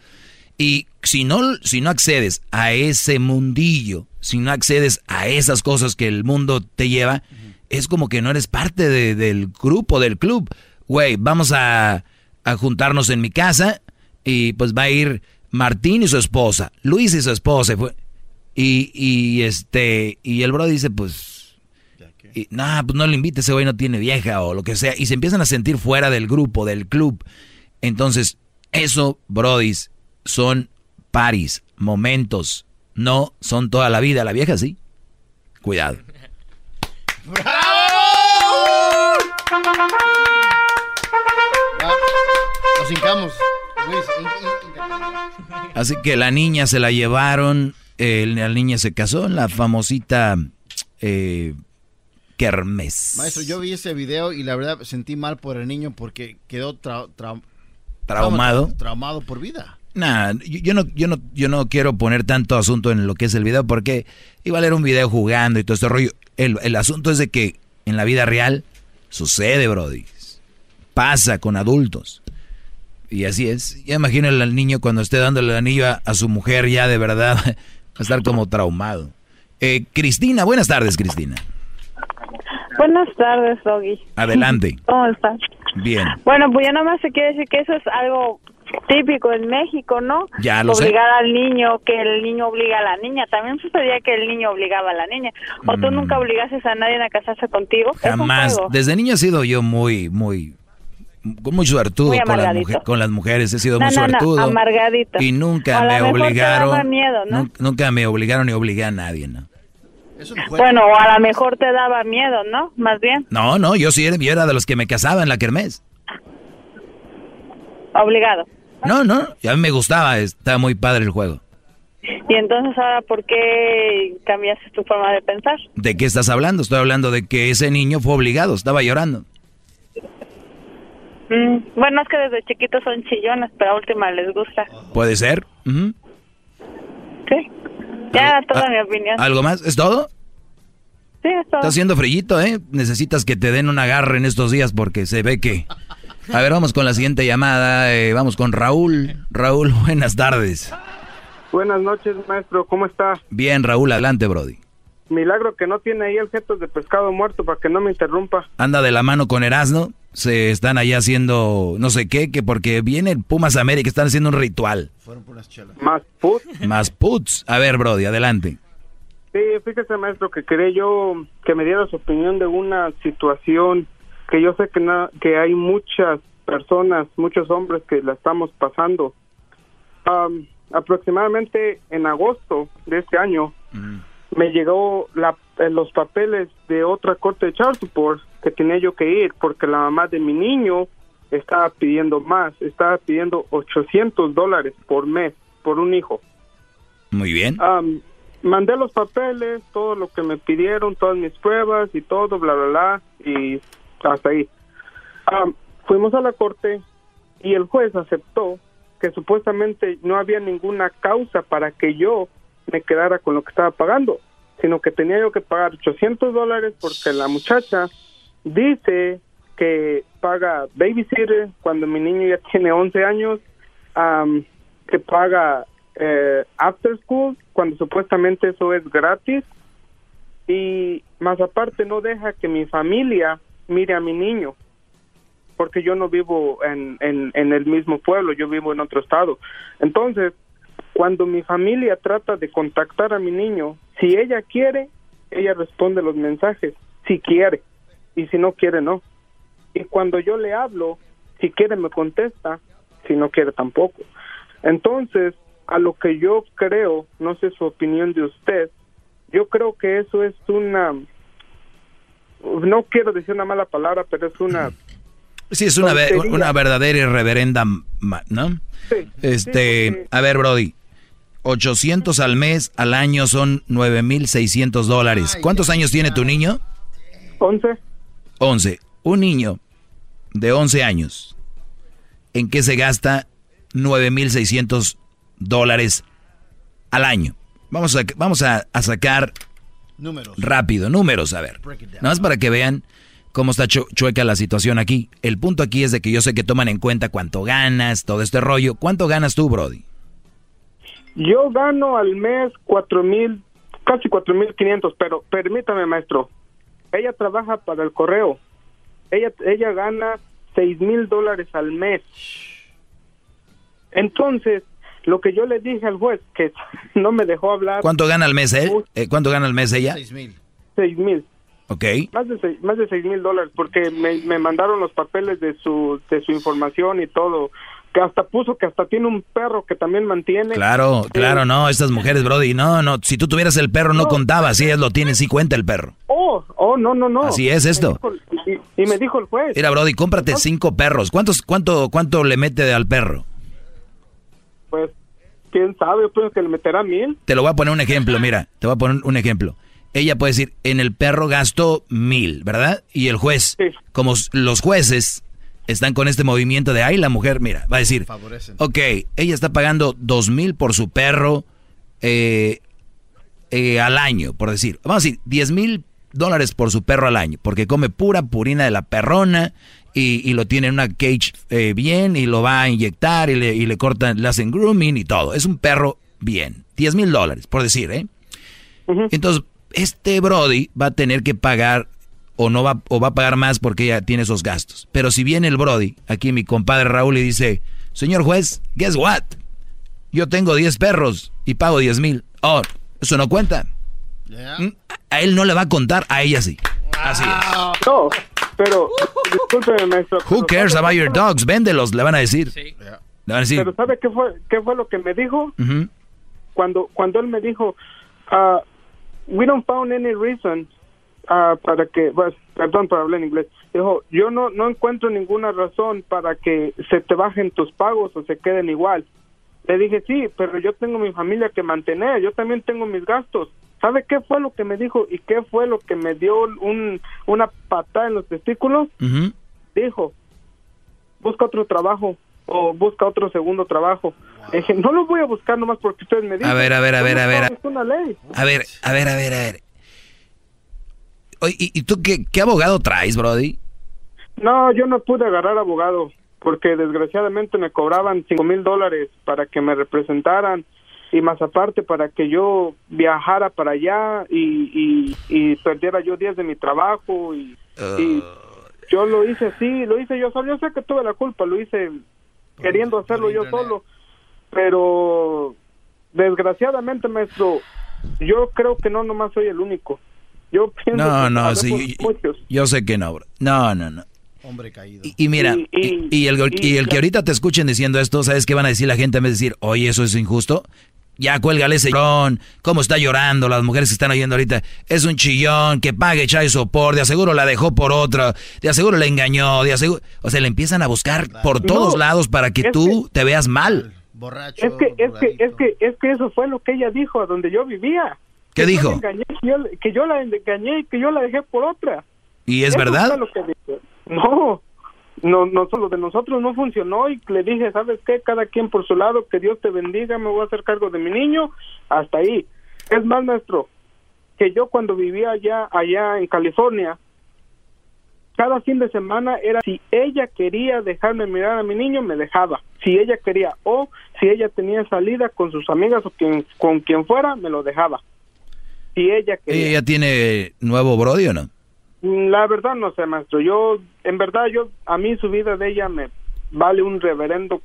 Y si no, si no accedes a ese mundillo, si no accedes a esas cosas que el mundo te lleva, es como que no eres parte del grupo, del club. Güey, vamos a a juntarnos en mi casa y pues va a ir Martín y su esposa, Luis y su esposa. Y, y este, y el bro dice, pues, nada, pues no le invite, ese güey no tiene vieja o lo que sea. Y se empiezan a sentir fuera del grupo, del club. Entonces, eso, brodis, son paris, momentos. No son toda la vida. La vieja sí. Cuidado. Así que la niña se la llevaron, la niña se casó en la famosita eh, Kermés. Maestro, yo vi ese video y la verdad sentí mal por el niño porque quedó traumado. Traumado por vida. Nah, yo, no, yo, no, yo no quiero poner tanto asunto en lo que es el video porque iba a leer un video jugando y todo este rollo. El, el asunto es de que en la vida real sucede, Brody. Pasa con adultos. Y así es. Ya imagino al niño cuando esté dándole el anillo a, su mujer ya de verdad va a estar como traumado. Eh, Cristina, buenas tardes, Cristina. Buenas tardes, Doggy. Adelante. ¿Cómo estás? Bien. Bueno, pues yo nomás te quiero decir que eso es algo típico en México, ¿no? Ya lo Obligar al niño, que el niño obliga a la niña. También sucedía que el niño obligaba a la niña. ¿O tú mm. nunca obligases a nadie a casarse contigo? Jamás. Desde niño he sido yo muy, muy muy suertudo con, las con las mujeres, he sido muy suertudo. Y nunca me obligaron. Nunca me obligaron ni obligué a nadie, ¿no? Bueno, o a lo mejor te daba miedo, ¿no? Más bien. No, no, yo sí era, yo era de los que me casaba en la kermés. Obligado. No, no, a mí me gustaba, estaba muy padre el juego. ¿Y entonces ahora por qué cambiaste tu forma de pensar? ¿De qué estás hablando? Estoy hablando de que ese niño fue obligado, estaba llorando. Mm, bueno, es que desde chiquitos son chillones, pero a última les gusta. ¿Puede ser? Sí. Ya, toda ah, mi opinión. ¿Algo más? ¿Es todo? Sí, es todo. Está haciendo frillito, ¿eh? Necesitas que te den un agarre en estos días porque se ve que... A ver, vamos con la siguiente llamada. Eh, vamos con Raúl. Raúl, buenas tardes. Buenas noches, maestro. ¿Cómo está? Bien, Raúl. Adelante, Brody. Milagro que no tiene ahí el gesto de pescado muerto para que no me interrumpa. Anda de la mano con Erasno. Se están allá haciendo no sé qué, que porque viene el Pumas América, están haciendo un ritual. Fueron por las chelas. Más puts. Más puts. A ver, Brody, adelante. Sí, fíjese, maestro, que quería yo que me diera su opinión de una situación que yo sé que, que hay muchas personas, muchos hombres que la estamos pasando. aproximadamente en agosto de este año, me llegó la, eh, los papeles de otra corte de child support que tenía yo que ir porque la mamá de mi niño estaba pidiendo más, estaba pidiendo 800 dólares por mes por un hijo. Muy bien. Mandé los papeles, todo lo que me pidieron, todas mis pruebas y todo, bla, bla, bla, y hasta ahí. Am, fuimos a la corte y el juez aceptó que supuestamente no había ninguna causa para que yo me quedara con lo que estaba pagando, sino que tenía yo que pagar 800 dólares porque la muchacha dice que paga babysitter cuando mi niño ya tiene 11 años, am, que paga eh, after school cuando supuestamente eso es gratis y más aparte no deja que mi familia mire a mi niño porque yo no vivo en, en, en el mismo pueblo, yo vivo en otro estado. Entonces, cuando mi familia trata de contactar a mi niño, si ella quiere, ella responde los mensajes, si quiere, y si no quiere, no. Y cuando yo le hablo, si quiere me contesta, si no quiere tampoco. Entonces, a lo que yo creo, no sé su opinión de usted, yo creo que eso es una, no quiero decir una mala palabra, pero es una Sí, es una, tontería. una verdadera y reverenda, ¿no? Este, a ver, Brody, 800 al mes, al año son 9,600 dólares. ¿Cuántos años tiene tu niño? 11. 11. Un niño de 11 años, ¿en qué se gasta 9,600 dólares al año? Vamos a, vamos a, a sacar Números. rápido, números, a ver. Nada más para que vean cómo está chu- chueca la situación aquí. El punto aquí es de que yo sé que toman en cuenta cuánto ganas, todo este rollo. ¿Cuánto ganas tú, Brody? Yo gano al mes cuatro mil, casi cuatro mil quinientos, pero permítame, maestro. Ella trabaja para el correo. Ella, ella gana seis mil dólares al mes. Entonces, lo que yo le dije al juez, que no me dejó hablar. ¿Cuánto gana al mes él? Eh, ¿Cuánto gana al mes ella? Seis mil. Seis mil. Ok. Más de seis, más de seis mil dólares, porque me, me mandaron los papeles de su, de su información y todo. Que hasta puso que hasta tiene un perro que también mantiene. Claro, claro, no, estas mujeres, Brody, no, no, si tú tuvieras el perro no contaba, si ellas lo tienen, sí cuenta el perro. Oh, oh, no, no, no. Así es esto. Me dijo- y, y me dijo el juez. Mira, Brody, cómprate cinco perros. ¿Cuántos, cuánto, cuánto le mete al perro? Pues, quién sabe, yo creo que le meterá mil. Te lo voy a poner un ejemplo, mira, te voy a poner un ejemplo. Ella puede decir, en el perro gasto mil, ¿verdad? Y el juez, como los jueces están con este movimiento de, ay, la mujer, mira, va a decir, ok, ella está pagando dos mil por su perro eh, eh, al año, por decir. Vamos a decir, diez mil dólares por su perro al año, porque come pura purina de la perrona y, y lo tiene en una cage eh, bien y lo va a inyectar y le, y le cortan, le hacen grooming y todo. Es un perro bien. 10 mil dólares, por decir, ¿eh? Entonces, este Brody va a tener que pagar o no va, o va a pagar más porque ella tiene esos gastos. Pero si viene el Brody, aquí mi compadre Raúl y dice, señor juez, guess what? Yo tengo 10 perros y pago 10 mil. Oh, eso no cuenta. Mm, A él no le va a contar, a ella sí. Así es. No, pero, discúlpeme, maestro. Who cares about your dogs? Véndelos, le van a decir. Le van a decir. Pero ¿sabe qué fue, qué fue lo que me dijo? Cuando, cuando él me dijo, ah, we don't found any reason ah, para que, pues, perdón por hablar en inglés, dijo, yo no, no encuentro ninguna razón para que se te bajen tus pagos o se queden igual. Le dije, sí, pero yo tengo mi familia que mantener, yo también tengo mis gastos. ¿Sabe qué fue lo que me dijo y qué fue lo que me dio un, una patada en los testículos? Dijo, busca otro trabajo o busca otro segundo trabajo. Dije, no lo voy a buscar nomás porque ustedes me dicen. A ver, a ver, a ver, a ver. Es una ley. A ver, a ver, a ver, a ver. ¿Y, y tú qué, qué abogado traes, Brody? No, yo no pude agarrar abogado porque desgraciadamente me cobraban cinco mil dólares para que me representaran y más aparte para que yo viajara para allá y, y, y perdiera yo días de mi trabajo y, y yo lo hice así, lo hice yo solo. Yo sé que tuve la culpa, lo hice queriendo hacerlo yo solo, pero desgraciadamente, maestro, yo creo que no nomás soy el único. Yo pienso No, que no, sí. yo- muchos. Yo sé que no, bro. No, no, no. Hombre caído. Y, y mira, y, y el, y el que ahorita te escuchen diciendo esto, ¿sabes qué van a decir la gente en vez de decir, oye, eso es injusto? Ya cuélgale ese chillón. ¿Cómo está llorando las mujeres que están oyendo ahorita? Es un chillón, que pague chai sopor, de aseguro la dejó por otra, de aseguro la engañó, de aseguro... O sea, le empiezan a buscar por todos lados para que tú te veas mal. Borracho. Es que, es que, es que, es que eso fue lo que ella dijo a donde yo vivía. ¿Qué Que dijo? engañé, que, yo, que yo la engañé y que yo la dejé por otra. ¿Y es Eso verdad? lo que. No, no, no, solo de nosotros no funcionó y le dije, ¿sabes qué? Cada quien por su lado, que Dios te bendiga, me voy a hacer cargo de mi niño, hasta ahí. Es más, maestro, que yo cuando vivía allá, allá en California, cada fin de semana era si ella quería dejarme mirar a mi niño, me dejaba. Si ella quería o si ella tenía salida con sus amigas o quien, con quien fuera, me lo dejaba. Si ella quería. ¿Ella tiene nuevo Brody o no? Mm, La verdad no sé, maestro. Yo, en verdad, yo, a mí su vida de ella me vale un reverendo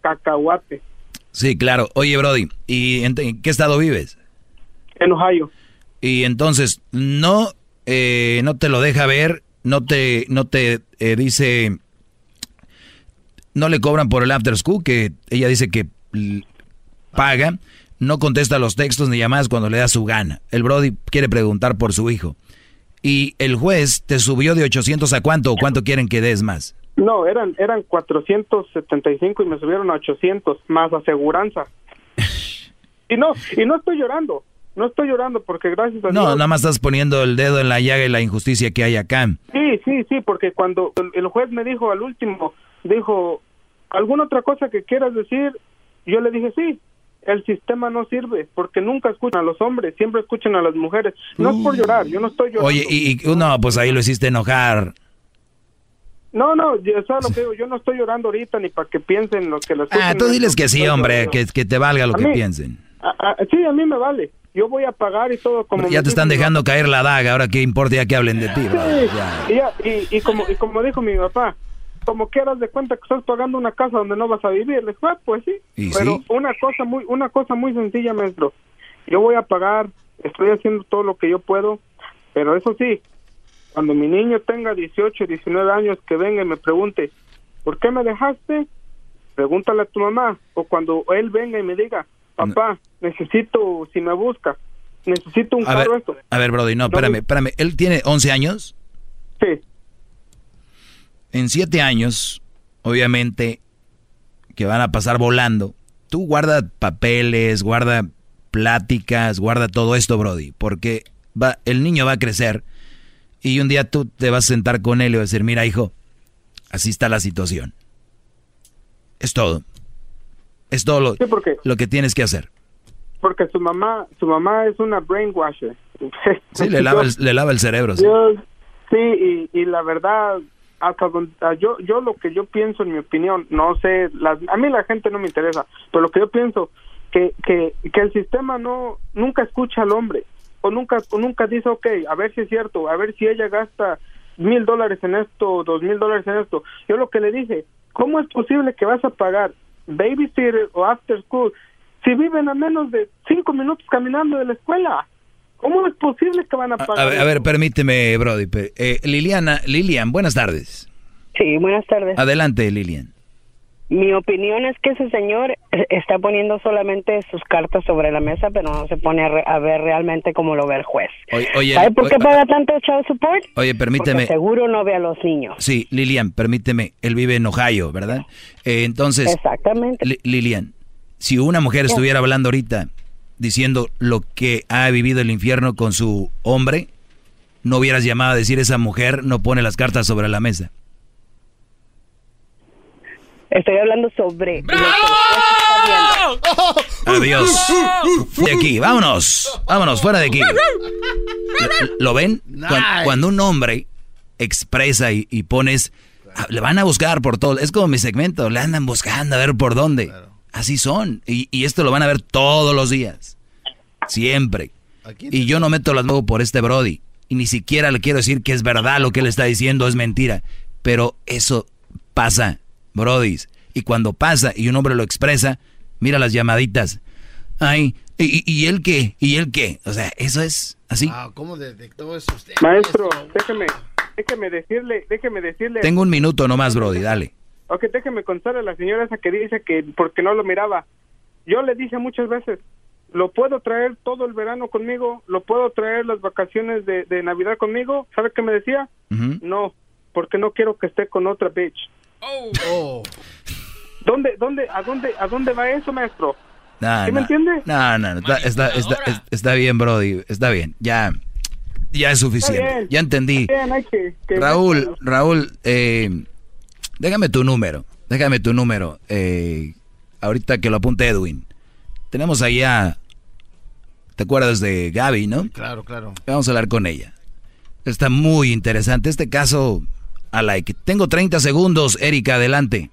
cacahuate Sí, claro. Oye, Brody, ¿y en, en qué estado vives? en Ohio. Y entonces, no, eh, no te lo deja ver, no te, no te eh, dice, no le cobran por el after school, que ella dice que paga, no contesta los textos ni llamadas cuando le da su gana. El Brody quiere preguntar por su hijo. Y el juez te subió de 800 a cuánto, o cuánto quieren que des más. No, eran eran 475 y me subieron a 800 más aseguranza. Y no, y no estoy llorando. No estoy llorando porque gracias a No, Dios. nada más estás poniendo el dedo en la llaga y la injusticia que hay acá. Sí, sí, sí, porque cuando el juez me dijo al último, dijo, ¿alguna otra cosa que quieras decir? Yo le dije, sí, el sistema no sirve, porque nunca escuchan a los hombres, siempre escuchan a las mujeres. No es por llorar, yo no estoy llorando. Oye, y, y no, pues ahí lo hiciste enojar. No, no, yo, ¿sabes lo que digo? Yo no estoy llorando ahorita ni para que piensen lo que escuchen. Ah, tú diles que sí, hombre, que, que te valga lo A que mí- piensen. Ah, ah, sí, a mí me vale. Yo voy a pagar y todo como... Ya te están dijo dejando caer la daga, ahora qué importa ya que hablen de ti? Sí, ya- y, y como, y como dijo mi papá, como quieras de cuenta que estás pagando una casa donde no vas a vivir. Le dije, "Ah, pues sí. ¿Y Pero sí? una cosa muy una cosa muy sencilla, maestro. Yo voy a pagar, estoy haciendo todo lo que yo puedo, pero eso sí, cuando mi niño tenga 18, 19 años, que venga y me pregunte, ¿por qué me dejaste? Pregúntale a tu mamá. O cuando él venga y me diga, papá, necesito, si me busca, necesito un A ver, carro esto. a ver, Brody, no, espérame, espérame. ¿Él tiene 11 años? Sí. En 7 años, obviamente, que van a pasar volando, tú guarda papeles, guarda pláticas, guarda todo esto, Brody, porque va, el niño va a crecer y un día tú te vas a sentar con él y vas a decir, mira, hijo, así está la situación. Es todo. Es todo lo, lo que tienes que hacer. porque su mamá su mamá es una brainwasher Sí, le lava el, le lava el cerebro. sí. Sí y, y la verdad hasta donde- ah, yo yo lo que yo pienso en mi opinión no sé las, a mí la gente no me interesa pero lo que yo pienso que que que el sistema no nunca escucha al hombre o nunca o nunca dice ok a ver si es cierto a ver si ella gasta mil dólares en esto dos mil dólares en esto. Yo lo que le dije cómo es posible que vas a pagar babysitter o after school si viven a menos de cinco minutos caminando de la escuela cómo es posible que van a pagar A ver, a ver, permíteme, Brody. eh, Liliana, Lilian, buenas tardes. Sí, buenas tardes. Adelante, Lilian. Mi opinión es que ese señor eh, está poniendo solamente sus cartas sobre la mesa, pero no se pone a, re- a ver realmente cómo lo ve el juez. Oye, oye, ¿Sabe por qué oye, paga tanto child support? oye, permíteme. Porque seguro no ve a los niños. Sí, Lilian, permíteme. Él vive en Ohio, ¿verdad? Eh, entonces, Exactamente. Li- Lilian, si una mujer estuviera hablando ahorita diciendo lo que ha vivido el infierno con su hombre, no hubieras llamado a decir esa mujer no pone las cartas sobre la mesa. Estoy hablando sobre... viendo. Adiós. De aquí, vámonos. Vámonos, fuera de aquí. ¿Lo, ven? Cuan- Cuando, un hombre expresa y, y pones, ah, le van a buscar por todo. Es como mi segmento, le andan buscando a ver por dónde. Así son. Y, y esto lo van a ver todos los días. Siempre. Y yo no meto las manos por este Brody. Y ni siquiera le quiero decir que es verdad lo que él está diciendo, es mentira. Pero eso pasa, Brodis. Y cuando pasa y un hombre lo expresa, mira las llamaditas. Ay, ¿y, y, y él qué? ¿Y él qué? O sea, eso es así. Ah, ¿Cómo detectó eso usted? Maestro, déjeme, déjeme decirle, déjeme decirle. Tengo un minuto nomás, Brody, dale. Ok, déjeme contarle a la señora esa que dice que porque no lo miraba. yo le dije muchas veces, lo puedo traer todo el verano conmigo, lo puedo traer las vacaciones de, de Navidad conmigo. ¿Sabe qué me decía? No, porque no quiero que esté con otra bitch. Oh. ¿Dónde, dónde, a dónde, a dónde va eso, maestro? No, ¿Sí me entiende? No, no, no, está, está, está, es- está bien, Brody, está bien, ya, ya es suficiente, bien. ya entendí. Bien, que- que- Raúl, Raúl, eh, déjame tu número, déjame tu número, eh, ahorita que lo apunte Edwin. Tenemos allá, ¿te acuerdas de Gaby, no? Claro, claro. Vamos a hablar con ella. Está muy interesante este caso, a like. Tengo 30 segundos, Erika, adelante.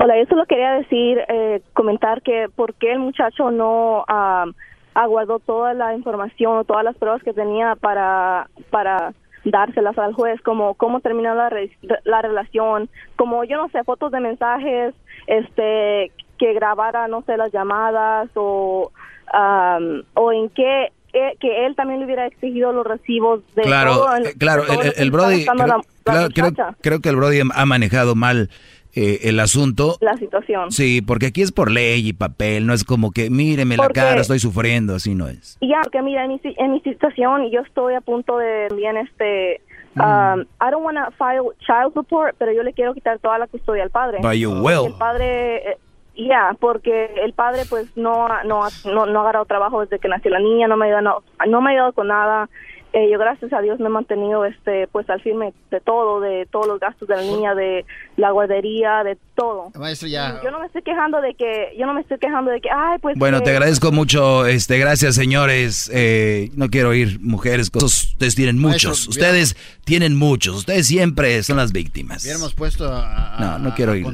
Hola, yo solo quería decir, eh, comentar que por qué el muchacho no ah, aguardó toda la información o todas las pruebas que tenía para, para dárselas al juez, como cómo terminó la, re- la relación, como yo no sé, fotos de mensajes, este, que grabara, no sé, las llamadas o, am, o en qué eh, que él también le hubiera exigido los recibos de Claro, todo, eh, claro, todo el, el Brody, creo, la- la claro, creo- muchacha, creo que el Brody ha manejado mal eh, el asunto. la situación. Sí, porque aquí es por ley y papel, no es como que míreme la Porque- cara, estoy sufriendo, así no es. Ya, porque mira, en mi, en mi situación, yo estoy a punto de bien este... Mm. um, I don't want to file child support, pero yo le quiero quitar toda la custodia al padre. But you will. El padre, eh, ya, porque el padre pues no, ha- no, no, no ha agarrado trabajo desde que nació la niña, no me ha ayudado, no, no me ha ayudado con nada. Eh, yo gracias a Dios me he mantenido este pues al firme de todo, de todos los gastos de la niña, de la guardería, de todo. Maestro, ya. Yo no me estoy quejando de que, yo no me estoy quejando de que, ay, pues... Bueno, que- te agradezco mucho, este, gracias señores. Eh, no quiero oír mujeres, cosas- ustedes tienen Maestro, muchos, ustedes tienen muchos, ustedes siempre son las víctimas. Hubiéramos puesto a... a- No, no quiero oír.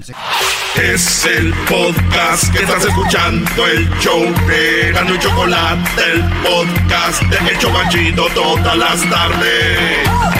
Es el podcast que estás escuchando, el show de Gano y Chocolate, el podcast de El todas las tardes.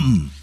come.